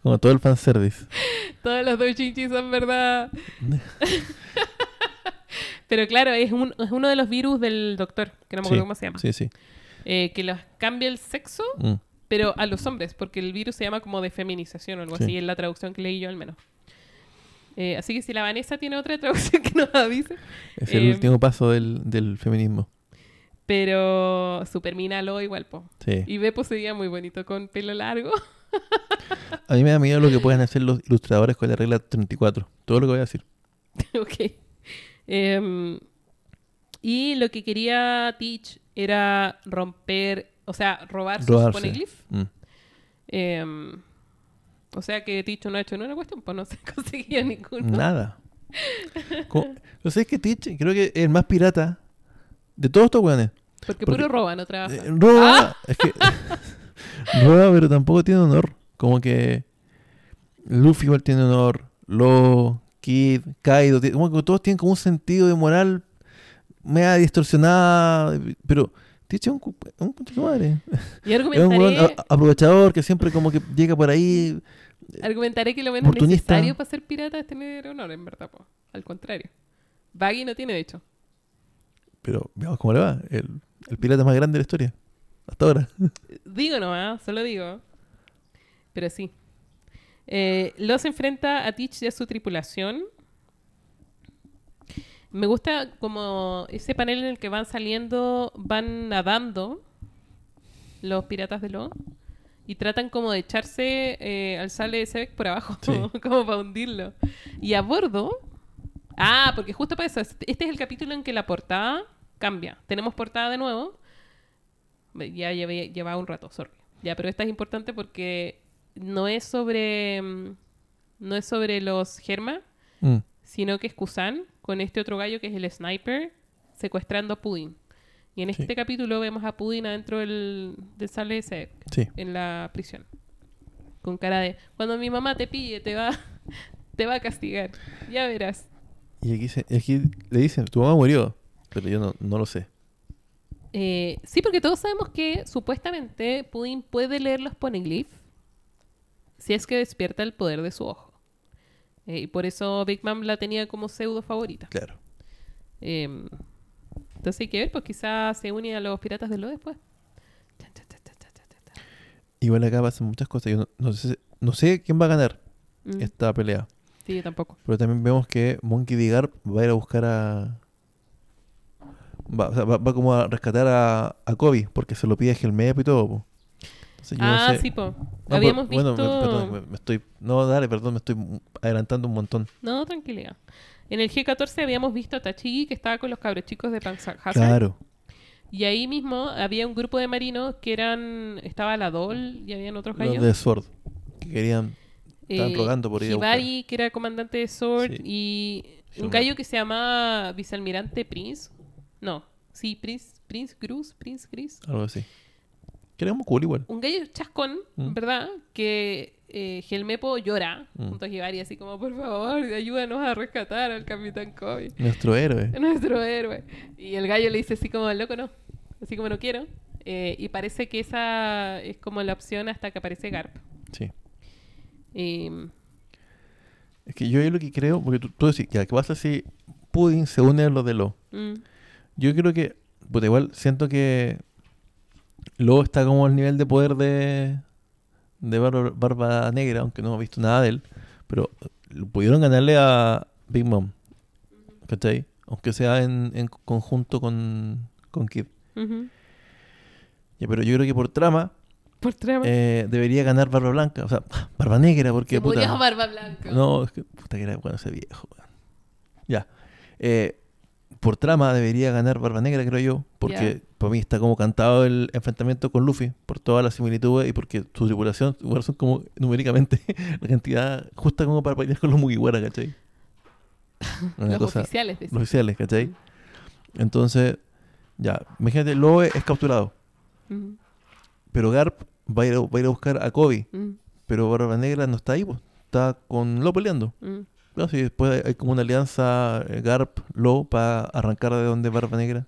Como todo el fanservice. [LAUGHS] todos los doujinshi son verdad. [LAUGHS] Pero claro, es, un- es uno de los virus del doctor, que no me acuerdo Sí, cómo se llama. Sí, sí. Eh, que los cambia el sexo, Mm. Pero a los hombres, porque el virus se llama como de feminización o algo Sí. así, en la traducción que leí yo al menos. Eh, así que si la Vanessa tiene otra [LAUGHS] traducción que nos avise. Es el Eh, último paso del, del feminismo. Pero supermínalo igual, po. Sí. Y Beppo se veía muy bonito con pelo largo. [LAUGHS] A mí me da miedo lo que pueden hacer los ilustradores con la regla 34. Todo lo que voy a decir. [LAUGHS] ok. Em, y lo que quería Teach era romper, o sea, robar poneglyphs. Mm. Em, o sea que Teach no ha hecho ninguna cuestión, pues no se [LAUGHS] conseguía ninguno. Nada. Como- Lo [LAUGHS] sé es que Teach creo que es el más pirata de todos estos weones. Porque, porque- puro roba, no trabaja. Eh, roba, Ah. es que [LAUGHS] roba, pero tampoco tiene honor. Como que Luffy igual tiene honor, Lo, Kid, Kaido, como que todos tienen como un sentido de moral media distorsionada, pero Teach [LAUGHS] es un, un madre. Y Es un argumentaré, a- aprovechador que siempre como que llega por ahí. argumentaré que lo menos necesario para ser pirata es tener honor, en verdad. po. Al contrario. Baggy no tiene, de hecho. Pero veamos cómo le va. El, el pirata más grande de la historia. Hasta ahora. [LAUGHS] Digo nomás, solo digo. Pero sí. Eh, los enfrenta a Teach y a su tripulación. Me gusta como ese panel en el que van saliendo, van nadando los piratas de Lo y tratan como de echarse eh, al sale de Sebek por abajo, Sí. [LAUGHS] como para hundirlo. Y a bordo... Ah, porque justo para eso, este es el capítulo en que la portada cambia. Tenemos portada de nuevo. Ya llevé- llevaba un rato, sorry. Ya, pero esta es importante porque no es sobre mm, no es sobre los Germa, Mm, sino que es Kusan con este otro gallo que es el sniper secuestrando a Pudding. Y en Sí. este capítulo vemos a Pudding adentro del, del sale sí. en la prisión. Con cara de, cuando mi mamá te pille, te va, [LAUGHS] te va a castigar. Ya verás. Y aquí, se- aquí le dicen, tu mamá murió. Pero yo no, no lo sé. Eh, sí, porque todos sabemos que supuestamente Pudding puede leer los poneglyphs si es que despierta el poder de su ojo. Eh, y por eso Big Mom la tenía como pseudo favorita. Claro. Eh, entonces hay que ver, pues quizás se une a los piratas de lo después. Igual acá pasan muchas cosas. Yo no, no sé, no sé quién va a ganar Mm. esta pelea. Sí, yo tampoco. Pero también vemos que Monkey D. Garp va a ir a buscar a. Va, o sea, va, va como a rescatar a, a Kobe, porque se lo pide Helmepo y todo. po. No ah, sí, po. No, Habíamos por- bueno, visto... me- perdón, me, estoy. No, dale, perdón, me estoy adelantando un montón. No, tranquilidad. En el G14 habíamos visto a Tachigi que estaba con los cabros chicos de Panzer Claro. Y ahí mismo había un grupo de marinos que eran... Estaba la Dol y habían otros Los gallos. de Sword. Que querían. estaban rogando por ir a. Hibari, que era comandante de Sword, Sí. y un gallo que se llamaba vicealmirante Prince. No, sí, Prince, Prince Cruz, Prince Chris. Algo así. Que era muy cool igual. Un gallo chascón, Mm. ¿verdad? Que eh, Helmepo llora Mm. junto a Hibari, así como, por favor, ayúdanos a rescatar al Capitán Kobe. Nuestro héroe. [LAUGHS] Nuestro héroe. Y el gallo le dice así como, loco, no. Así como no quiero. Eh, y parece que esa es como la opción hasta que aparece Garp. Sí. Eh, Es que yo lo que creo, porque tú, tú decís, ya, ¿qué pasa si Pudding se une a lo de Lo? mm, Yo creo que, pues igual siento que Lo está como al nivel de poder de, de Barba, Barba Negra, aunque no hemos visto nada de él, pero pudieron ganarle a Big Mom, ¿cachai? Aunque sea en, en conjunto con, con Kid. Ya, pero yo creo que por trama Por trama. eh, debería ganar Barba Blanca, o sea, Barba Negra, porque Se puta, murió Barba Blanca. No, es que puta que era bueno ese viejo. Ya. Eh, por trama debería ganar Barba Negra, creo yo, porque para mí está como cantado el enfrentamiento con Luffy, por todas las similitudes y porque su tripulación igual son como numéricamente [LAUGHS] la cantidad justa como para pelear con los Mugiwara, ¿cachai? [LAUGHS] Una Los cosa, oficiales. de los oficiales, ¿cachai? Entonces, ya, imagínate, Loe es capturado, pero Garp va a ir a, va a, ir a buscar a Kobe, pero Barba Negra no está ahí, pues, está con Lo peleando. ujú. No, sí, después hay, como una alianza eh, Garp-Lo para arrancar de donde Barba Negra.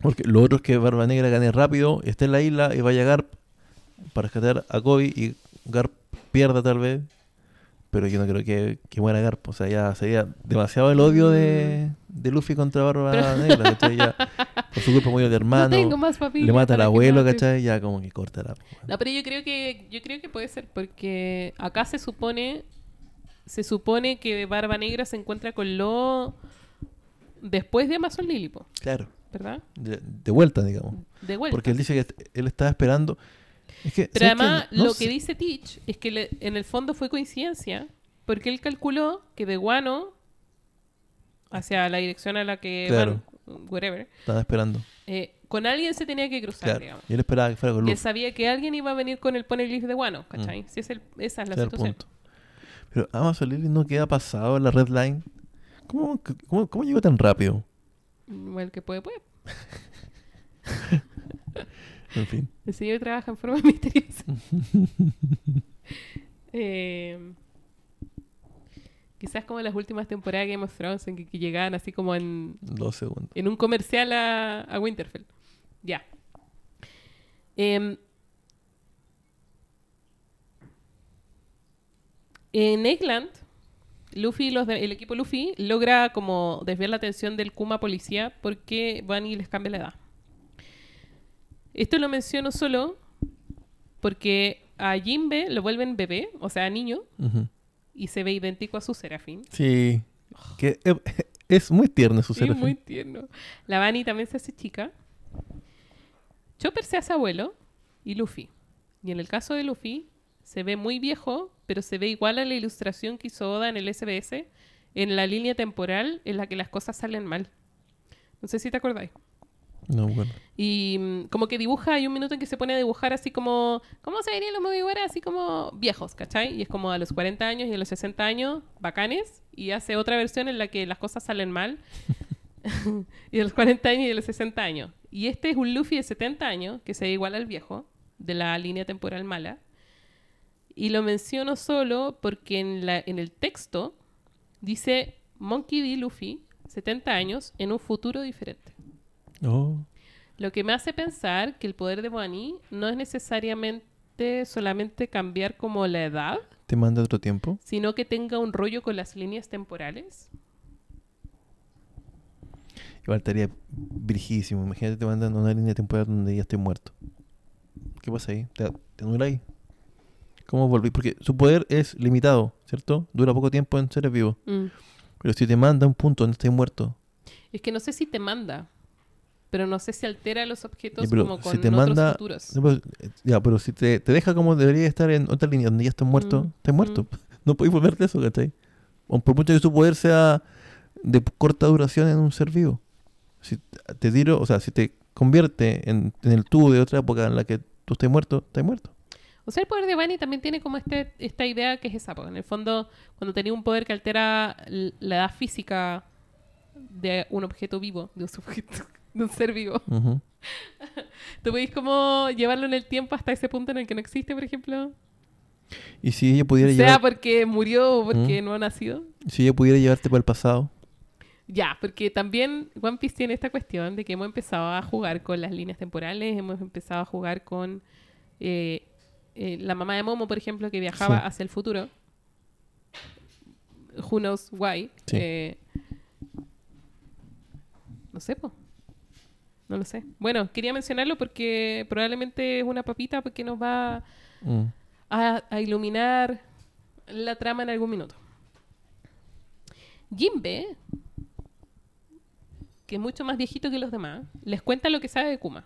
Porque lo otro es que Barba Negra gane rápido, esté en la isla y vaya Garp para rescatar a Kobe y Garp pierda tal vez. Pero yo no creo que, que muera Garp. O sea, ya sería demasiado el odio de, de Luffy contra Barba Negra. [LAUGHS] ¿cachai? Ya, por su culpa murió No hermano. tengo más le mata al abuelo. ¿cachai? Ya como que cortará. No, pero yo creo que yo creo que puede ser porque acá se supone se supone que Barba Negra se encuentra con Lo después de Amazon Lilipo, Claro, ¿verdad? de, de vuelta, digamos. De vuelta. Porque él dice que él estaba esperando. Es que, Pero además, No lo sé. que dice Teach es que le- en el fondo fue coincidencia, porque él calculó que de Guano hacia la dirección a la que Claro. bueno, whatever, Estaba esperando. eh, con alguien se tenía que cruzar, Claro. digamos. Y él esperaba que fuera con Y él sabía que alguien iba a venir con el Poneglyph de Guano, ¿cachai? Si es el- esa es la Ese era el situación. punto. Pero Amazon Lily no queda pasado en la red line. ¿Cómo, cómo, cómo llegó tan rápido? Bueno, el que puede, puede. [LAUGHS] En fin. El señor trabaja en forma [LAUGHS] misteriosa. [LAUGHS] Eh, quizás como en las últimas temporadas de Game of Thrones, en que, que llegaban así como en, Dos segundos. en un comercial a, a Winterfell. Ya. Em, en Eggland, Luffy, y los de- el equipo Luffy, logra como desviar la atención del Kuma policía porque van y les cambia la edad. Esto lo menciono solo porque a Jimbe lo vuelven bebé, o sea, niño, y se ve idéntico a su Serafín. Sí. Que es, es muy tierno su Sí, Serafín. muy tierno. La Bunny también se hace chica. Chopper se hace abuelo y Luffy. Y en el caso de Luffy, se ve muy viejo, pero se ve igual a la ilustración que hizo Oda en el SBS, en la línea temporal en la que las cosas salen mal. No sé si te acordáis. No, bueno. Y mm, como que dibuja, hay un minuto en que se pone a dibujar así como, ¿cómo se verían los Mugiwara? Así como viejos, ¿cachai? Y es como a los 40 años y a los 60 años, bacanes, y hace otra versión en la que las cosas salen mal. [LAUGHS] [LAUGHS] y de los 40 años y de los 60 años. Y este es un Luffy de 70 años, que se ve igual al viejo, de la línea temporal mala. Y lo menciono solo porque en, la, en el texto dice Monkey D. Luffy, 70 años, en un futuro diferente. Oh. Lo que me hace pensar que el poder de Bonnie no es necesariamente solamente cambiar como la edad, ¿Te manda otro tiempo? sino que tenga un rollo con las líneas temporales. Igual estaría virgísimo. Imagínate te mandan una línea temporal donde ya estoy muerto. ¿Qué pasa ahí? ¿Te, te anula ahí? ¿Cómo volví? Porque su poder es limitado. ¿cierto? Dura poco tiempo en seres vivos. Mm. Pero si te manda un punto donde estás muerto, Es que no sé si te manda, pero no sé si altera los objetos pero como si con te otros manda- futuros. pues, ya, pero si te, te deja como debería estar en otra línea donde ya estás muerto, Mm, estás muerto. [LAUGHS] No podéis volver de eso, ¿cachai? Por mucho que su poder sea de corta duración en un ser vivo. Si te tiro, o sea, si te convierte en, en el tú de otra época en la que tú estás muerto, estás muerto. O sea, el poder de Bunny también tiene como este, esta idea que es esa. porque En el fondo, cuando tenía un poder que altera la edad física de un objeto vivo, de un sujeto, [LAUGHS] de un ser vivo. [LAUGHS] ¿tú podéis como llevarlo en el tiempo hasta ese punto en el que no existe, por ejemplo? Y si ella pudiera Sea llevar, porque murió o porque Mm. no ha nacido. si ella pudiera llevarte para el pasado, Ya, porque también One Piece tiene esta cuestión de que hemos empezado a jugar con las líneas temporales, hemos empezado a jugar con eh, eh, la mamá de Momo, por ejemplo, que viajaba Sí. hacia el futuro. Who knows why. Sí. Eh, no sé, po. No lo sé. Bueno, quería mencionarlo porque probablemente es una papita que nos va mm, a, a iluminar la trama en algún minuto. Jimbe, que es mucho más viejito que los demás, les cuenta lo que sabe de Kuma.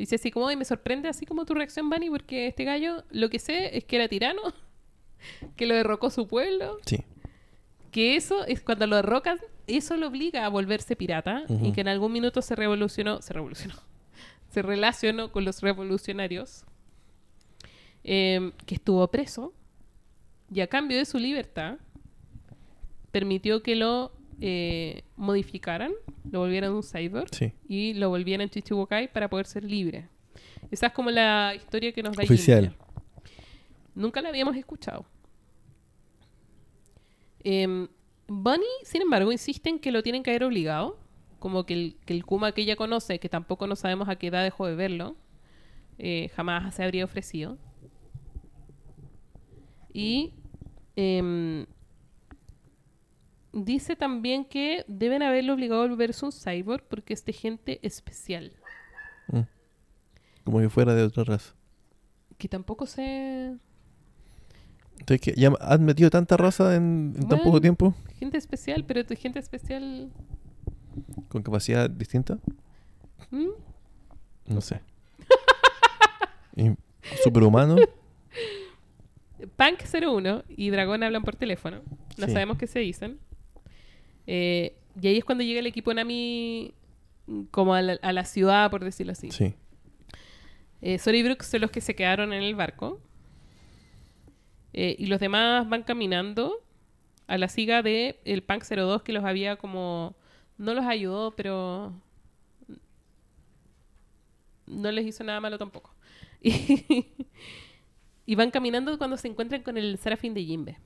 Dice así como, y me sorprende así como tu reacción, Bunny, porque este gallo, lo que sé es que era tirano, [LAUGHS] que lo derrocó su pueblo, sí. que eso es cuando lo derrocan, eso lo obliga a volverse pirata y que en algún minuto se revolucionó, se revolucionó, [LAUGHS] se relacionó con los revolucionarios, eh, que estuvo preso y a cambio de su libertad permitió que lo eh, modificaran, lo volvieran un cyborg Sí. y lo volvieran Chichibukai para poder ser libre. Esa es como la historia que nos da Oficial. Nunca la habíamos escuchado. Em, Bunny, sin embargo, insiste en que lo tienen que haber obligado. Como que el, que el Kuma que ella conoce, que tampoco no sabemos a qué edad dejó de verlo, eh, jamás se habría ofrecido. Y em, dice también que deben haberlo obligado a volverse un cyborg porque es de gente especial. mm. Como que fuera de otra raza. Que tampoco se... Entonces, que ya han metido tanta raza en, en tan poco tiempo, Gente especial, pero tu gente especial... con capacidad distinta, ¿Mm? no sé. [LAUGHS] Superhumano, Punk 01 y Dragón hablan por teléfono. No Sí. sabemos qué se dicen. Eh, y ahí es cuando llega el equipo Nami mm, como a la, a la ciudad, por decirlo así. sí. Eh, Sora y Brooks son los que se quedaron en el barco. Eh, y los demás van caminando a la siga de el Punk 02 que los había como... No los ayudó, pero... No les hizo nada malo tampoco. [LAUGHS] Y, y van caminando cuando se encuentran con el Serafín de Jimbe.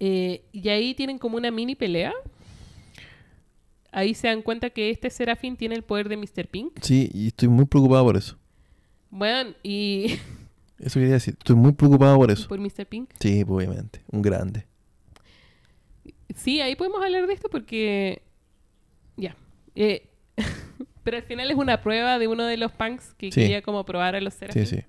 Eh, y ahí tienen como una mini pelea. Ahí se dan cuenta que este Serafín tiene el poder de Mr. Pink. Sí, y estoy muy preocupado por eso. Bueno, y [LAUGHS] Eso quería decir, estoy muy preocupado por eso. por Mr. Pink. Sí, pues, obviamente, un grande. Sí, ahí podemos hablar de esto porque. Ya. Eh, [LAUGHS] pero al final es una prueba de uno de los punks que Sí. quería como probar a los Sí, Serafín. sí.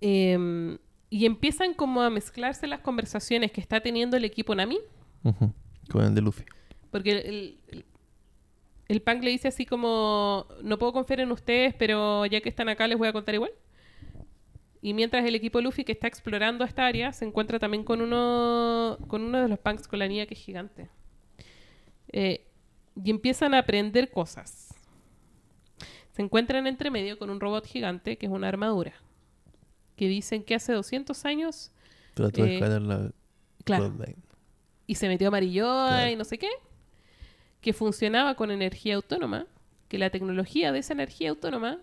Em, y empiezan como a mezclarse las conversaciones que está teniendo el equipo Nami. Ujú, Con el de Luffy. Porque el, el, el punk le dice así como: No puedo confiar en ustedes, pero ya que están acá les voy a contar igual. Y mientras el equipo Luffy que está explorando esta área se encuentra también con uno, con uno de los punks con la niña que es gigante. Eh, y empiezan a aprender cosas. Se encuentran entre medio con un robot gigante que es una armadura. Que dicen que hace 200 años, Trató de Eh, la claro, y se metió amarilloa Claro. y no sé qué, que funcionaba con energía autónoma, que la tecnología de esa energía autónoma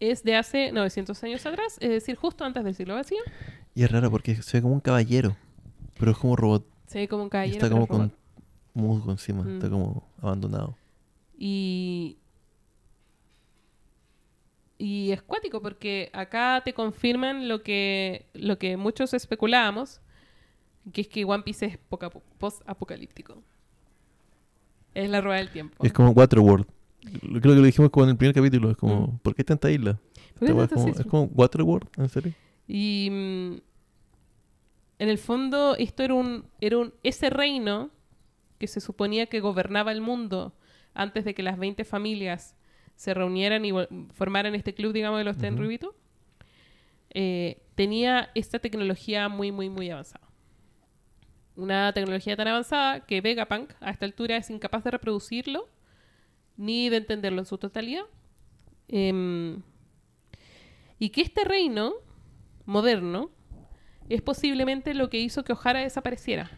es de hace 900 años atrás, es decir, justo antes del siglo vacío. Y es raro porque se ve como un caballero, pero es como robot. Se ve como un Y caballero. está como con musgo encima, Mm. está como abandonado. Y... Y es cuático porque acá te confirman lo que, lo que muchos especulábamos, que es que One Piece es poca- post-apocalíptico. Es la rueda del tiempo. Es como Waterworld. Creo que lo dijimos como en el primer capítulo. Es como, Mm. ¿por qué tanta isla? Es como Waterworld, ¿en serio? Y mm, en el fondo esto era un, era un ese reino que se suponía que gobernaba el mundo antes de que las 20 familias se reunieran y formaran este club, digamos, de los Ujú. Tenryubito, eh, tenía esta tecnología muy, muy, muy avanzada. Una tecnología tan avanzada que Vegapunk a esta altura es incapaz de reproducirlo ni de entenderlo en su totalidad. Em, y que este reino moderno es posiblemente lo que hizo que O'Hara desapareciera.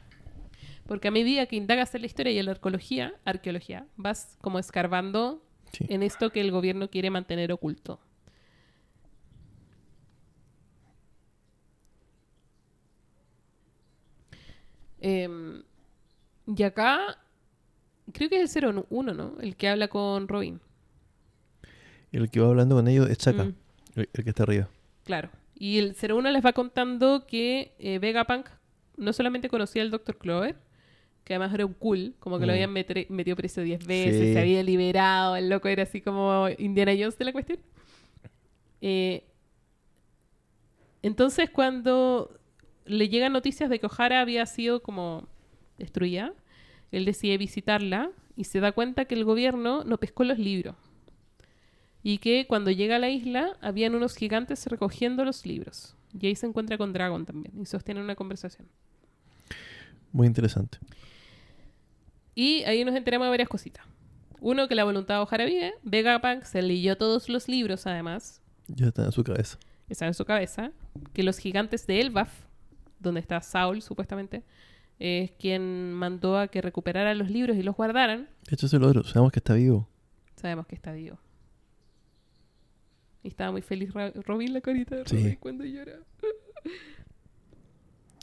Porque a medida que indagas en la historia y en la arqueología, arqueología vas como escarbando Sí. en esto que el gobierno quiere mantener oculto. Em, y acá, creo que es el 01, ¿no? El que habla con Robin. El que va hablando con ellos es Chaka, Mm, el, el que está arriba. claro. Y el 01 les va contando que eh, Vegapunk no solamente conocía al Dr. Clover, que además era un cool, como que lo Mm. habían metido preso 10 veces, Sí. se había liberado, el loco era así como Indiana Jones de la cuestión. Eh, entonces, cuando le llegan noticias de que O'Hara había sido como destruida, él decide visitarla y se da cuenta que el gobierno no pescó los libros. Y que cuando llega a la isla, habían unos gigantes recogiendo los libros. Y ahí se encuentra con Dragon también y sostienen una conversación. Muy interesante. Y ahí nos enteramos de varias cositas. Uno, que la voluntad de O'Hara vive. Vegapunk se leyó todos los libros, además. Ya está en su cabeza. Está en su cabeza. Que los gigantes de Elbaf, donde está Saul, supuestamente, es quien mandó a que recuperaran los libros y los guardaran. De hecho, es el otro. Sabemos que está vivo. Sabemos que está vivo. Y estaba muy feliz Ra- Robin, la carita de Sí. Robin cuando llora. [LAUGHS]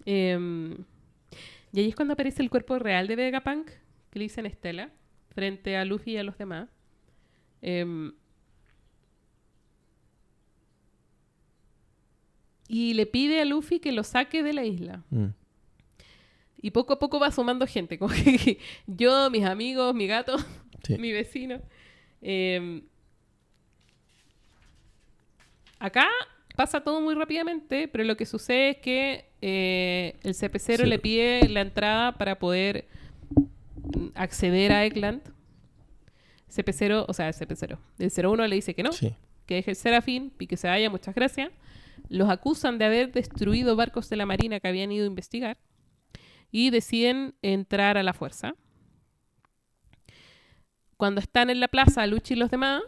Em, y ahí es cuando aparece el cuerpo real de Vegapunk, que le dicen Estela, frente a Luffy y a los demás. Em, y le pide a Luffy que lo saque de la isla. Mm. Y poco a poco va sumando gente, como que [LAUGHS] yo, mis amigos, mi gato, Sí. [LAUGHS] mi vecino. Eh, acá pasa todo muy rápidamente, pero lo que sucede es que eh, el CP0 Sí. le pide la entrada para poder acceder a Eggland. CP0, o sea, el CP0. El 01 le dice que no, Sí. que deje el Serafín y que se vaya, muchas gracias. Los acusan de haber destruido barcos de la Marina que habían ido a investigar y deciden entrar a la fuerza. Cuando están en la plaza, Luchi y los demás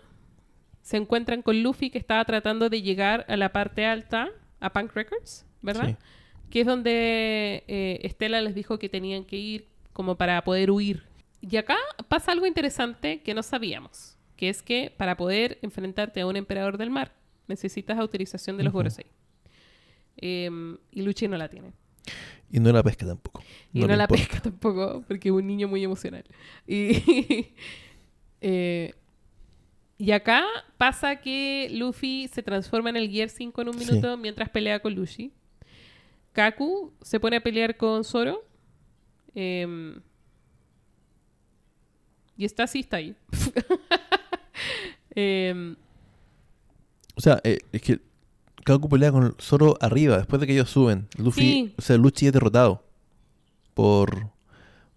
se encuentran con Luffy que estaba tratando de llegar a la parte alta, a Punk Records, ¿verdad? Sí. que es donde eh, Estela les dijo que tenían que ir como para poder huir. Y acá pasa algo interesante que no sabíamos, que es que para poder enfrentarte a un emperador del mar necesitas autorización de los Ujú. Gorosei. Em, y Luchi no la tiene. Y no la pesca tampoco. Y no, la importa. pesca tampoco, porque es un niño muy emocional. Y, [LAUGHS] eh, y acá pasa que Luffy se transforma en el Gear 5 en un Sí. minuto mientras pelea con Luffy. Kaku se pone a pelear con Zoro. Em, y está así, está ahí. [LAUGHS] Em, O sea, eh, es que Kaku pelea con Zoro arriba, después de que ellos suben. Luffy, Sí. o sea, Luchi es derrotado por,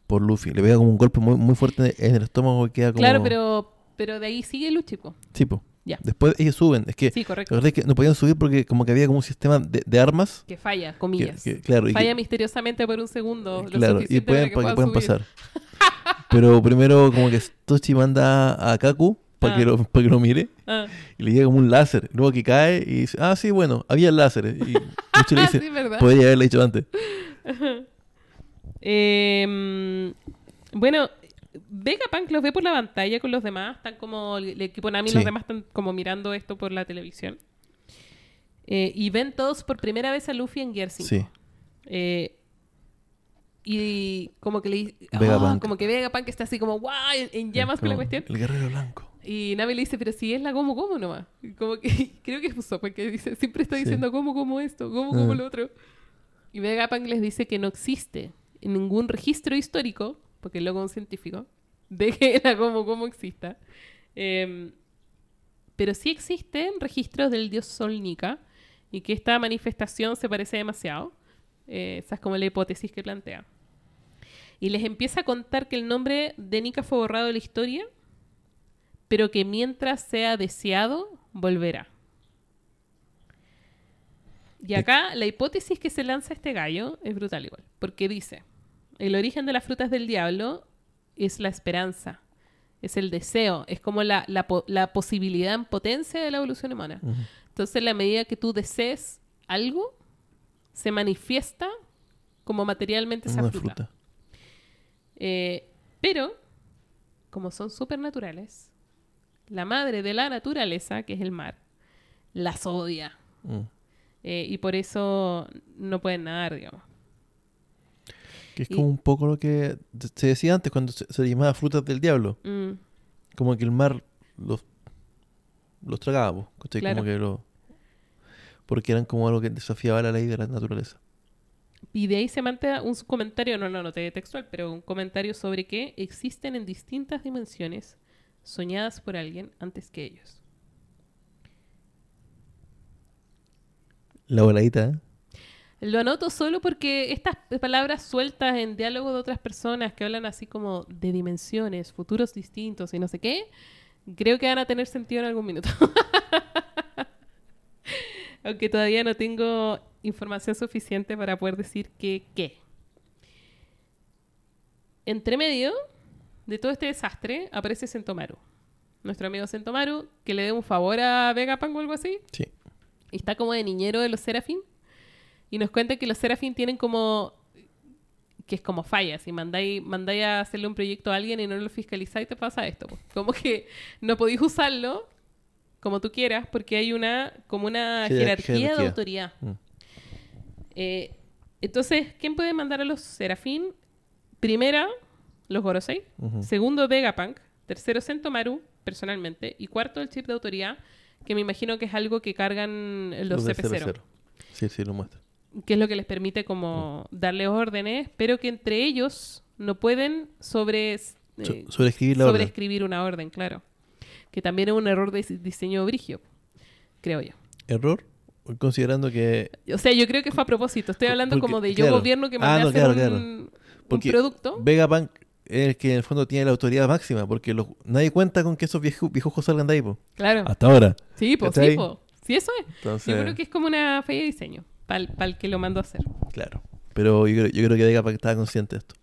por Luffy. Le pega como un golpe muy, muy fuerte en el estómago y queda como... Claro, pero, pero de ahí sigue Luchi, po. Sí, po. Después ellos suben. Es que Sí, la correcto. verdad es que no podían subir porque como que había como un sistema de, de armas. Que falla, comillas. que- claro, y Falla misteriosamente por un segundo. lo claro, y pueden, para que puedan pasar. [LAUGHS] Pero primero como que Tochi manda a Kaku para que, Ah. lo, para que lo mire Ah, y le llega como un láser. Luego que cae y dice, ah, sí, bueno, había láseres. Y Luchi le [LAUGHS] dice, sí, podría haberle dicho antes. [LAUGHS] Em, bueno, Vegapunk los ve por la pantalla con los demás. Están como el equipo Nami y los Sí. demás están como mirando esto por la televisión. Eh, y ven todos por primera vez a Luffy en Gear 5. Sí. Eh, y como que le Vegapunk. como que Vegapunk está así como guau en, en llamas con la cuestión. El guerrero blanco. Y Nami le dice, pero si es la como como nomás. Como que [LAUGHS] creo que es Usopp el que dice, siempre está Sí. diciendo como como esto, como como Ah. lo otro. Y Vegapunk les dice que no existe en ningún registro histórico, porque el loco es un científico, de que la como como exista. Em, pero sí existen registros del dios Sol Nika y que esta manifestación se parece demasiado. Eh, esa es como la hipótesis que plantea. Y les empieza a contar que el nombre de Nika fue borrado de la historia, pero que mientras sea deseado, volverá. Y acá la hipótesis que se lanza este gallo es brutal igual, porque dice, el origen de las frutas del diablo es la esperanza, es el deseo, es como la, la, po- la posibilidad en potencia de la evolución humana. Entonces, en la medida que tú desees algo, se manifiesta como materialmente esa Una fruta. fruta. Eh, pero, como son supernaturales, la madre de la naturaleza, que es el mar, las odia. Mm. Eh, y por eso no pueden nadar, digamos. Que es Y- como un poco lo que se decía antes cuando se, se llamaba frutas del diablo. Mm, Como que el mar los, los tragaba. Claro. Como que lo... Porque eran como algo que desafiaba la ley de la naturaleza. Y de ahí se mantiene un comentario, no lo noté textual, pero un comentario sobre que existen en distintas dimensiones soñadas por alguien antes que ellos. La voladita, ¿eh? Lo anoto solo porque estas palabras sueltas en diálogo de otras personas que hablan así como de dimensiones, futuros distintos y no sé qué, creo que van a tener sentido en algún minuto. [LAUGHS] Aunque todavía no tengo información suficiente para poder decir que qué. Entre medio de todo este desastre aparece Sentomaru. Nuestro amigo Sentomaru, que le dé un favor a Vegapunk o algo así. Sí. Y está como de niñero de los Serafín. Y nos cuenta que los Serafín tienen como. que es como fallas. Si mandáis, mandáis a hacerle un proyecto a alguien y no lo fiscalizáis, te pasa esto. po. Como que no podéis usarlo como tú quieras porque hay una. como una Jerar- jerarquía, de autoridad. Mm. Eh, entonces, ¿quién puede mandar a los Serafín? Primera, los Gorosei. Ujú. Segundo, Vegapunk. Tercero, Sentomaru, personalmente. Y cuarto, el chip de autoridad, que me imagino que es algo que cargan los de CP0. 0-0. Sí, sí, lo muestra. Que es lo que les permite como darle órdenes, pero que entre ellos no pueden sobre, So- eh, sobreescribir la orden. una orden, claro. Que también es un error de dis- diseño brigio, creo yo. ¿Error? Considerando que... O sea, yo creo que fue a propósito. Estoy hablando porque- como de yo claro. gobierno que Ah, mandé no, claro, un, claro. un Porque producto. Vegapunk es el que en el fondo tiene la autoridad máxima, porque los- nadie cuenta con que esos viejos viejos salgan de ahí, po. Claro. Hasta ahora. Sí, pues sí. Sí, eso es. Entonces, Yo creo que es como una falla de diseño para el que lo mandó a hacer. claro. Pero yo, creo- yo creo que Vegapunk estaba consciente de esto.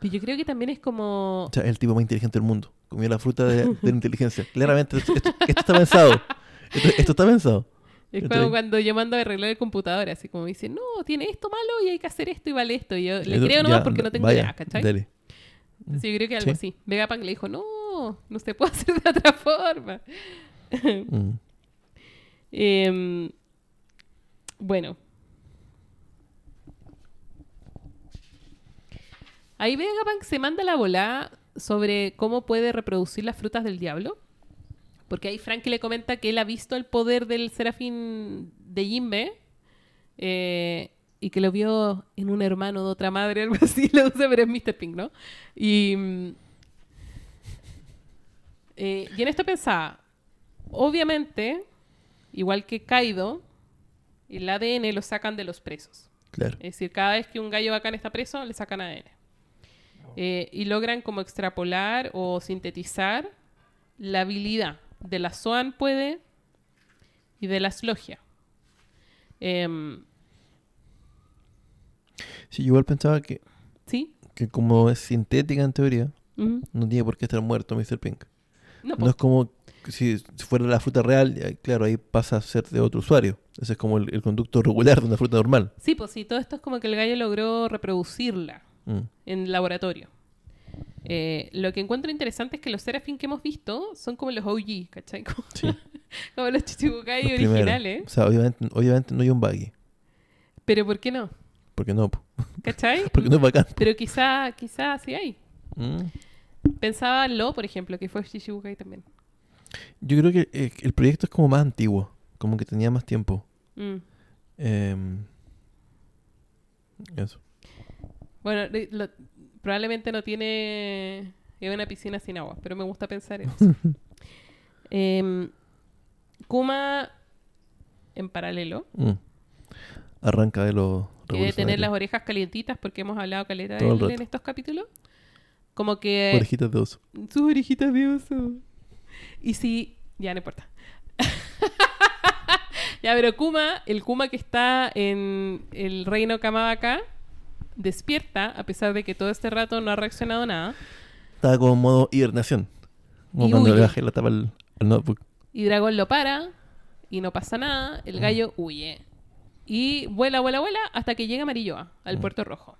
Pero yo creo que también es como... O sea, es el tipo más inteligente del mundo. Comió la fruta de, de la inteligencia. Claramente, esto, esto- esto está pensado. Esto, esto está pensado. Es como cuando yo mando a arreglar el computador, así como dice, no, tiene esto malo y hay que hacer esto y vale esto. Y yo le creo nomás ya, porque no tengo vaya, idea, ¿cachai? Dale. Entonces yo creo que algo Sí. así. Vegapunk le dijo, no, no se puede hacer de otra forma. Mm. [LAUGHS] Em, bueno. Ahí Vegapunk se manda la bola sobre cómo puede reproducir las frutas del diablo. Porque ahí Frankie le comenta que él ha visto el poder del serafín de Jimbe. eh, y que lo vio en un hermano de otra madre, [LAUGHS] algo así, lo usa, pero es Mr. Pink, ¿no? Y, mm, eh, y en esto pensaba, obviamente, igual que Kaido, el ADN lo sacan de los presos. Claro. Es decir, cada vez que un gallo bacán está preso, le sacan ADN. Eh, y logran como extrapolar o sintetizar la habilidad de la Zoan puede y de las logia. Em, Sí, yo igual pensaba que, ¿Sí? que como es sintética en teoría, no tiene por qué estar muerto Mr. Pink. No, es como si fuera la fruta real, claro, ahí pasa a ser de otro usuario. Ese es como el, el conducto regular de una fruta normal. Sí, pues sí, todo esto es como que el gallo logró reproducirla Mm. en laboratorio. Eh, lo que encuentro interesante es que los Serafín que hemos visto son como los OG, ¿cachai? [LAUGHS] Como, Sí. [LAUGHS] como los Chichibukai Los primeros. originales. O sea, obviamente, obviamente no hay un baggy. Pero ¿por qué no? Porque no. ¿Cachai? [LAUGHS] porque no es bacán. Pero quizá, quizá sí hay. Mm. Pensaba en Lo, por ejemplo, que fue Chichibukai también. Yo creo que eh, el proyecto es como más antiguo, como que tenía más tiempo. Mm. Em, eso. Bueno, lo- probablemente no tiene es una piscina sin agua, pero me gusta pensar en eso. [LAUGHS] Em, Kuma, en paralelo, Mm. arranca de los que debe tener las orejas calientitas porque hemos hablado caleta de él en estos capítulos. Como que Orejitas de oso. sus orejitas de oso. Y si, ya no importa. [LAUGHS] ya, pero Kuma, el Kuma que está en el reino Kamabaka, despierta a pesar de que todo este rato no ha reaccionado nada. Estaba como en modo hibernación. Como cuando huye. le bajé la tapa al, al notebook. Y Dragón lo para y no pasa nada. El gallo huye. Y vuela, vuela, vuela hasta que llega Amarilloa al Mm. Puerto Rojo.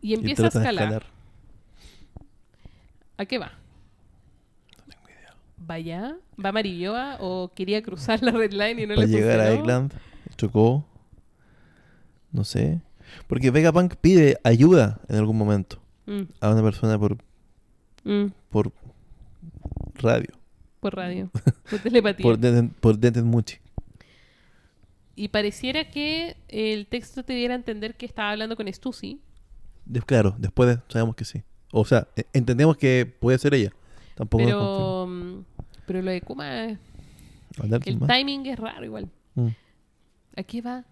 Y Y empieza a escalar. ¿A qué va? ¿Vaya? ¿Va Amarilloa o quería cruzar la red line y no Para le llegar a? Eggland, chocó. No sé. Porque Vegapunk pide ayuda en algún momento Mm, a una persona por, mm, por radio. por radio. [LAUGHS] Por telepatía. Por, Denten- por Dentenmuchi. Y pareciera que el texto te diera a entender que estaba hablando con Stussy. De- claro, después de- sabemos que sí. O sea, e- entendemos que puede ser ella. Tampoco Pero, mm, pero lo de Kuma, el más. timing es raro igual. Mm. ¿A qué va?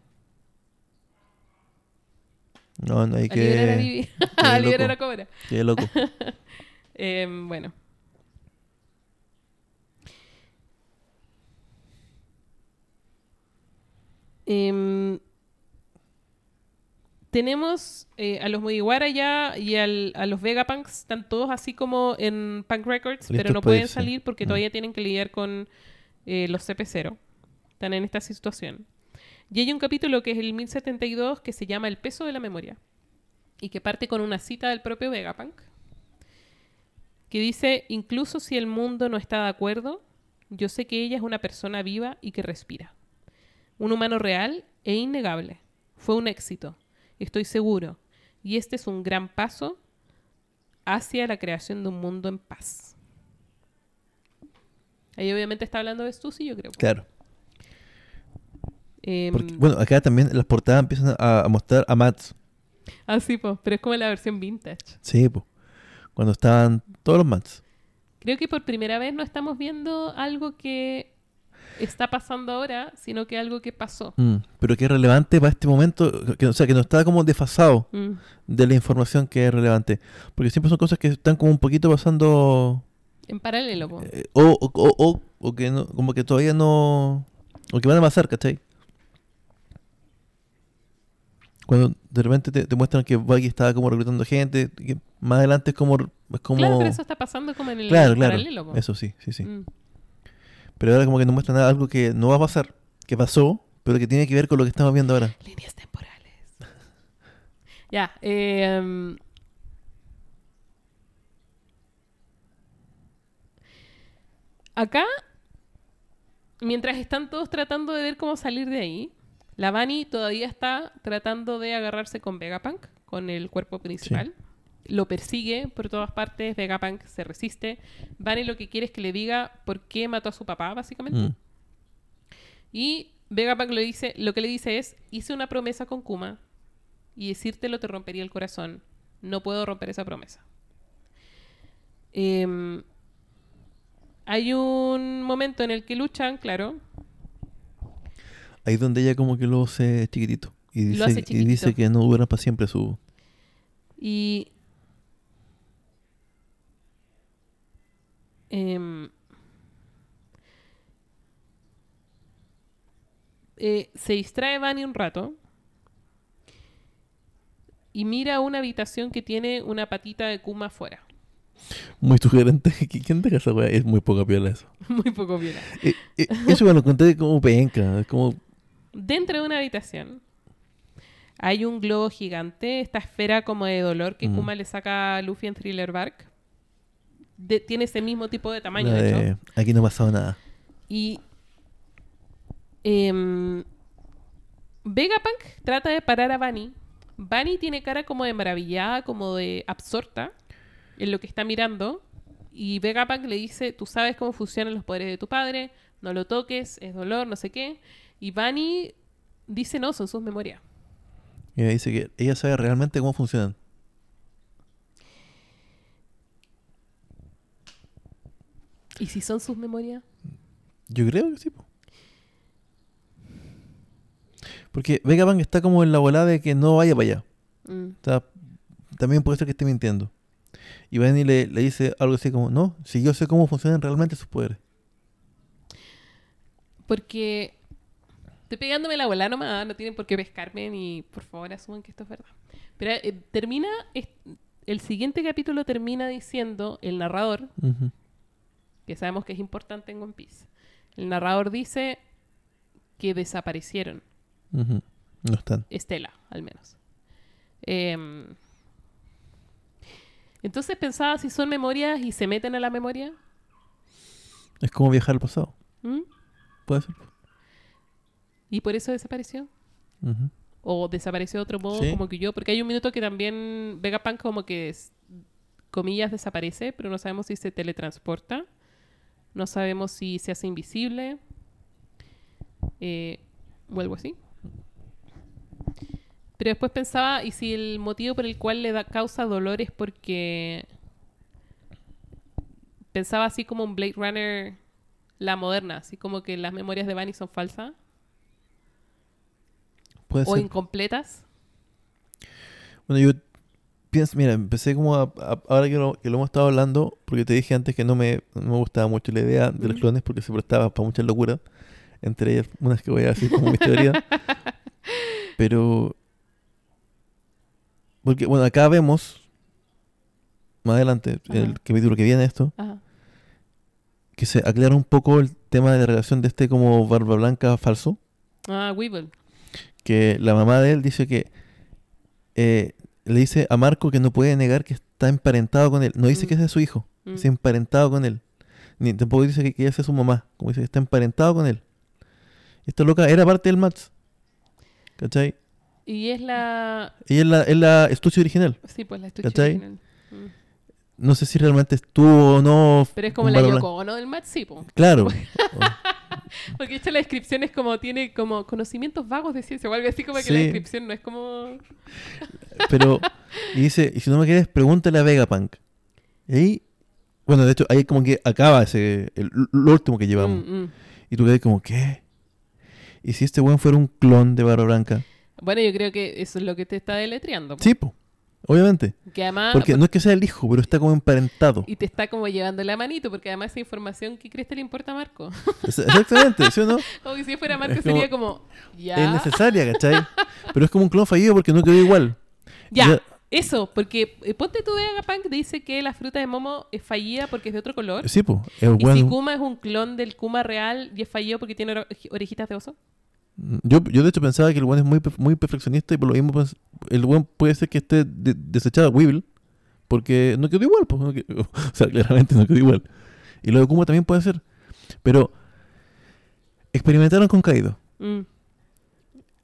No, no hay A liberar a que. [LAUGHS] Qué [LAUGHS] a liberar loco. a Cobra. Qué loco. [LAUGHS] Em, bueno. Em, tenemos eh, a los Mugiwara ya y al- a los Vegapunks, están todos así como en Punk Records, pero no pueden salir porque Mm. todavía tienen que lidiar con eh, los CP0. Están en esta situación. Y hay un capítulo que es el 1072 que se llama El peso de la memoria y que parte con una cita del propio Vegapunk que dice, incluso si el mundo no está de acuerdo, yo sé que ella es una persona viva y que respira. Un humano real e innegable. Fue un éxito, estoy seguro. Y este es un gran paso hacia la creación de un mundo en paz. Ahí obviamente está hablando de Stussy, yo creo. Claro. Em, Porque, bueno, acá también las portadas empiezan a, a mostrar a Mats. ah, sí, po, pero es como la versión vintage. Sí, pues. Cuando estaban todos los Mats. Creo que por primera vez no estamos viendo algo que está pasando ahora, sino que algo que pasó. Mm, Pero que es relevante para este momento. Que, o sea, que no está como desfasado Mm. de la información que es relevante. Porque siempre son cosas que están como un poquito pasando. En paralelo, eh, o, o, o, o- o que no, como que todavía no. O que van a pasar, ¿cachai? Cuando de repente te, te muestran que Buggy estaba como reclutando gente. que más adelante es como. Es como Claro, pero eso está pasando como en el Claro, claro. paralelo, po. Eso sí, sí, sí. Mm. Pero ahora como que nos muestran algo que no va a pasar, que pasó, pero que tiene que ver con lo que estamos viendo ahora. Líneas temporales. [LAUGHS] ya, eh, um, Acá, mientras están todos tratando de ver cómo salir de ahí, la Bunny todavía está tratando de agarrarse con Vegapunk, con el cuerpo principal. Lo persigue por todas partes, Vegapunk se resiste. Bunny lo que quiere es que le diga por qué mató a su papá, básicamente. Mm. Y Vegapunk lo, dice, lo que le dice es, hice una promesa con Kuma y decírtelo te rompería el corazón. No puedo romper esa promesa. Em, hay un momento en el que luchan, claro. Ahí es donde ella como que lo hace chiquitito. Y dice, hace y dice que no dura para siempre su... Y... em, eh, se distrae Bunny un rato y mira una habitación que tiene una patita de Kuma afuera. Muy sugerente. [LAUGHS] ¿Qui- ¿Quién te casa? Es muy poca piola eso. [LAUGHS] Muy poco bien. Eh, eh, eso me lo conté como penca. Es como... Dentro de una habitación hay un globo gigante, esta esfera como de dolor que Mm. Kuma le saca a Luffy en Thriller Bark. De- tiene ese mismo tipo de tamaño, de hecho. de, Aquí no ha pasado nada. Y em, Vegapunk trata de parar a Bunny. Bunny tiene cara como de maravillada, como de absorta en lo que está mirando. Y Vegapunk le dice, tú sabes cómo funcionan los poderes de tu padre, no lo toques, es dolor, no sé qué. Y Bunny dice, no, son sus memorias. Y ella dice que ella sabe realmente cómo funcionan. ¿Y si son sus memorias? Yo creo que sí. po. Porque Vegapunk está como en la volada de que no vaya para allá. Mm. O sea, también puede ser que esté mintiendo. Y Benny le, le dice algo así como, no, si yo sé cómo funcionan realmente sus poderes. Porque estoy pegándome la bola nomás, no tienen por qué pescarme ni por favor asuman que esto es verdad. Pero eh, termina, es- el siguiente capítulo termina diciendo, el narrador, que sabemos que es importante en One Piece, el narrador dice que desaparecieron. No están. Estela al menos. Em, entonces pensaba si son memorias y se meten a la memoria. Es como viajar al pasado. ¿Mm? Puede ser. Y por eso desapareció. O desapareció de otro modo, Sí. como que yo. Porque hay un minuto que también Vegapunk como que, es- comillas, desaparece, pero no sabemos si se teletransporta. No sabemos si se hace invisible. Eh, o algo así. Pero después pensaba, ¿y si el motivo por el cual le da causa dolor es porque... Pensaba así como un Blade Runner, la moderna, así como que las memorias de Bunny son falsas Puede o ser. incompletas. Bueno, yo pienso, mira, empecé como a, a- ahora que lo, que lo hemos estado hablando, porque te dije antes que no me, no me gustaba mucho la idea de los clones porque se prestaba para muchas locuras, entre ellas unas que voy a decir como mi teoría. [LAUGHS] Pero, porque bueno, acá vemos, más adelante, en el Ajá. capítulo que viene esto, Ajá. que se aclara un poco el tema de la relación de este como barba blanca falso. Ah, Weevil. Que la mamá de él dice que eh, le dice a Marco que no puede negar que está emparentado con él. No dice Mm. que sea su hijo, Mm. dice emparentado con él. Ni tampoco dice que, que ella sea su mamá, como dice está emparentado con él. Esta loca era parte del Mats. ¿Cachai? Y es la... Ella es la, es la estuche original. Sí, pues la estuche ¿Cachai? original. Mm. No sé si realmente estuvo o no. Pero es como la Yoko. Ono del Matt, sí, po. Claro. [LAUGHS] [LAUGHS] Porque hecho la descripción es como, tiene como conocimientos vagos de ciencia o algo así como que la descripción no es como... [LAUGHS] Pero, y dice, y si no me quieres, pregúntale a Vegapunk. Y ahí, bueno, de hecho, ahí como que acaba ese, el, lo último que llevamos. Mm, mm. Y tú quedas como, ¿qué? ¿Y si este weón fuera un clon de Barba Blanca? Bueno, yo creo que eso es lo que te está deletreando. po. Sí, po, obviamente. Que además... Porque no es que sea el hijo, pero está como emparentado. Y te está como llevando la manito, porque además esa información que crees que le importa a Marco. Exactamente, ¿sí o no? [LAUGHS] o que si fuera Marco Es como- sería como... Ya. Es necesaria, ¿cachai? Pero es como un clon fallido porque no quedó igual. Ya, Ya- eso, porque eh, ponte tú de Agapunk dice que la fruta de Momo es fallida porque es de otro color. Sí, po. El Y si Kuma es un clon del Kuma real y es fallido porque tiene ore- orejitas de oso. Yo, yo de hecho pensaba que el weón es muy, muy perfeccionista y por lo mismo el weón puede ser que esté de- desechado a Weevil porque no quedó igual. no que- [LAUGHS] o sea, claramente no quedó igual. Y lo de Kuma también puede ser. Pero experimentaron con Kaido. Mm,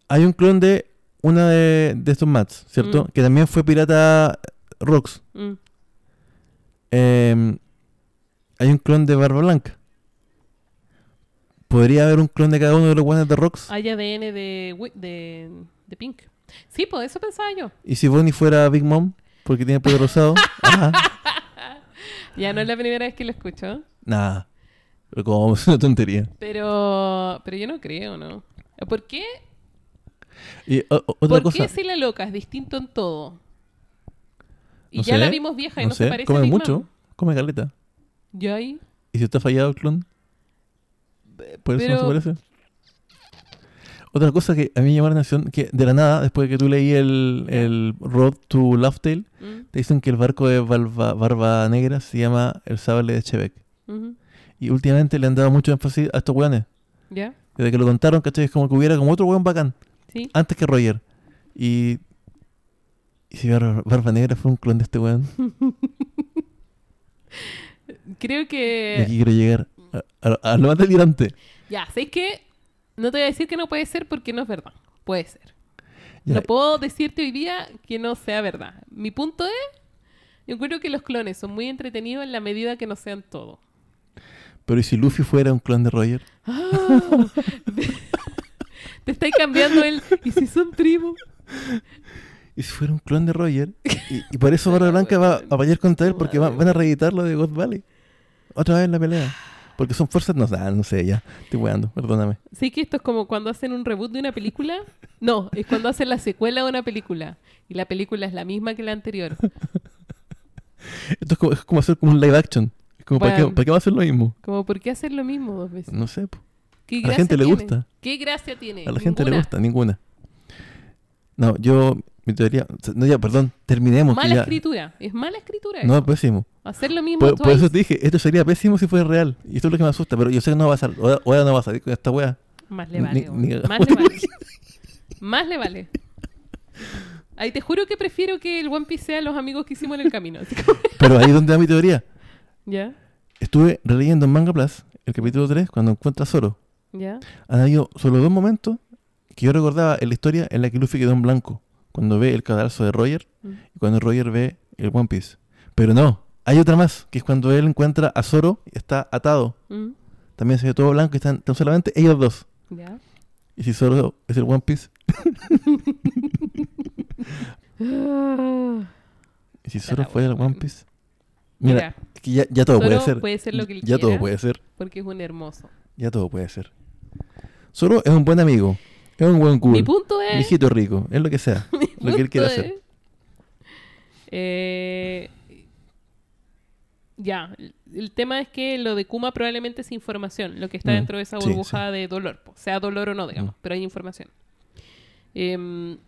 Hay un clon de una de, de estos mats, ¿cierto? Mm. Que también fue pirata Rox. mm. Eh, hay un clon de Barba Blanca. ¿Podría haber un clon de cada uno de los guanes de Rox? Hay ADN de, Wi- de, de Pink. Sí, pues eso pensaba yo. ¿Y si Bonnie fuera Big Mom? Porque tiene pelo rosado. [LAUGHS] Ajá. Ya no es la primera vez que lo escucho. Nada. Pero como es una tontería. Pero, pero yo no creo, ¿no? ¿Por qué? Y o- otra ¿Por cosa. qué si la loca es distinto en todo? Y No ya sé, la vimos vieja y no no, sé, se parece a come Big mucho. Mom. Come caleta. ¿Ya ahí? ¿Y si está fallado el clon? ¿Por eso no se parece? Otra cosa que a mí me llamó la atención, que de la nada, después de que tú leí el, el Road to Laughtail, Mm, te dicen que el barco de Barba, Barba Negra se llama el Sable de Chebec. Y últimamente le han dado mucho énfasis a estos weones. ¿Ya? Desde que lo contaron, ¿cachai? Es como que hubiera como otro weón bacán, Sí. antes que Roger. Y... ¿Y si Barba, Barba Negra fue un clon de este weón? [LAUGHS] Creo Y que... aquí quiero llegar a, a- a lo más delirante. Ya, ¿sabes qué? No te voy a decir que no puede ser porque no es verdad. Puede ser. Ya, No puedo decirte hoy día que no sea verdad. Mi punto es, yo creo que los clones son muy entretenidos en la medida que no sean todo. Pero ¿y si Luffy fuera un clon de Roger? Ah, [LAUGHS] te estáis cambiando el... ¿Y si son primos? [LAUGHS] ¿Y si fuera un clon de Roger? Y, y por eso Barba [LAUGHS] Blanca va a pelear contra él porque va- van a reeditar lo de God Valley. Otra vez la pelea. Porque son fuerzas, no, ah, no sé, ya. Estoy weando, perdóname. Sí que esto es como cuando hacen un reboot de una película. No, es cuando hacen la secuela de una película. Y la película es la misma que la anterior. Esto es como, es como hacer como un live action. Es como, ¿para, qué. ¿para qué va a hacer lo mismo? Como, ¿por qué hacer lo mismo dos veces? No sé. ¿Qué A la gente le tiene? gusta. ¿Qué gracia tiene? A la gente le gusta, ninguna. No, yo, mi teoría. No, ya, perdón, terminemos. Mala ya- escritura. Es mala escritura. No, eso. pésimo. Hacer lo mismo Por, por eso te dije, esto sería pésimo si fuera real. Y esto es lo que me asusta, pero yo sé que no va a pasar. Ahora, no va a salir con esta wea. Más le vale. Ni- Más le [LAUGHS] vale. Más le vale. Ahí te juro que prefiero que el One Piece sea los amigos que hicimos en el camino. Como- [LAUGHS] Pero ahí es donde va mi teoría. ¿Ya? Estuve releyendo en Manga Plus el capítulo 3 cuando encuentra a Zoro. ¿Ya? Han habido solo dos momentos que yo recordaba en la historia en la que Luffy quedó en blanco. Cuando ve el cadalso de Roger Mm. y cuando Roger ve el One Piece. Pero no, hay otra más, que es cuando él encuentra a Zoro y está atado. Mm. También se ve todo blanco y están, están solamente ellos dos. Y si Zoro es el One Piece, [LAUGHS] y si Zoro fue el One. Piece. Mira, Mira, es que ya, ya todo puede ser. puede ser lo que él ya todo puede ser. porque es un hermoso. Ya todo puede ser. Zoro es un buen amigo. Es un buen Mi cool. punto Un es... hijito rico. Es lo que sea. [LAUGHS] mi lo que él quiera punto hacer. eh, ya, el- tema es que lo de Kuma probablemente es información, lo que está Mm, dentro de esa sí, burbuja de dolor, sea dolor o no, digamos, Mm. pero hay información. Em,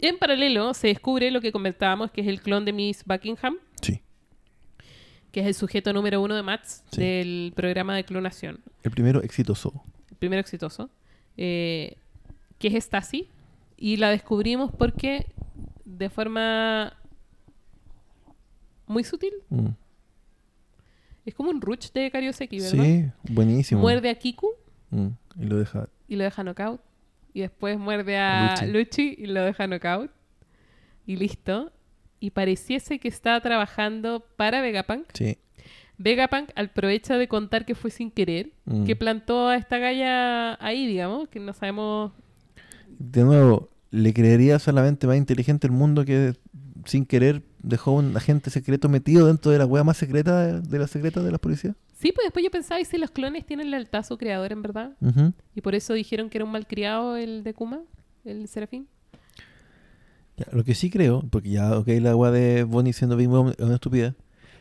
en paralelo se descubre lo que comentábamos, que es el clon de Miss Buckingham, Sí. que es el sujeto número uno de Mats Sí. del programa de clonación, El primero exitoso. el primero exitoso, eh, que es Stasi, y la descubrimos porque de forma muy sutil, Mm. es como un ruch de Karioseki, ¿verdad? Sí, buenísimo. Muerde a Kiku Mm, Y lo deja. y lo deja knockout, y después muerde a Luchi. Luchi y lo deja knockout, y listo. Y pareciese que está trabajando para Vegapunk. Sí. Vegapunk aprovecha de contar que fue sin querer, Mm. que plantó a esta galla ahí, digamos, que no sabemos De nuevo, ¿le creería solamente más inteligente el mundo que sin querer dejó un agente secreto metido dentro de la wea más secreta de, de las secretas de la policía? Sí, pues después yo pensaba, ¿y si los clones tienen lealtad a su creador en verdad? Y por eso dijeron que era un malcriado el de Kuma, el Serafín. Ya, lo que sí creo, porque ya, ok, la agua de Bonnie siendo Big Mom es una estupidez,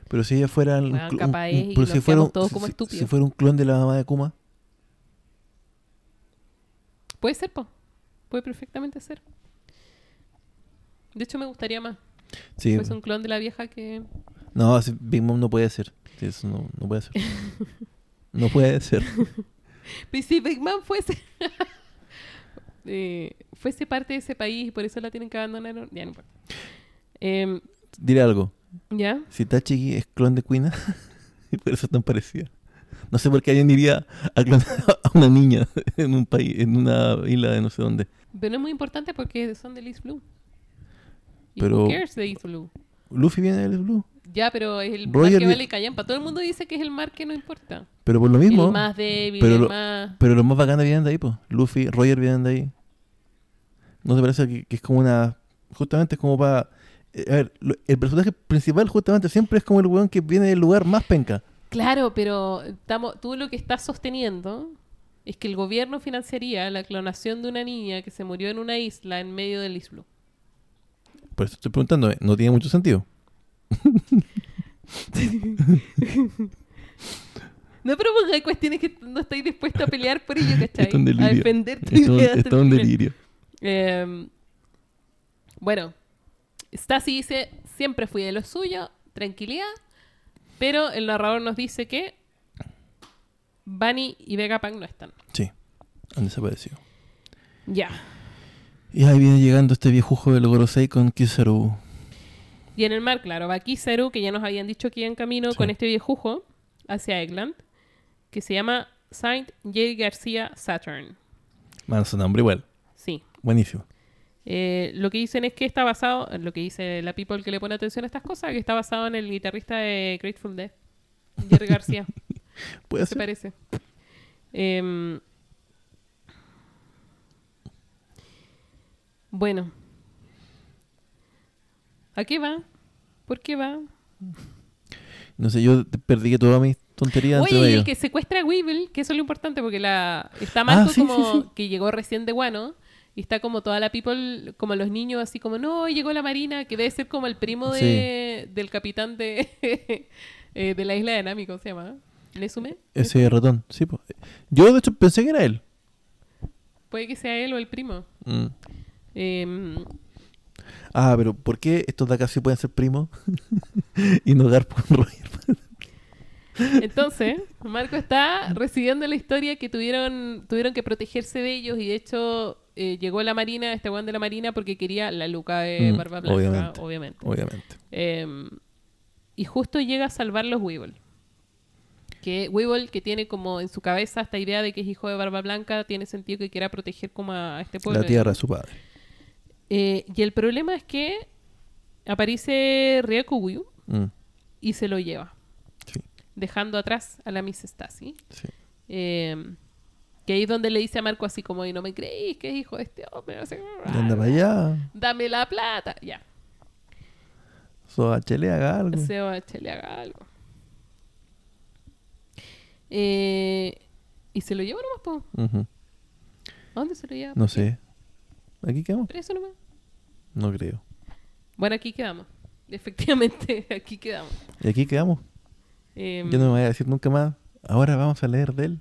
pero si ella fuera Bueno, cl- un- pero si fuera, un- todos si- como si- estúpidos. si fuera un clon de la mamá de Kuma, Puede ser, po. Puede perfectamente ser. De hecho, me gustaría más. sí, Pues un clon de la vieja que... no, Big Mom no puede ser, eso no, no puede ser, [LAUGHS] no puede ser, si Big Man fuese... [LAUGHS] eh, fuese parte de ese país y por eso la tienen que abandonar. Ya no importa. Em, diré algo, ¿Ya? si Tachigi es clon de Quina, [LAUGHS] y por eso es tan parecida. No sé por qué alguien iría a clonar [LAUGHS] a una niña en un país, en una isla de no sé dónde. Pero no es muy importante porque son de East Blue. ¿Y Pero- who cares de East Blue? Luffy viene del Blue, Ya, pero es el Roger mar que vale callampa. Todo el mundo dice que es el mar que no importa. pero por lo mismo, el más débil, pero el lo- más... pero los más bacanes vienen de ahí, pues. Luffy, Roger vienen de ahí. ¿No te parece que, que es como una... Justamente es como para... a ver, el personaje principal justamente siempre es como el weón que viene del lugar más penca. Claro, pero estamos, tú lo que estás sosteniendo es que el gobierno financiaría la clonación de una niña que se murió en una isla en medio del Blue. Por eso estoy preguntando, no tiene mucho sentido. [LAUGHS] No, hay cuestiones que no estáis dispuesto a pelear por ello, ¿cachai? Está un delirio. A defender tu Está un, está delirio. Eh, bueno, Stasi dice, siempre fui de lo suyo, tranquilidad, pero el narrador nos dice que Bunny y Vegapunk no están. Sí, han desaparecido. Ya. Y ahí viene llegando este viejujo del Gorosei con Kizaru. Y en el mar, claro, va Kizaru, que ya nos habían dicho que iba en camino Sí. con este viejujo hacia Eggland, que se llama Saint J. García Saturn. Mano, su nombre igual. Sí. Buenísimo. Eh, lo que dicen es que está basado, lo que dice la people que le pone atención a estas cosas, que está basado en el guitarrista de Grateful Dead, Jerry García. [LAUGHS] Puede se ser. parece. Em, bueno. ¿A qué va? ¿Por qué va? No sé, yo perdí toda mi tontería Oye, y el que secuestra a Weevil, que eso es lo importante, porque la está Ah, sí, como sí, sí. que llegó recién de Guano. Y está como toda la people, como los niños, así como, no, llegó la Marina, que debe ser como el primo de, del capitán de, [LAUGHS] eh, de la isla de Nami, ¿cómo se llama? ¿Nesume? Ese ratón, sí. po. Yo, de hecho, pensé que era él. Puede que sea él o el primo. Mm. Em, Ah, pero ¿por qué estos de acá sí pueden ser primos? [LAUGHS] y no Garp con Roger. Entonces, Marco está recibiendo la historia que tuvieron, tuvieron que protegerse de ellos y de hecho eh, llegó la Marina, este weón de la Marina, porque quería la Luca de Mm, Barba Blanca, obviamente. obviamente. Obviamente. Em, y justo llega a salvar los Weevil. Que Weevil, que tiene como en su cabeza esta idea de que es hijo de Barba Blanca, tiene sentido que quiera proteger como a este pueblo. La tierra de su padre. Eh, y el problema es que aparece Ryakuguyu Mm, y se lo lleva, Sí, dejando atrás a la Miss Stacy. sí. Eh, que ahí es donde le dice a Marco así como, y no me creéis que es hijo de este hombre, no sé qué, Y anda para allá. dame la plata, ya, So, a Chele haga algo. se va a le haga algo. Eh, y se lo lleva nomás, po. Ujú. ¿A dónde se lo lleva? No sé. ¿Aquí quedamos? Preso nomás. No creo. Bueno, aquí quedamos. [LAUGHS] Efectivamente, aquí quedamos. ¿Y aquí quedamos? Em, Yo no me voy a decir nunca más. Ahora vamos a leer de él.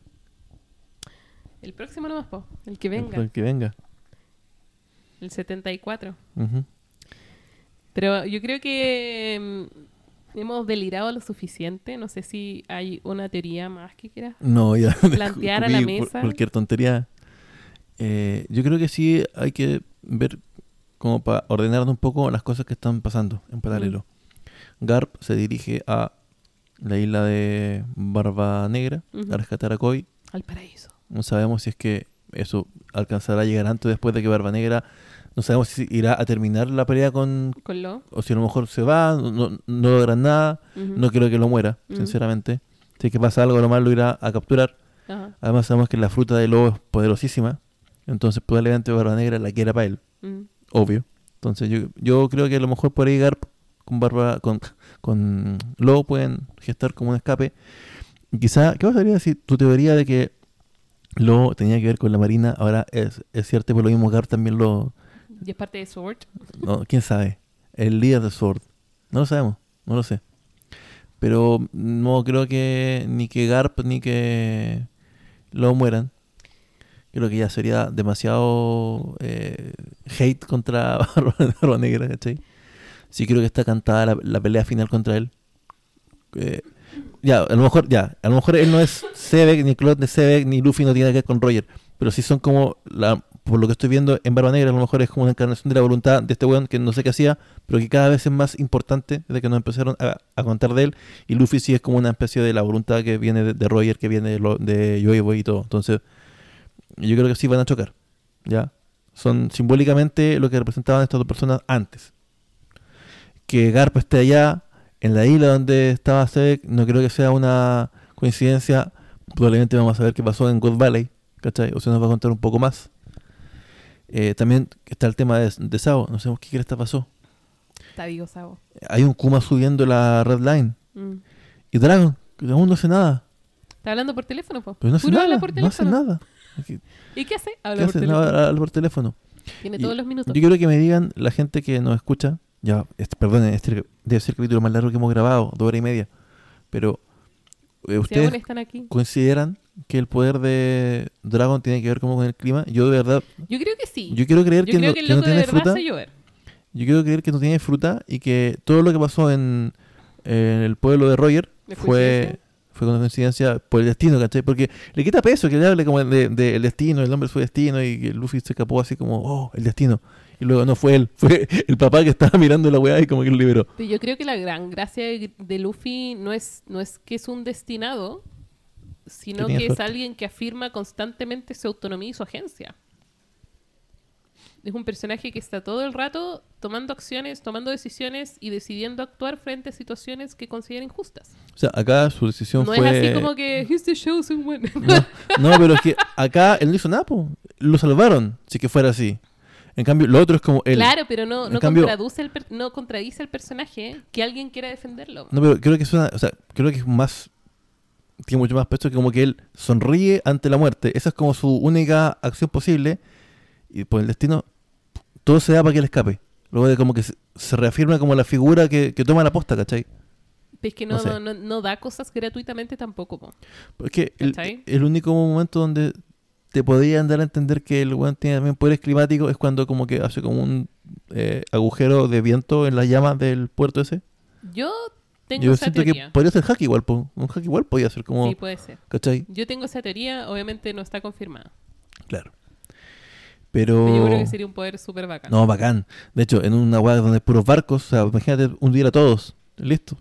El próximo nomás, po. El que venga. El que venga. El 74. Ujú. Pero yo creo que em, hemos delirado lo suficiente. No sé si hay una teoría más que quieras. No, ya. [LAUGHS] Plantear a la mesa. Cualquier tontería. Eh, yo creo que sí hay que ver como para ordenar un poco las cosas que están pasando en paralelo. Mm. Garp se dirige a la isla de Barba Negra a rescatar a Koi. Al paraíso. No sabemos si es que eso alcanzará a llegar antes después de que Barba Negra. No sabemos si irá a terminar la pelea con. Con lo. O si a lo mejor se va, no, no, logran nada. No creo que lo muera, sinceramente. Si es que pasa algo, lo malo lo irá a capturar. Además, sabemos que la fruta de lobo es poderosísima. Entonces, probablemente Barba Negra la quiera para él, obvio. Entonces, yo, yo creo que a lo mejor por ahí Garp con Barba con, con Lobo pueden gestar como un escape. Y quizá, ¿qué pasaría si tu teoría de que Lobo tenía que ver con la Marina ahora es, es cierta y por lo mismo Garp también lo. Y es parte de Sword. No, quién sabe. El líder de Sword. No lo sabemos, no lo sé. Pero no creo que ni que Garp ni que Lobo mueran. Creo que ya sería demasiado eh, hate contra [LAUGHS] Barba Negra, ¿cachai? Sí creo que está cantada la, la pelea final contra él. Eh, ya, a lo mejor, ya, a lo mejor él no es Sebek, ni Claude de Sebek, ni Luffy no tiene que ver con Roger. Pero sí son como, la, por lo que estoy viendo en Barba Negra, a lo mejor es como una encarnación de la voluntad de este weón que no sé qué hacía, pero que cada vez es más importante desde que nos empezaron a, contar de él. Y Luffy sí es como una especie de la voluntad que viene de, Roger, que viene de, lo, Joy Boy y todo. Entonces, yo creo que sí van a chocar. ¿Ya? Son simbólicamente lo que representaban estas dos personas antes. Que Garp esté allá, en la isla donde estaba Sebek, no creo que sea una coincidencia. Probablemente vamos a ver qué pasó en God Valley, ¿cachai? O se nos va a contar un poco más. Eh, también está el tema de, de no sabemos qué cresta pasó. Está vivo, Sabo. Hay un Kuma subiendo la red line. Mm. Y Dragon, que aún no hace nada. Está hablando por teléfono, po. Pero no hace Puro habla nada, por no hace teléfono. nada. ¿Qué, ¿Y qué hace? qué Habla por hace? teléfono. No, habla por teléfono. Tiene Y- todos los minutos. Yo quiero que me digan la gente que nos escucha. Ya, este, perdón, este debe ser el capítulo más largo que hemos grabado, dos horas y media. Pero, eh, ¿ustedes aquí. consideran que el poder de Dragon tiene que ver como con el clima? Yo de verdad, Yo creo que sí. yo quiero creer Yo que, creo no, que el que no loco de tiene fruta. Yo quiero creer que no tiene fruta y que todo lo que pasó en, en el pueblo de Roger ¿Es fue, fue con coincidencia por el destino, ¿cachai? Porque le quita peso que le hable como del de, el destino, el hombre fue destino y que Luffy se escapó así como, oh, el destino. Y luego no fue él, [LAUGHS] fue el papá que estaba mirando la weá y como que lo liberó. Pero yo creo que la gran gracia de, Luffy no es, no es que es un destinado, sino Que es alguien que afirma constantemente su autonomía y su agencia. Es un personaje que está todo el rato tomando acciones, tomando decisiones y decidiendo actuar frente a situaciones que considera injustas. O sea, acá su decisión No fue... es así como que he's the chosen one. No, no, pero es que acá él no hizo nada, po. lo salvaron, si que fuera así. En cambio, lo otro es como él. Claro, pero no, no, cambio- el per- no contradice el personaje que alguien quiera defenderlo. No, pero creo que es una, o sea, creo que es más tiene mucho más peso que como que él sonríe ante la muerte. Esa es como su única acción posible y por el destino todo se da para que él escape. Luego de como que se, reafirma como la figura que, que toma la posta, ¿cachai? Es que no no, sé. no, da cosas gratuitamente tampoco. po. Porque el, el único momento donde te podrían dar a entender que el weón tiene también poderes climáticos es cuando como que hace como un eh, agujero de viento en las llamas del puerto ese. Yo tengo Yo esa siento teoría. que podría ser hack igual, po. un hack igual podría ser como, Sí, puede ser. ¿cachai? Yo tengo esa teoría, obviamente no está confirmada. Claro. Pero... Yo creo que sería un poder súper bacán. No, bacán. De hecho, en una hueá donde hay puros barcos, o sea, imagínate hundir a todos. Listo.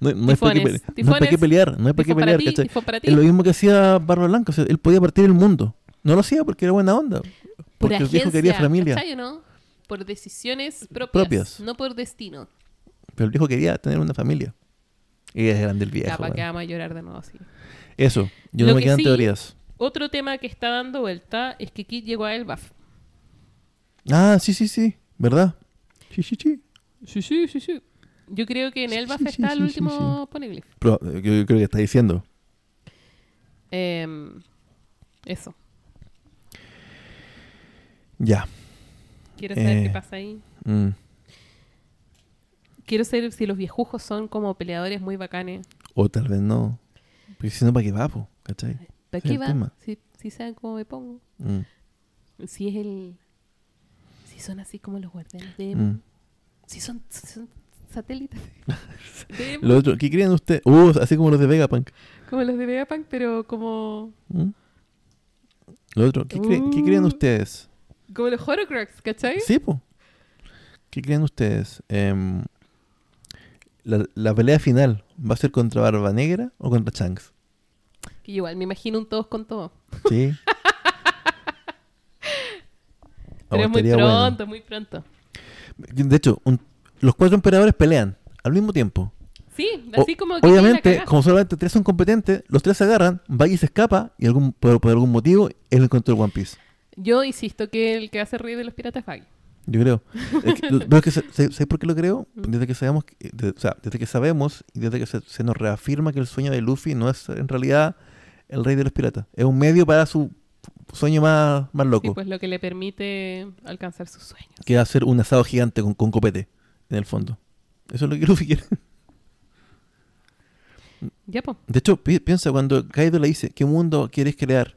no, [LAUGHS] no hay para qué, no hay pelear, no hay para qué pelear, ti. Es lo mismo que hacía Barba Blanca, o sea, él podía partir el mundo. No lo hacía porque era buena onda. Por Porque el viejo quería agencia, familia. ¿cachai o no? Por decisiones propias, Propias. no por destino. Pero el viejo quería tener una familia. Y es grande el viejo. Ya, para que weón. vamos a llorar de nuevo así. Eso, yo Lo no me que quedan sí- teorías. Otro tema que está dando vuelta es que Kid llegó a Elbaf. Ah, sí, sí, sí, ¿verdad? Sí, sí, sí. Sí, sí, sí, sí. Yo creo que en sí, sí, está el último poneglyph. Pero, yo, yo creo que está diciendo. Em, eso. Ya. Quiero saber Eh. qué pasa ahí. Mm. Quiero saber si los viejujos son como peleadores muy bacanes. O tal vez no. Porque si no, ¿para qué va, po? ¿Cachai? ¿Para qué va? Si, si saben cómo me pongo. Mm. Si es el... Si son así como los guardianes de... Mm. Si son, satélites. [LAUGHS] Lo otro, ¿qué creen ustedes? Uh, así como los de Vegapunk. como los de Vegapunk, pero como... Lo otro, ¿qué, creen, ¿qué creen ustedes? Como los Horcrux, ¿cachai? Sí, po. ¿Qué creen ustedes? Em, la, la pelea final va a ser contra Barba Negra o contra Shanks? Que igual me imagino un todos con todos. Sí. [LAUGHS] Pero es muy bueno. pronto, muy pronto. De hecho, un- los cuatro emperadores pelean al mismo tiempo. Sí, O- así como que Obviamente, como solamente tres son competentes, los tres se agarran, Baggy se escapa y algún, por, por algún motivo él encontró el One Piece. Yo insisto que el que hace reír de los piratas es Baggy. Yo creo. [LAUGHS] Es que, lo- pero es que, sa- ¿sabes por qué lo creo? Desde que sabemos, de- o sea, desde que sabemos y desde que se, se nos reafirma que el sueño de Luffy no es en realidad el rey de los piratas. Es un medio para su sueño más, más Sí, loco, pues lo que le permite alcanzar sus sueños. que es hacer un asado gigante con, con copete en el fondo. Eso es lo que [LAUGHS] Luffy quiere. Ya, pues. De hecho, pi- piensa cuando Kaido le dice, ¿qué mundo quieres crear?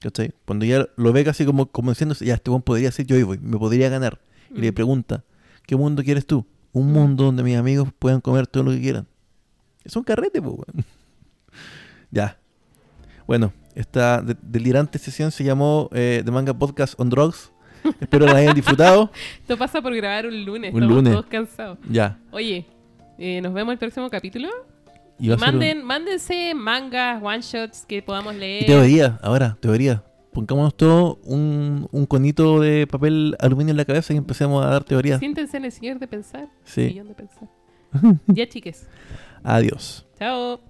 ¿Cachai? Cuando ya lo ve casi como, como diciéndose, ya, este one podría ser yo voy, me podría ganar. Y le pregunta, ¿qué mundo quieres tú? Un mundo donde mis amigos puedan comer todo lo que quieran. Es un carrete, pues, weón. [LAUGHS] ya. Bueno, esta de- delirante sesión se llamó eh, The Manga Podcast on Drugs. Espero la hayan disfrutado. [LAUGHS] Esto pasa por grabar un lunes. Un estamos lunes. todos cansados. Ya. Oye, eh, nos vemos el próximo capítulo. Y va a ser un- Manden, mándense mangas, one shots que podamos leer. Y teoría, ahora, teoría. Pongámonos todo un, un conito de papel aluminio en la cabeza y empecemos a dar teorías. Siéntense en el señor de pensar. Sí. Millón de pensar. ya, chiques. [LAUGHS] Adiós. Chao.